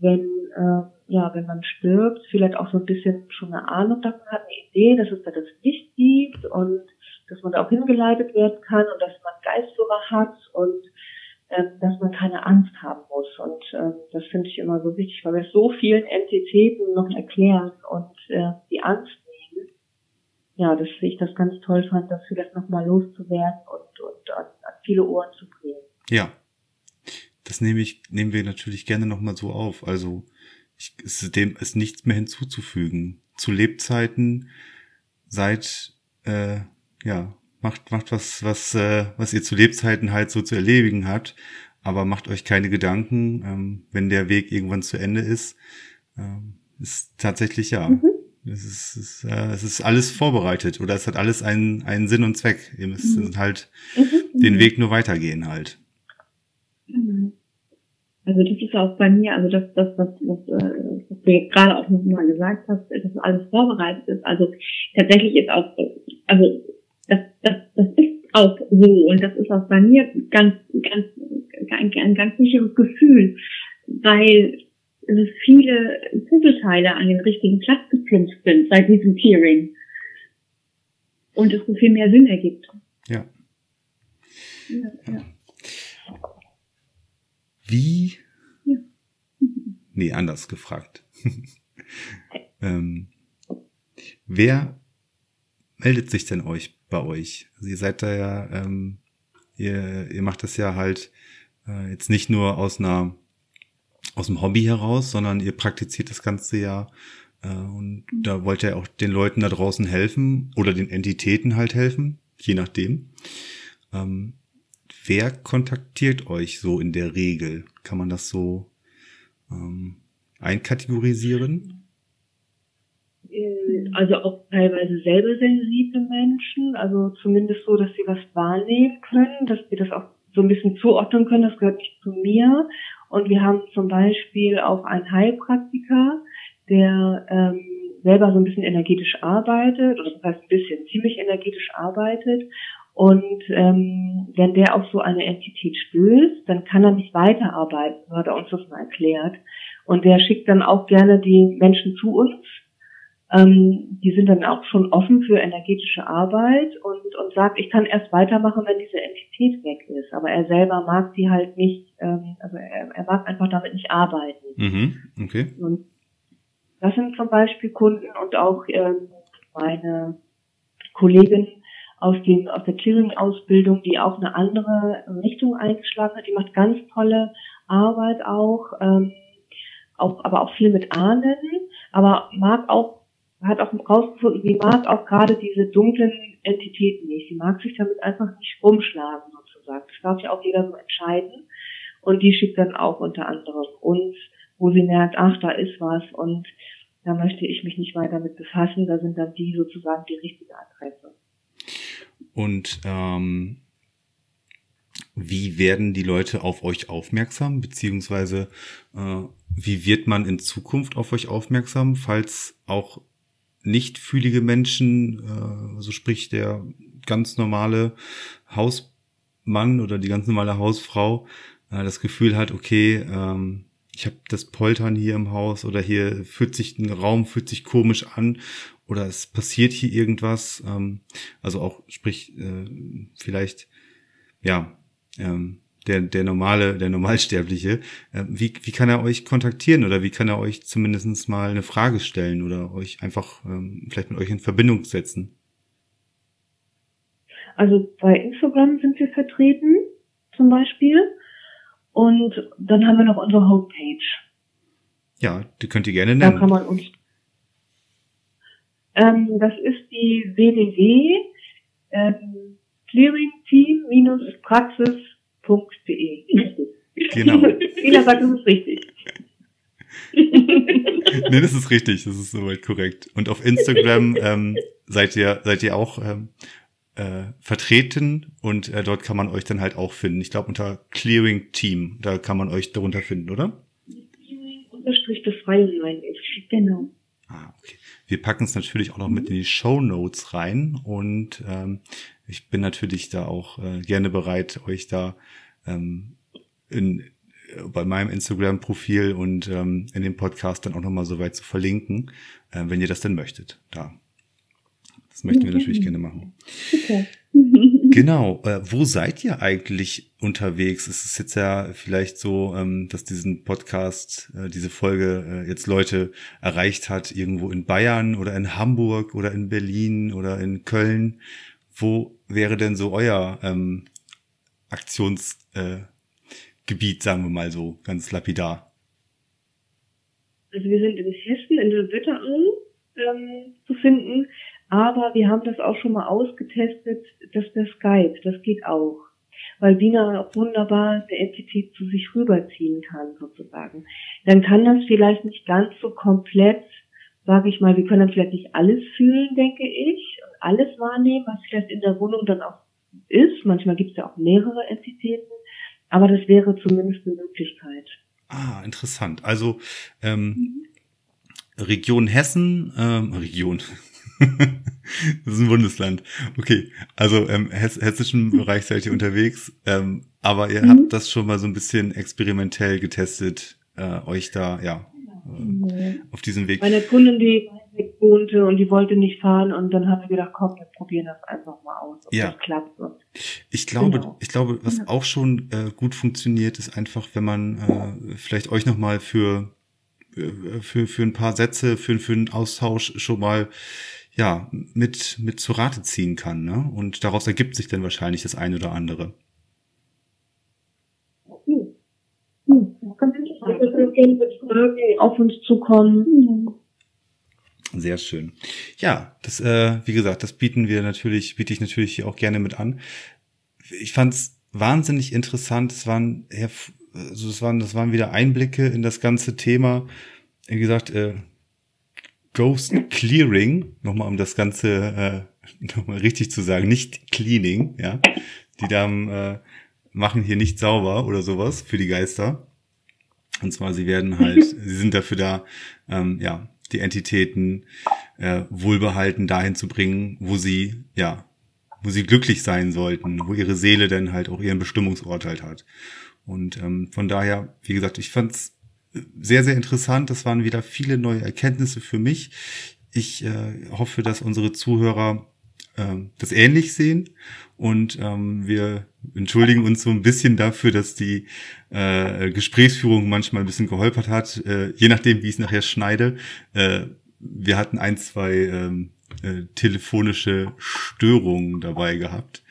wenn äh, ja, wenn man stirbt, vielleicht auch so ein bisschen schon eine Ahnung davon hat, eine Idee, dass es da das Licht gibt und dass man da auch hingeleitet werden kann und dass man Geistführer hat und dass man keine Angst haben muss. Und ähm, das finde ich immer so wichtig, weil wir so vielen Entitäten noch erklären und äh, die Angst nehmen. Ja, dass ich das ganz toll fand, das vielleicht nochmal loszuwerden und, und an, an viele Ohren zu bringen. Ja, das nehme ich, nehmen wir natürlich gerne nochmal so auf. Also ich, ist dem ist nichts mehr hinzuzufügen. Zu Lebzeiten seid äh, ja macht macht was was äh, was ihr zu Lebzeiten halt so zu erledigen habt, aber macht euch keine Gedanken, ähm, wenn der Weg irgendwann zu Ende ist. Ähm, ist tatsächlich ja. Mhm. Es ist, es, ist, äh, es ist alles vorbereitet oder es hat alles einen, einen Sinn und Zweck. Ihr müsst mhm. halt mhm. den Weg nur weitergehen halt. Mhm. Also das ist auch bei mir, also das, das, das, das, äh, was du jetzt gerade auch noch mal gesagt hast, dass alles vorbereitet ist. Also tatsächlich ist auch, also das, das, das ist auch so und das ist auch bei mir ganz, ganz, ein, ein ganz sicheres Gefühl, weil es viele Puzzleteile an den richtigen Platz gepflanzt sind seit diesem Peering und es so viel mehr Sinn ergibt. Ja. ja, ja. Wie? Ja. [LAUGHS] Nee, anders gefragt. [LAUGHS] ähm, wer meldet sich denn euch bei euch? Also ihr seid da ja, ähm, ihr, ihr macht das ja halt äh, jetzt nicht nur aus einer aus dem Hobby heraus, sondern ihr praktiziert das ganze ja äh, und da wollt ihr auch den Leuten da draußen helfen oder den Entitäten halt helfen, je nachdem. Ähm, wer kontaktiert euch so in der Regel? Kann man das so ähm, einkategorisieren? Also auch teilweise selber sensible Menschen, also zumindest so, dass sie was wahrnehmen können, dass wir das auch so ein bisschen zuordnen können, das gehört nicht zu mir. Und wir haben zum Beispiel auch einen Heilpraktiker, der ähm, selber so ein bisschen energetisch arbeitet, oder das heißt ein bisschen ziemlich energetisch arbeitet und ähm, wenn der auf so eine Entität stößt, dann kann er nicht weiterarbeiten, so hat er uns das mal erklärt. Und der schickt dann auch gerne die Menschen zu uns, ähm, die sind dann auch schon offen für energetische Arbeit und, und sagt, ich kann erst weitermachen, wenn diese Entität weg ist. Aber er selber mag sie halt nicht, ähm, also er, er mag einfach damit nicht arbeiten. Mhm. Okay. Und das sind zum Beispiel Kunden und auch ähm, meine Kollegin aus, dem, aus der Clearing-Ausbildung, die auch eine andere Richtung eingeschlagen hat. Die macht ganz tolle Arbeit auch, ähm, auch aber auch viel mit Ahnen, aber mag auch hat auch rausgefunden, sie mag auch gerade diese dunklen Entitäten nicht. Sie mag sich damit einfach nicht rumschlagen sozusagen. Das darf ja auch jeder so entscheiden. Und die schickt dann auch unter anderem uns, wo sie merkt, ach, da ist was und da möchte ich mich nicht weiter mit befassen. Da sind dann die sozusagen die richtige Adresse. Und ähm, wie werden die Leute auf euch aufmerksam, beziehungsweise äh, wie wird man in Zukunft auf euch aufmerksam, falls auch nicht fühlige Menschen, äh, so sprich der ganz normale Hausmann oder die ganz normale Hausfrau, äh, das Gefühl hat, okay, ähm, ich habe das Poltern hier im Haus oder hier fühlt sich ein Raum fühlt sich komisch an oder es passiert hier irgendwas. Ähm, also auch sprich äh, vielleicht ja ähm, der, der normale, der Normalsterbliche, äh, wie, wie kann er euch kontaktieren oder wie kann er euch zumindestens mal eine Frage stellen oder euch einfach ähm, vielleicht mit euch in Verbindung setzen? Also bei Instagram sind wir vertreten, zum Beispiel. Und dann haben wir noch unsere Homepage. Ja, die könnt ihr gerne nennen. Da kann man uns. Ähm, das ist die www ähm, clearingteam-praxis www.de. Genau. [LAUGHS] Ina sagt, das ist richtig. [LAUGHS] nee, das ist richtig, das ist soweit korrekt. Und auf Instagram ähm, seid ihr seid ihr auch ähm, äh, vertreten und äh, dort kann man euch dann halt auch finden. Ich glaube unter Clearing Team, da kann man euch darunter finden, oder? Clearing unterstrich Befreiung meine ich. Genau. Ah, okay. Wir packen es natürlich auch noch mit in die Show Notes rein und ähm, ich bin natürlich da auch äh, gerne bereit, euch da ähm, in, bei meinem Instagram-Profil und ähm, in dem Podcast dann auch nochmal so weit zu verlinken, äh, wenn ihr das denn möchtet. Da. Das möchten wir natürlich gerne machen. Okay. [LAUGHS] Genau. Äh, wo seid ihr eigentlich unterwegs? Es ist jetzt ja vielleicht so, ähm, dass diesen Podcast, äh, diese Folge äh, jetzt Leute erreicht hat, irgendwo in Bayern oder in Hamburg oder in Berlin oder in Köln. Wo wäre denn so euer ähm, Aktionsgebiet, äh, sagen wir mal so, ganz lapidar? Also wir sind in Hessen, in der Wetterau ähm, zu finden, aber wir haben das auch schon mal ausgetestet, dass der Skype, das geht auch. Weil Wiener auch wunderbar eine Entität zu sich rüberziehen kann, sozusagen. Dann kann das vielleicht nicht ganz so komplett sage ich mal, wir können dann vielleicht nicht alles fühlen, denke ich, alles wahrnehmen, was vielleicht in der Wohnung dann auch ist. Manchmal gibt es ja auch mehrere Entitäten, aber das wäre zumindest eine Möglichkeit. Ah, interessant. Also ähm, mhm. Region Hessen, ähm, Region. [LAUGHS] das ist ein Bundesland. Okay, also im ähm, hess hessischen [LAUGHS] Bereich seid ihr unterwegs, ähm, aber ihr mhm. habt das schon mal so ein bisschen experimentell getestet, äh, euch da ja äh, auf diesem Weg. Meine Kundin, die wohnte und die wollte nicht fahren und dann haben wir gedacht, komm, wir probieren das einfach mal aus, ob ja. das klappt. Ich glaube, genau. ich glaube, was ja. auch schon äh, gut funktioniert, ist einfach, wenn man äh, vielleicht euch nochmal für, äh, für, für ein paar Sätze, für, für einen Austausch schon mal ja, mit, mit zu Rate ziehen kann, ne? Und daraus ergibt sich dann wahrscheinlich das eine oder andere. Hm. Hm. Also gerne mit Fragen auf uns zukommen. Sehr schön. Ja, das, äh, wie gesagt, das bieten wir natürlich, biete ich natürlich auch gerne mit an. Ich fand's wahnsinnig interessant. Es waren, also es waren, das waren wieder Einblicke in das ganze Thema. Wie gesagt, äh, Ghost Clearing, nochmal um das Ganze äh, [LAUGHS] nochmal richtig zu sagen, nicht Cleaning, ja. Die Damen äh, machen hier nicht sauber oder sowas für die Geister. Und zwar, sie werden halt, [LAUGHS] sie sind dafür da, ähm, ja, die Entitäten äh, wohlbehalten dahin zu bringen, wo sie, ja, wo sie glücklich sein sollten, wo ihre Seele dann halt auch ihren Bestimmungsort halt hat. Und ähm, von daher, wie gesagt, ich fand's sehr, sehr interessant. Das waren wieder viele neue Erkenntnisse für mich. ich äh, hoffe, dass unsere Zuhörer äh, das ähnlich sehen und ähm, wir entschuldigen uns so ein bisschen dafür, dass die äh, Gesprächsführung manchmal ein bisschen geholpert hat, äh, je nachdem, wie ich es nachher schneide. Äh, wir hatten ein, zwei ähm, äh, telefonische Störungen dabei gehabt.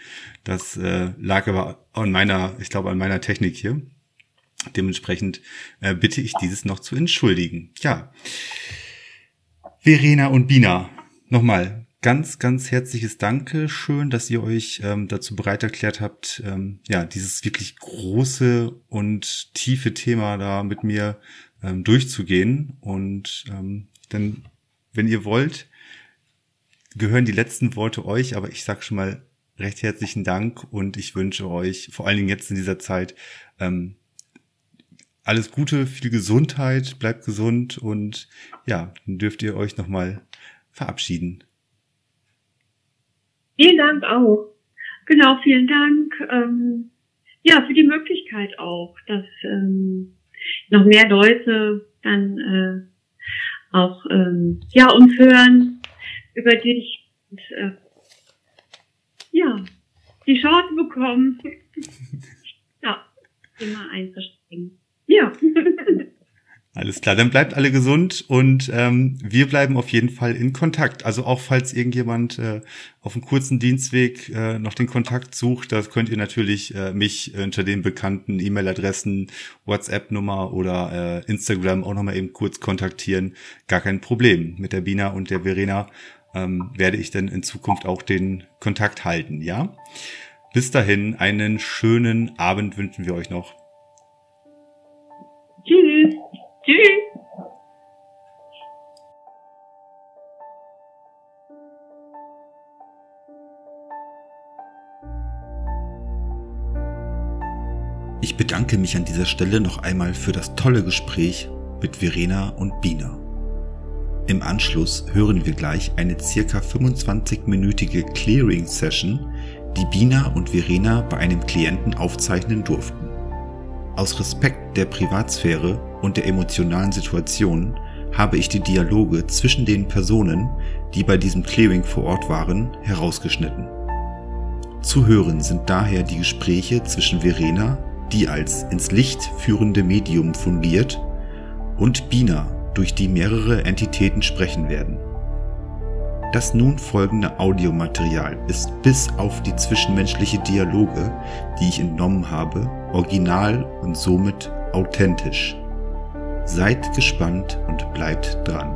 Das äh, lag aber an meiner, ich glaube, an meiner Technik hier. Dementsprechend äh, bitte ich dieses noch zu entschuldigen. Ja. Verena und Bina, nochmal ganz, ganz herzliches Danke. Schön, dass ihr euch ähm, dazu bereit erklärt habt, ähm, ja, dieses wirklich große und tiefe Thema da mit mir ähm, durchzugehen. Und ähm, dann, wenn ihr wollt, gehören die letzten Worte euch, aber ich sag schon mal recht herzlichen Dank und ich wünsche euch vor allen Dingen jetzt in dieser Zeit ähm, alles Gute, viel Gesundheit, bleibt gesund und ja, dann dürft ihr euch nochmal verabschieden. Vielen Dank auch. Genau, vielen Dank. Ähm, ja, für die Möglichkeit auch, dass ähm, noch mehr Leute dann äh, auch ähm, ja uns hören über dich und äh, ja die Chance bekommen, [LAUGHS] ja immer einzuspringen. Ja. [LAUGHS] Alles klar, dann bleibt alle gesund und ähm, wir bleiben auf jeden Fall in Kontakt. Also auch falls irgendjemand äh, auf einem kurzen Dienstweg äh, noch den Kontakt sucht, das könnt ihr natürlich äh, mich unter den bekannten E-Mail-Adressen, WhatsApp-Nummer oder äh, Instagram auch nochmal eben kurz kontaktieren. Gar kein Problem. Mit der Bina und der Verena ähm, werde ich dann in Zukunft auch den Kontakt halten, ja? Bis dahin, einen schönen Abend wünschen wir euch noch. Tschüss. Tschüss. Ich bedanke mich an dieser Stelle noch einmal für das tolle Gespräch mit Verena und Bina. Im Anschluss hören wir gleich eine circa 25-minütige Clearing-Session, die Bina und Verena bei einem Klienten aufzeichnen durften. Aus Respekt der Privatsphäre und der emotionalen Situation habe ich die Dialoge zwischen den Personen, die bei diesem Clearing vor Ort waren, herausgeschnitten. Zu hören sind daher die Gespräche zwischen Verena, die als ins Licht führende Medium fungiert, und Bina, durch die mehrere Entitäten sprechen werden. Das nun folgende Audiomaterial ist bis auf die zwischenmenschliche Dialoge, die ich entnommen habe, original und somit authentisch. Seid gespannt und bleibt dran.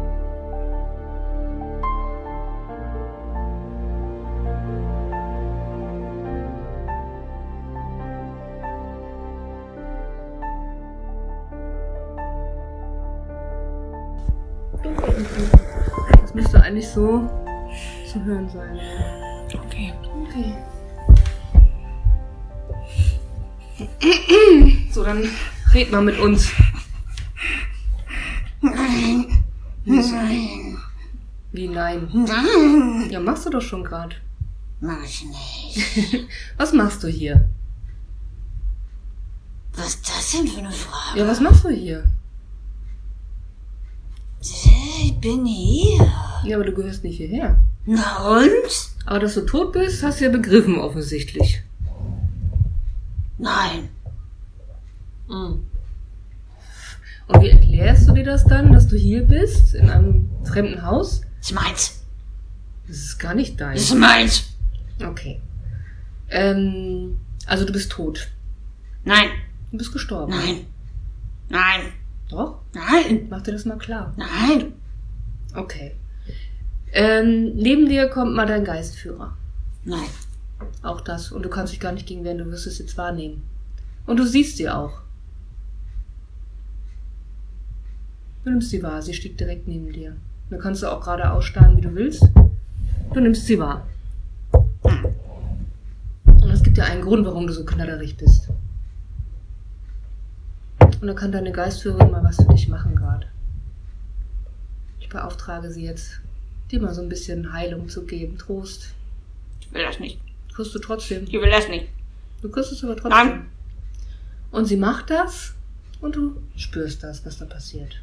Das müsste eigentlich so zu hören sein. Okay. Okay. So, dann red mal mit uns. Nein. Nein. Wie nein? Nein. Ja, machst du doch schon gerade. Mach ich nicht. [LAUGHS] Was machst du hier? Was ist das denn für eine Frage? Ja, was machst du hier? Ich bin hier. Ja, aber du gehörst nicht hierher. Na und? Aber dass du tot bist, hast du ja begriffen offensichtlich. Nein. Mhm. Und wie erklärst du dir das dann, dass du hier bist, in einem fremden Haus? Das ist meins. Das ist gar nicht dein. Das ist meins. Okay. Ähm, also du bist tot. Nein. Du bist gestorben. Nein. Nein. Doch? Nein. Mach dir das mal klar. Nein. Okay. Ähm, neben dir kommt mal dein Geistführer. Nein. Auch das. Und du kannst dich gar nicht gegen wehren, du wirst es jetzt wahrnehmen. Und du siehst sie auch. Du nimmst sie wahr, sie steht direkt neben dir. Du kannst du auch gerade ausstarren, wie du willst. Du nimmst sie wahr. Und es gibt ja einen Grund, warum du so knallerig bist. Und da kann deine Geistführerin mal was für dich machen gerade. Ich beauftrage sie jetzt, dir mal so ein bisschen Heilung zu geben, Trost. Ich will das nicht. Küsst du trotzdem. Ich will das nicht. Du küsst es aber trotzdem. Nein. Und sie macht das und du spürst das, was da passiert.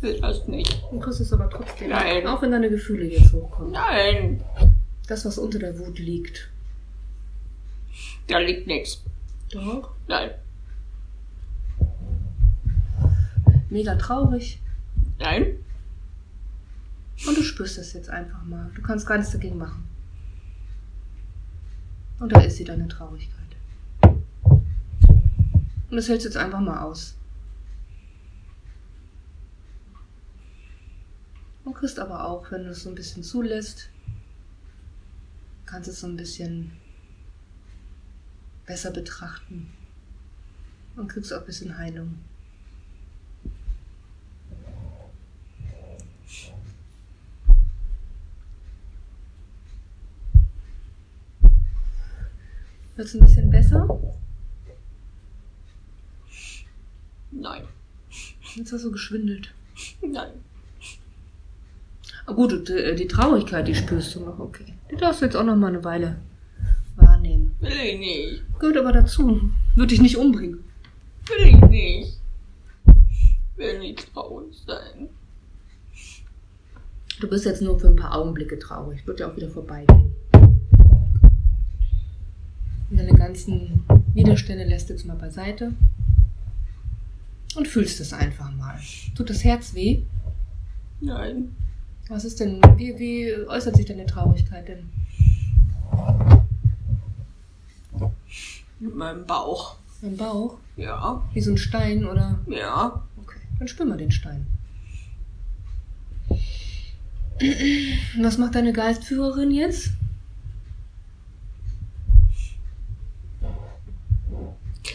Will das nicht. Du küsst es aber trotzdem. Nein. Auch wenn deine Gefühle jetzt hochkommen. Nein. Das, was unter der Wut liegt. Da liegt nichts. Doch. Nein. Mega traurig. nein, Und du spürst es jetzt einfach mal. Du kannst gar nichts dagegen machen. Und da ist sie, deine Traurigkeit. Und das hältst du jetzt einfach mal aus. Und kriegst aber auch, wenn du es so ein bisschen zulässt, kannst es so ein bisschen besser betrachten. Und kriegst auch ein bisschen Heilung. Wird's ein bisschen besser? nein, Jetzt hast du geschwindelt. nein. Ah, gut, äh, die Traurigkeit, die spürst du noch, okay. Die darfst du jetzt auch noch mal eine Weile wahrnehmen. Will ich nicht. Gehört aber dazu. Würde dich nicht umbringen. Will ich nicht. Will nicht traurig sein. Du bist jetzt nur für ein paar Augenblicke traurig. Wird ja auch wieder vorbeigehen. Und deine ganzen Widerstände lässt du jetzt mal beiseite. Und fühlst es einfach mal. Tut das Herz weh? Nein, Was ist denn, wie, wie äußert sich deine Traurigkeit denn? mit meinem Bauch. Im Bauch? Ja, Wie so ein Stein oder? ja. Okay, dann spür mal den Stein. [CLEARS THROAT] Was macht deine Geistführerin jetzt?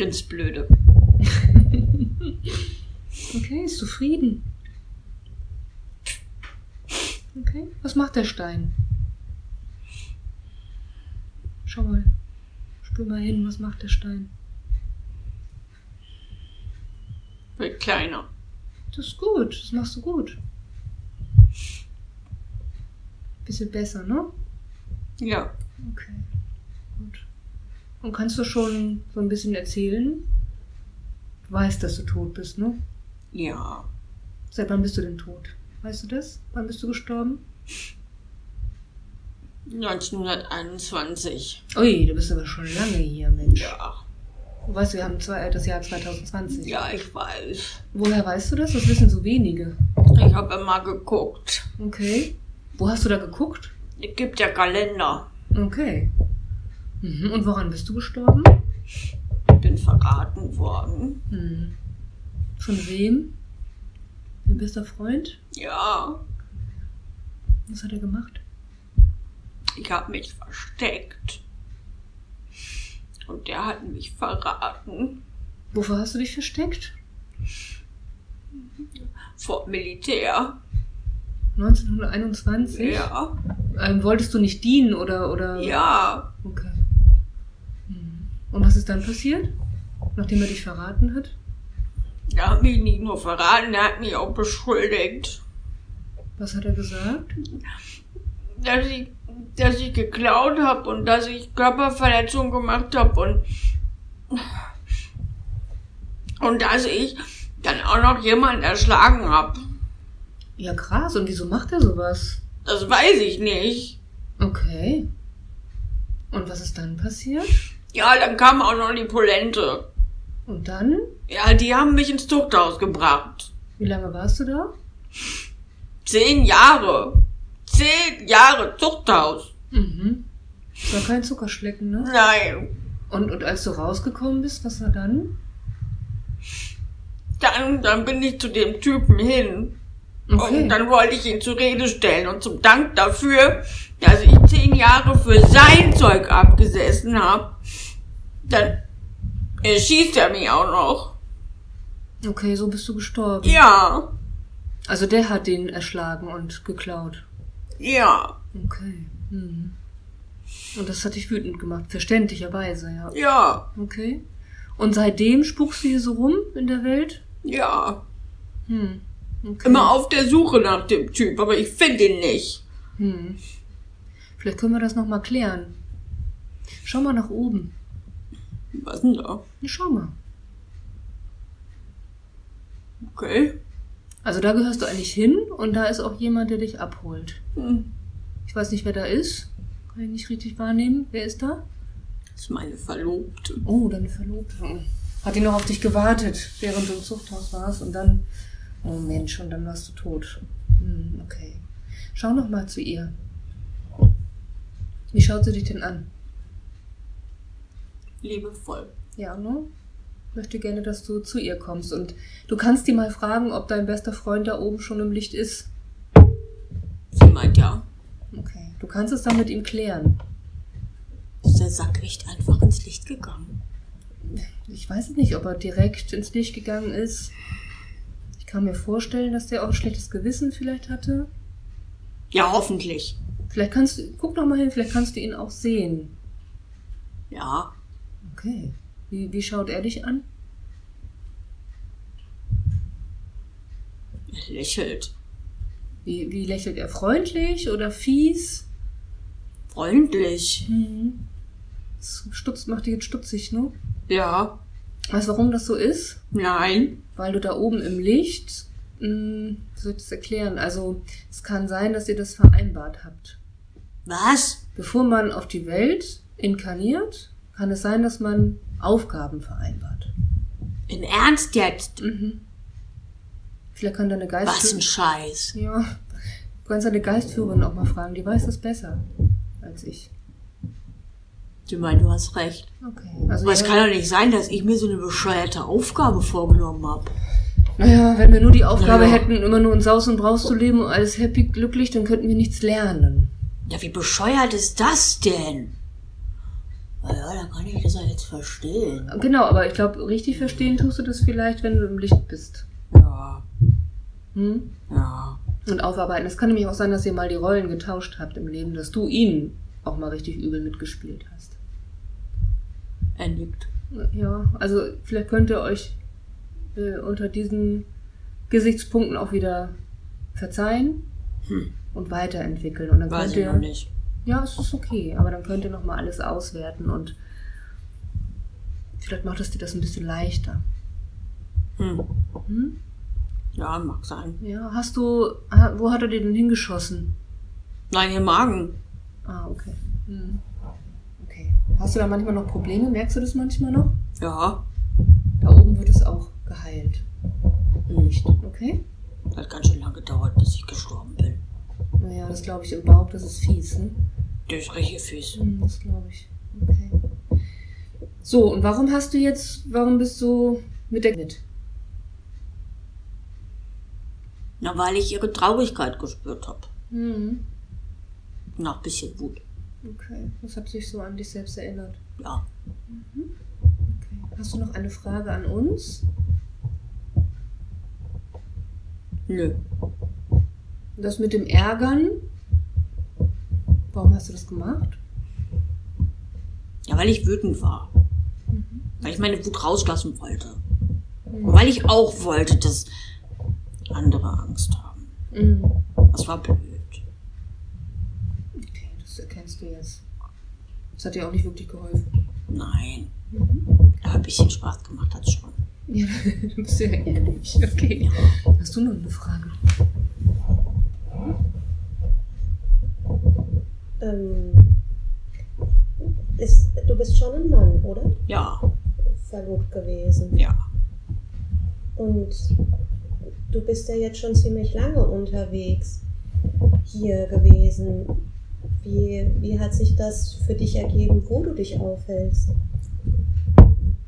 Grinsblöde. [LAUGHS] Okay, ist zufrieden. Okay, was macht der Stein? Schau mal. Spür mal hin, was macht der Stein? Wird kleiner. Das ist gut, das machst du gut. Bisschen besser, ne? Ja, Okay, gut. Und kannst du schon so ein bisschen erzählen? Du weißt, dass du tot bist, ne? ja. Seit wann bist du denn tot? Weißt du das? Wann bist du gestorben? 1921. Ui, du bist aber schon lange hier, Mensch. Ja, Du weißt, wir haben zwei, das Jahr 2020. ja, ich weiß. Woher weißt du das? Das wissen so wenige. Ich habe immer geguckt. Okay. Wo hast du da geguckt? Es gibt ja Kalender. Okay. Mhm. Und woran bist du gestorben? Ich bin verraten worden. Mhm. Von wem? Dein bester Freund? Ja, Was hat er gemacht? ich habe mich versteckt. Und der hat mich verraten. Wofür hast du dich versteckt? Vor Militär. 1921? Ja, Ähm, wolltest du nicht dienen oder, oder? ja. Okay. Und was ist dann passiert? Nachdem er dich verraten hat? Er hat mich nicht nur verraten, er hat mich auch beschuldigt. Was hat er gesagt? dass ich, dass ich geklaut habe und dass ich Körperverletzung gemacht habe und und dass ich dann auch noch jemanden erschlagen habe. Ja, krass. Und wieso macht er sowas? Das weiß ich nicht. Okay. Und was ist dann passiert? Ja, dann kam auch noch die Polente. Und dann? Ja, die haben mich ins Zuchthaus gebracht. Wie lange warst du da? Zehn Jahre. Zehn Jahre Zuchthaus. Mhm. Das war kein Zuckerschlecken, ne? Nein. Und, und als du rausgekommen bist, was war dann? Dann, dann bin ich zu dem Typen hin. Okay. Und dann wollte ich ihn zur Rede stellen und zum Dank dafür, dass ich zehn Jahre für sein Zeug abgesessen habe, dann erschießt er mich auch noch. Okay, so bist du gestorben. Ja, Also der hat den erschlagen und geklaut. ja, Okay. Mhm. Und das hat dich wütend gemacht, verständlicherweise, ja. ja, Okay. Und seitdem spukst du hier so rum in der Welt? ja. Hm. Okay. Immer auf der Suche nach dem Typ, aber ich finde ihn nicht. Hm. Vielleicht können wir das nochmal klären. Schau mal nach oben. Was denn da? Ja, Schau mal. Okay. Also da gehörst du eigentlich hin und da ist auch jemand, der dich abholt. Hm. Ich weiß nicht, wer da ist. Kann ich nicht richtig wahrnehmen. Wer ist da? Das ist meine Verlobte. Oh, deine Verlobte. Hat die noch auf dich gewartet, während du im Zuchthaus warst und dann. Oh Mensch, und dann warst du tot. Hm, okay. Schau noch mal zu ihr. Wie schaut sie dich denn an? Liebevoll. Ja, ne? Möchte gerne, dass du zu ihr kommst. Und du kannst die mal fragen, ob dein bester Freund da oben schon im Licht ist. Sie meint ja, Okay. Du kannst es dann mit ihm klären. ist der Sack echt einfach ins Licht gegangen. Ich weiß nicht, ob er direkt ins Licht gegangen ist. Ich kann mir vorstellen, dass der auch ein schlechtes Gewissen vielleicht hatte. Ja, hoffentlich. Vielleicht kannst du, guck noch mal hin, vielleicht kannst du ihn auch sehen. Ja, Okay. Wie, wie schaut er dich an? er lächelt. Wie, wie lächelt er? Freundlich oder fies? Freundlich. Mhm. Das stutzt, macht dich jetzt stutzig, ne? Ja, Weißt du, warum das so ist? nein. Weil du da oben im Licht, mh, wie soll ich das erklären? Also, es kann sein, dass ihr das vereinbart habt. Was? Bevor man auf die Welt inkarniert, kann es sein, dass man Aufgaben vereinbart. Im Ernst jetzt? Mhm. Vielleicht kann deine Was ein Geistführerin. Scheiß. Ja. Du kannst deine Geistführerin auch mal fragen, die weiß das besser als ich. Du meinst, du hast recht. Okay. Also Aber es kann doch nicht sein, dass ich mir so eine bescheuerte Aufgabe vorgenommen habe. Naja, wenn wir nur die Aufgabe Naja. hätten, immer nur in Saus und Braus zu leben und alles happy, glücklich, dann könnten wir nichts lernen. Ja, wie bescheuert ist das denn? Naja, dann kann ich das ja jetzt verstehen. Genau, aber ich glaube, richtig verstehen tust du das vielleicht, wenn du im Licht bist. Ja, Hm? ja. Und aufarbeiten. Es kann nämlich auch sein, dass ihr mal die Rollen getauscht habt im Leben, dass du ihn auch mal richtig übel mitgespielt hast. Er nickt. Ja, also vielleicht könnt ihr euch äh, unter diesen Gesichtspunkten auch wieder verzeihen Hm. und weiterentwickeln. Und dann Weiß könnt ich ihr. noch nicht. Ja, es ist okay, aber dann könnt ihr nochmal alles auswerten und vielleicht macht es dir das ein bisschen leichter. Hm. Hm? Ja, mag sein. Ja, hast du, wo hat er dir denn hingeschossen? Nein, ihr Magen. Ah, okay. Hm. Okay. Hast du da manchmal noch Probleme? Merkst du das manchmal noch? Ja. Da oben wird es auch geheilt. Nicht? Okay? Hat ganz schön lange gedauert, bis ich gestorben bin. Naja, das glaube ich im Bauch, das ist fies, ne? Durch richtige Füße. Hm, Das glaube ich. Okay. So, und warum hast du jetzt, warum bist du mit der mit? Na, weil ich ihre Traurigkeit gespürt habe. Hm. Nach ein bisschen Wut. Okay. Was hat dich so an dich selbst erinnert? Ja. Okay. Hast du noch eine Frage an uns? Nö. Das mit dem Ärgern? Warum hast du das gemacht? Ja, weil ich wütend war. Mhm. Weil ich meine Wut rauslassen wollte. Und weil ich auch wollte, dass andere Angst haben. Mhm. Das war blöd. Okay, das erkennst du jetzt. Das hat dir auch nicht wirklich geholfen. Nein. Mhm. Aber ein bisschen Spaß gemacht hat's schon. Ja, [LAUGHS] du bist ja ehrlich. Okay. Hast du noch eine Frage? Ähm, ist, du bist schon ein Mann, oder? Ja, Verlobt gewesen. ja. Und du bist ja jetzt schon ziemlich lange unterwegs hier gewesen. Wie, wie hat sich das für dich ergeben, wo du dich aufhältst?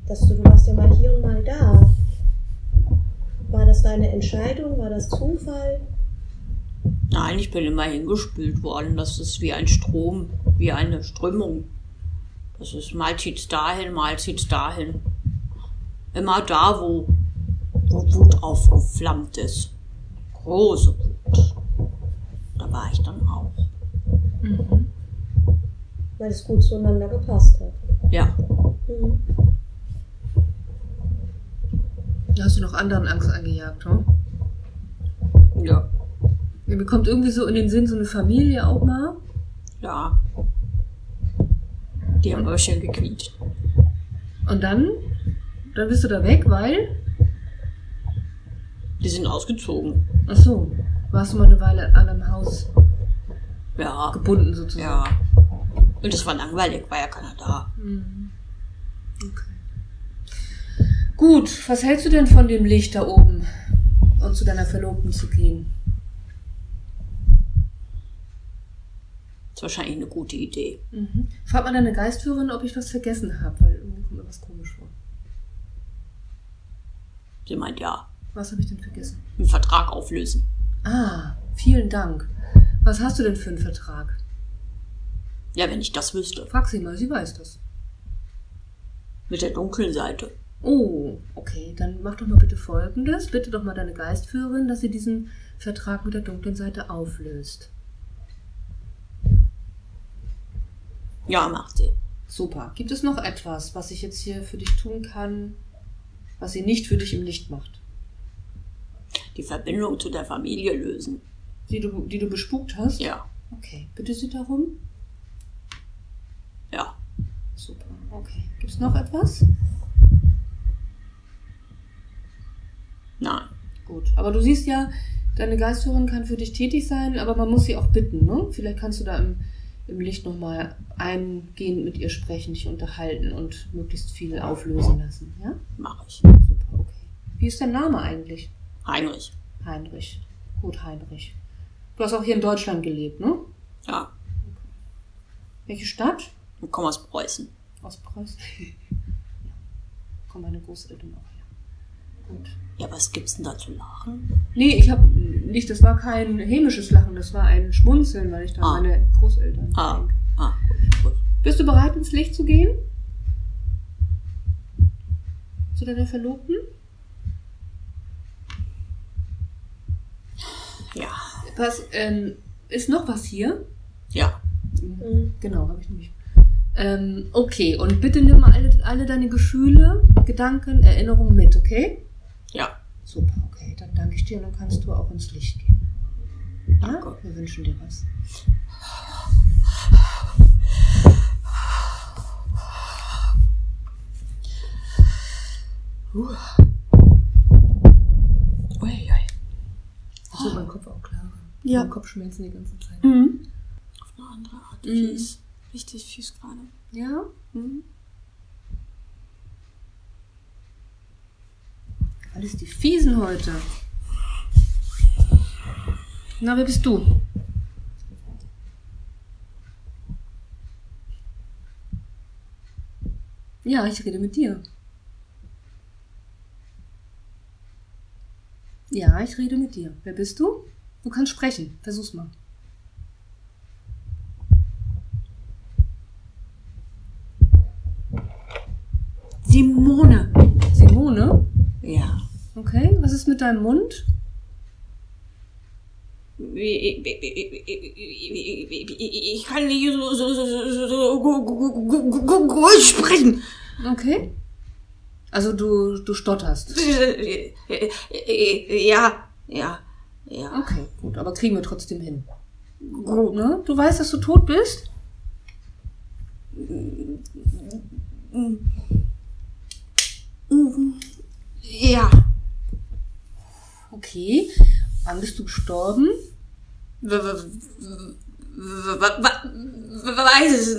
Dass du, du warst ja mal hier und mal da. War das deine Entscheidung? War das Zufall? Nein, ich bin immer hingespült worden. Das ist wie ein Strom, wie eine Strömung. Das ist mal zieht's dahin, mal zieht's dahin. Immer da, wo, wo Wut aufgeflammt ist. Große Wut. Da war ich dann auch. Mhm. Weil es gut zueinander gepasst hat. Ja, Mhm. Da hast du noch anderen Angst eingejagt, hm? ja, Mir kommt irgendwie so in den Sinn so eine Familie auch mal. ja. Die haben Öhrchen gequietscht. Und dann, dann bist du da weg, weil. Die sind ausgezogen. Ach so. Warst du mal eine Weile an einem Haus Ja. gebunden sozusagen? Ja. Und das war langweilig, war ja keiner da. Mhm. Okay. Gut, was hältst du denn von dem Licht da oben und zu deiner Verlobten zu gehen? Das ist wahrscheinlich eine gute Idee. Mhm. Frag mal deine Geistführerin, ob ich was vergessen habe, weil irgendwie kommt mir was komisch vor. Sie meint ja. Was habe ich denn vergessen? Einen Vertrag auflösen. Ah, vielen Dank. Was hast du denn für einen Vertrag? Ja, wenn ich das wüsste. Frag sie mal, sie weiß das. Mit der dunklen Seite. Oh, okay, dann mach doch mal bitte Folgendes. Bitte doch mal deine Geistführerin, dass sie diesen Vertrag mit der dunklen Seite auflöst. Ja, macht sie. Super. Gibt es noch etwas, was ich jetzt hier für dich tun kann, was sie nicht für dich im Licht macht? Die Verbindung zu der Familie lösen. Die du, die du bespukt hast? Ja. Okay, bitte sie darum. Ja. Super, okay. Gibt es noch etwas? Nein. Gut, aber du siehst ja, deine Geistführerin kann für dich tätig sein, aber man muss sie auch bitten, ne? Vielleicht kannst du da im, im Licht nochmal eingehend mit ihr sprechen, dich unterhalten und möglichst viel auflösen lassen, ja? Mach ich. Super, okay. Wie ist dein Name eigentlich? Heinrich. Heinrich. Gut, Heinrich. Du hast auch hier in Deutschland gelebt, ne? Ja. Welche Stadt? Ich komme aus Preußen. Aus Preußen. [LAUGHS] ja. Kommen meine Großeltern auch. Ja, was gibt's denn da zu lachen? Nee, ich habe nicht, das war kein hämisches Lachen, das war ein Schmunzeln, weil ich da Ah. meine Großeltern Ah. denke. Ah, gut. Bist du bereit, ins Licht zu gehen? Zu deiner Verlobten? Ja. Was, ähm, ist noch was hier? Ja. Mhm. Genau, habe ich nämlich. Ähm, okay, und bitte nimm mal alle, alle deine Gefühle, Gedanken, Erinnerungen mit, okay? Ja. Super, okay, dann danke ich dir und dann kannst du auch ins Licht gehen. Ja, Danke. wir wünschen dir was. Uiui. So, mein Kopf auch klarer. Ja. Mein Kopfschmerzen die ganze Zeit. Mhm. Auf eine andere Art. Mhm. Fies. Richtig fies gerade. Ja? Mhm. Alles die Fiesen heute. Na, wer bist du? Ja, ich rede mit dir. Ja, ich rede mit dir. Wer bist du? Du kannst sprechen. Versuch's mal. Simone. Simone? Ja. Okay, was ist mit deinem Mund? Ich kann nicht so, so, so, so, so gu- gu- gu- gu- gu- gut sprechen. Okay. Also du, du stotterst. [LAUGHS] Ja, ja, ja. Okay, gut, aber kriegen wir trotzdem hin. Gut. Ne? Du weißt, dass du tot bist? Ja. Okay. Wann bist du gestorben? Weiß es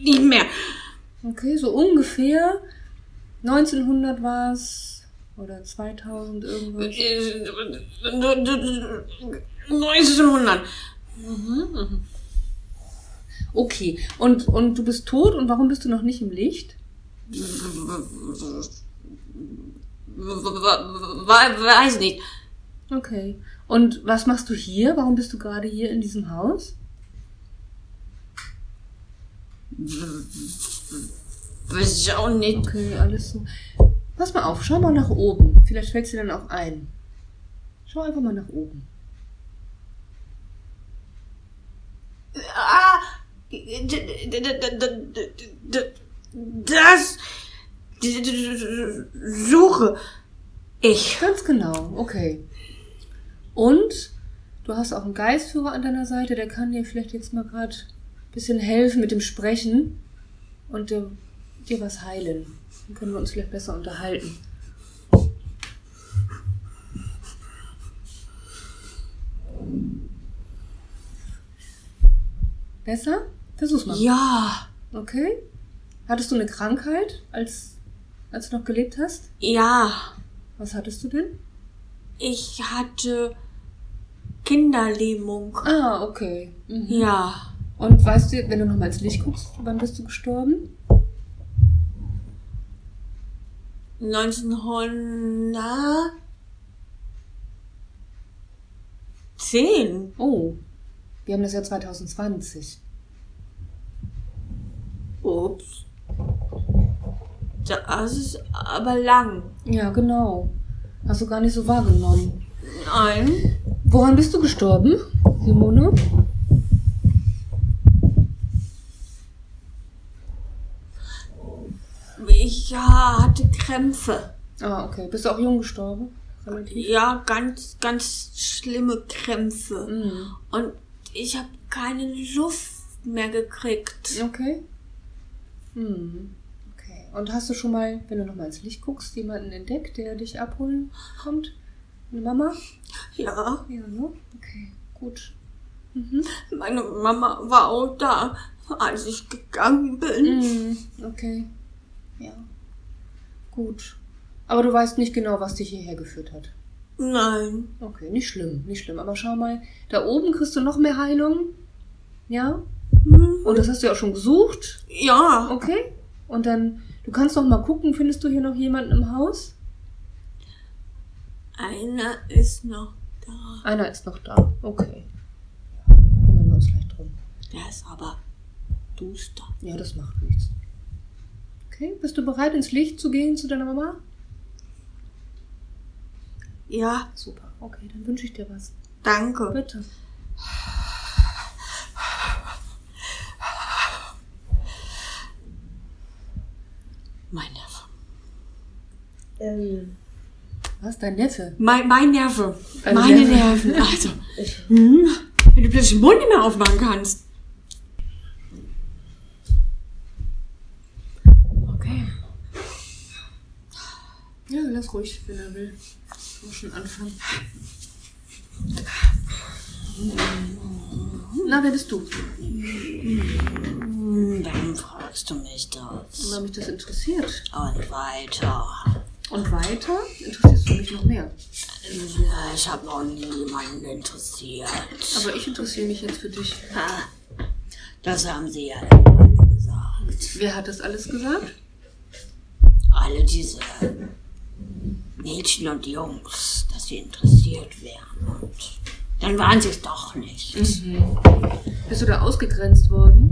nicht, mehr. Okay, so ungefähr 1900 war es oder 2000 irgendwas. 1900. Okay, und, und du bist tot und warum bist du noch nicht im Licht? Weiß nicht. Okay. Und was machst du hier? Warum bist du gerade hier in diesem Haus? Weiß ich auch nicht. Okay, alles so. Pass mal auf, schau mal nach oben. Vielleicht fällt dir dann auch ein. Schau einfach mal nach oben. Ah, das suche ich. Ganz genau, okay. Und du hast auch einen Geistführer an deiner Seite, der kann dir vielleicht jetzt mal gerade ein bisschen helfen mit dem Sprechen und dir, dir was heilen. Dann können wir uns vielleicht besser unterhalten. Besser? Versuch's mal. Ja, Okay. Hattest du eine Krankheit, als, als du noch gelebt hast? ja. Was hattest du denn? Ich hatte Kinderlähmung. Ah, okay. Mhm. Ja. Und weißt du, wenn du nochmal ins Licht guckst, wann bist du gestorben? 1910. Oh, wir haben das Jahr 2020. Ups. Das ist aber lang. Ja, genau. Hast du gar nicht so wahrgenommen. Nein. Woran bist du gestorben, Simone? Ich ja, hatte Krämpfe. Ah, okay. Bist du auch jung gestorben? Relativ. Ja, ganz, ganz schlimme Krämpfe. Mhm. Und ich habe keine Luft mehr gekriegt. Okay. Hm. Und hast du schon mal, wenn du nochmal ins Licht guckst, jemanden entdeckt, der dich abholen kommt? Eine Mama? Ja, Ja, ne? Okay, gut. Mhm. meine Mama war auch da, als ich gegangen bin. Mhm. Okay. Ja. Gut. Aber du weißt nicht genau, was dich hierher geführt hat. Nein. Okay, nicht schlimm, nicht schlimm. Aber schau mal, da oben kriegst du noch mehr Heilung. Ja? Hm. Und das hast du ja auch schon gesucht. Ja, Okay. Und dann, du kannst noch mal gucken, findest du hier noch jemanden im Haus? einer ist noch da. Einer ist noch da. Okay. Ja, kümmern wir uns gleich drum. Der ist aber duster. Ja, das macht nichts. Okay, bist du bereit, ins Licht zu gehen zu deiner Mama? Ja, Super. Okay, dann wünsche ich dir was. danke. Bitte. Mein Neffe. Ähm, Was, dein Neffe? Mein, mein Neffe. Ein Meine Neffe. Nerven. Also, hm, wenn du plötzlich den Mund nicht mehr aufmachen kannst. Okay. Ja, lass ruhig, wenn er will. Muss schon anfangen. Na, wer bist du? Hm, Warum fragst du mich das? Weil mich das interessiert. Und weiter. Und weiter interessierst du mich noch mehr. Ja, Ich habe noch nie jemanden interessiert. Aber ich interessiere mich jetzt für dich. Ha, Das haben sie ja alle gesagt. Wer hat das alles gesagt? Alle diese Mädchen und Jungs, dass sie interessiert wären. Und dann waren sie es doch nicht. Bist du da ausgegrenzt worden?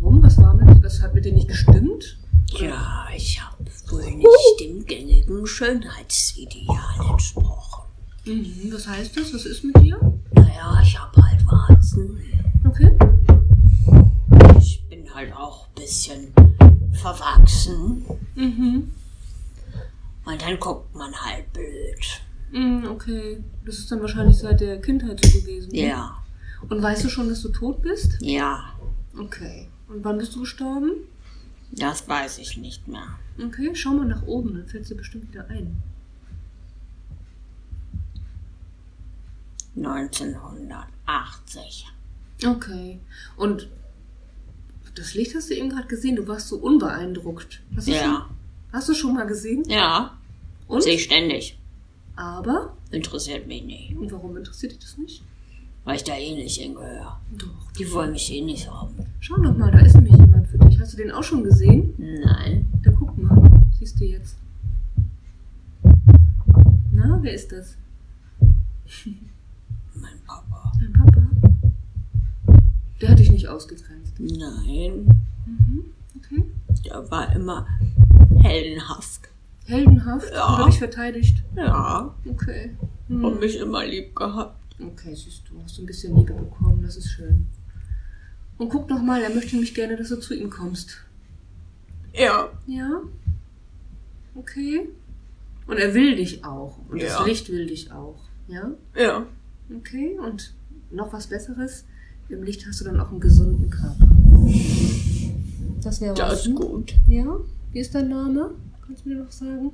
Warum? Was war mit, was hat mit dir nicht gestimmt? Ja, ich habe wohl nicht dem gängigen Schönheitsideal entsprochen. Mhm. Was heißt das? Was ist mit dir? Naja, ich habe halt Warzen. Okay. Ich bin halt auch ein bisschen verwachsen. Mhm. Und dann guckt man halt blöd. Mhm, okay. Das ist dann wahrscheinlich seit der Kindheit so gewesen. ne? Ja, Und weißt du schon, dass du tot bist? ja, Okay. Und wann bist du gestorben? das weiß ich nicht mehr. Okay, schau mal nach oben, dann fällt dir bestimmt wieder ein. 1980. Okay. Und das Licht hast du eben gerade gesehen, du warst so unbeeindruckt. Hast du, schon, Ja, hast du schon mal gesehen? ja, Und? sehe ich ständig. Aber? Interessiert mich nicht, Und warum interessiert dich das nicht? weil ich da eh nicht hingehöre. Doch. Die wollen mich eh nicht haben. Schau doch mal, da ist nämlich jemand für dich. Hast du den auch schon gesehen? Nein, Da guck mal. Siehst du jetzt. Na, wer ist das? [LAUGHS] mein Papa. Dein Papa? Der hat dich nicht ausgegrenzt. Nein, Mhm. Okay. der war immer heldenhaft. Heldenhaft? Ja. Und dich verteidigt? Ja, Okay. Hm. und mich immer lieb gehabt. Okay, siehst du, hast du ein bisschen Liebe bekommen, das ist schön. Und guck noch mal, er möchte nämlich gerne, dass du zu ihm kommst. Ja, Ja? Okay. Und er will dich auch. Und Ja. das Licht will dich auch. Ja? ja. Okay. Und noch was Besseres? Im Licht hast du dann auch einen gesunden Körper. Das wäre Das was. ist gut. Ja? Wie ist dein Name? Kannst du mir noch sagen?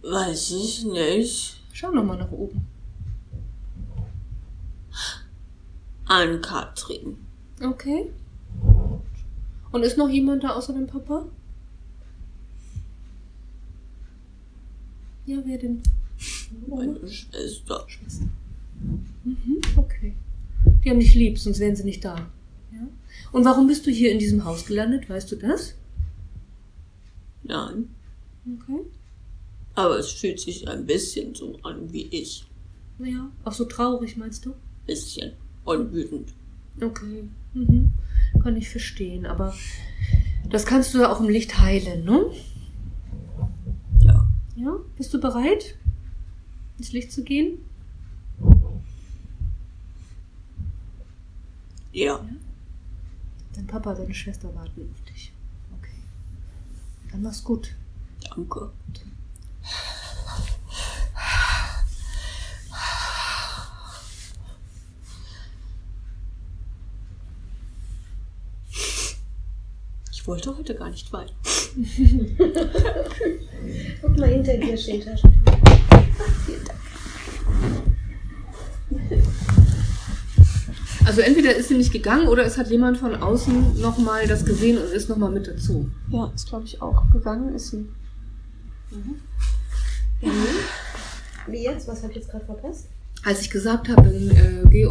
Weiß ich nicht. Schau nochmal nach oben. An Katrin. Okay. Und ist noch jemand da außer dem Papa? Ja, wer denn? Meine Oma? Schwester. Schwester. Mhm, okay. Die haben dich lieb, sonst wären sie nicht da. Ja? Und warum bist du hier in diesem Haus gelandet? Weißt du das? Nein. Okay. Aber es fühlt sich ein bisschen so an wie ich. Ja. Auch so traurig, meinst du? Bisschen. Und wütend. Okay. Mhm. Kann ich verstehen. Aber das kannst du ja auch im Licht heilen, ne? Ja. Ja? Bist du bereit, ins Licht zu gehen? Ja. Dein Papa, deine Schwester warten auf dich. Okay. Dann mach's gut. Danke. Ich wollte heute gar nicht weinen. [LAUGHS] Guck mal, hinter dir steht Taschen. Also entweder ist sie nicht gegangen oder es hat jemand von außen nochmal das gesehen und ist nochmal mit dazu. Ja, ist glaube ich auch. Gegangen ist sie. Wie jetzt? Was habe ich jetzt gerade verpasst? Als ich gesagt habe, dann äh, geh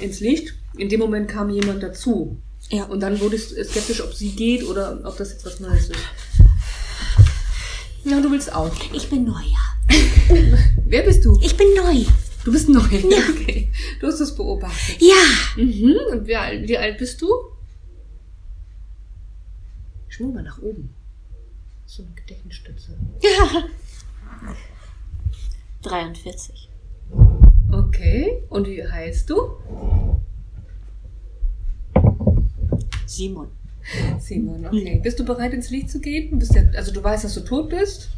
ins Licht, in dem Moment kam jemand dazu. Ja. Und dann wurde ich skeptisch, ob sie geht oder ob das jetzt was Neues ist. Ja, du willst auch. Ich bin neu, ja. [LAUGHS] Wer bist du? Ich bin neu. Du bist neu. [LAUGHS] Okay. Du hast das beobachtet. Ja. Mhm. Und wie alt, wie alt bist du? Schwung mal nach oben. So eine Gedächtnisstütze. [LAUGHS] 43. Okay. Und wie heißt du? Simon. Simon, okay. Bist du bereit, ins Licht zu gehen? Du ja, also du weißt, dass du tot bist?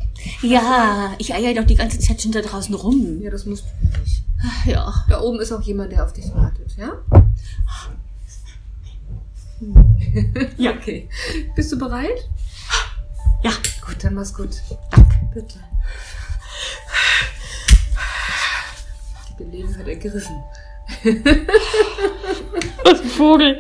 Ja, ich eier doch die ganze Zeit schon da draußen rum. Ja, das musst du nicht. Ja. Da oben ist auch jemand, der auf dich wartet, ja? Ja. [LAUGHS] Okay. Bist du bereit? Ja. Gut, dann mach's gut. Danke. Bitte. Die Gelegenheit ergriffen. [LAUGHS] Was ein Vogel.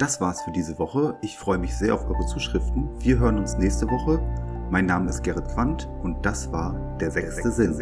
Das war's für diese Woche. Ich freue mich sehr auf eure Zuschriften. Wir hören uns nächste Woche. Mein Name ist Gerrit Quandt und das war der sechste Sinn.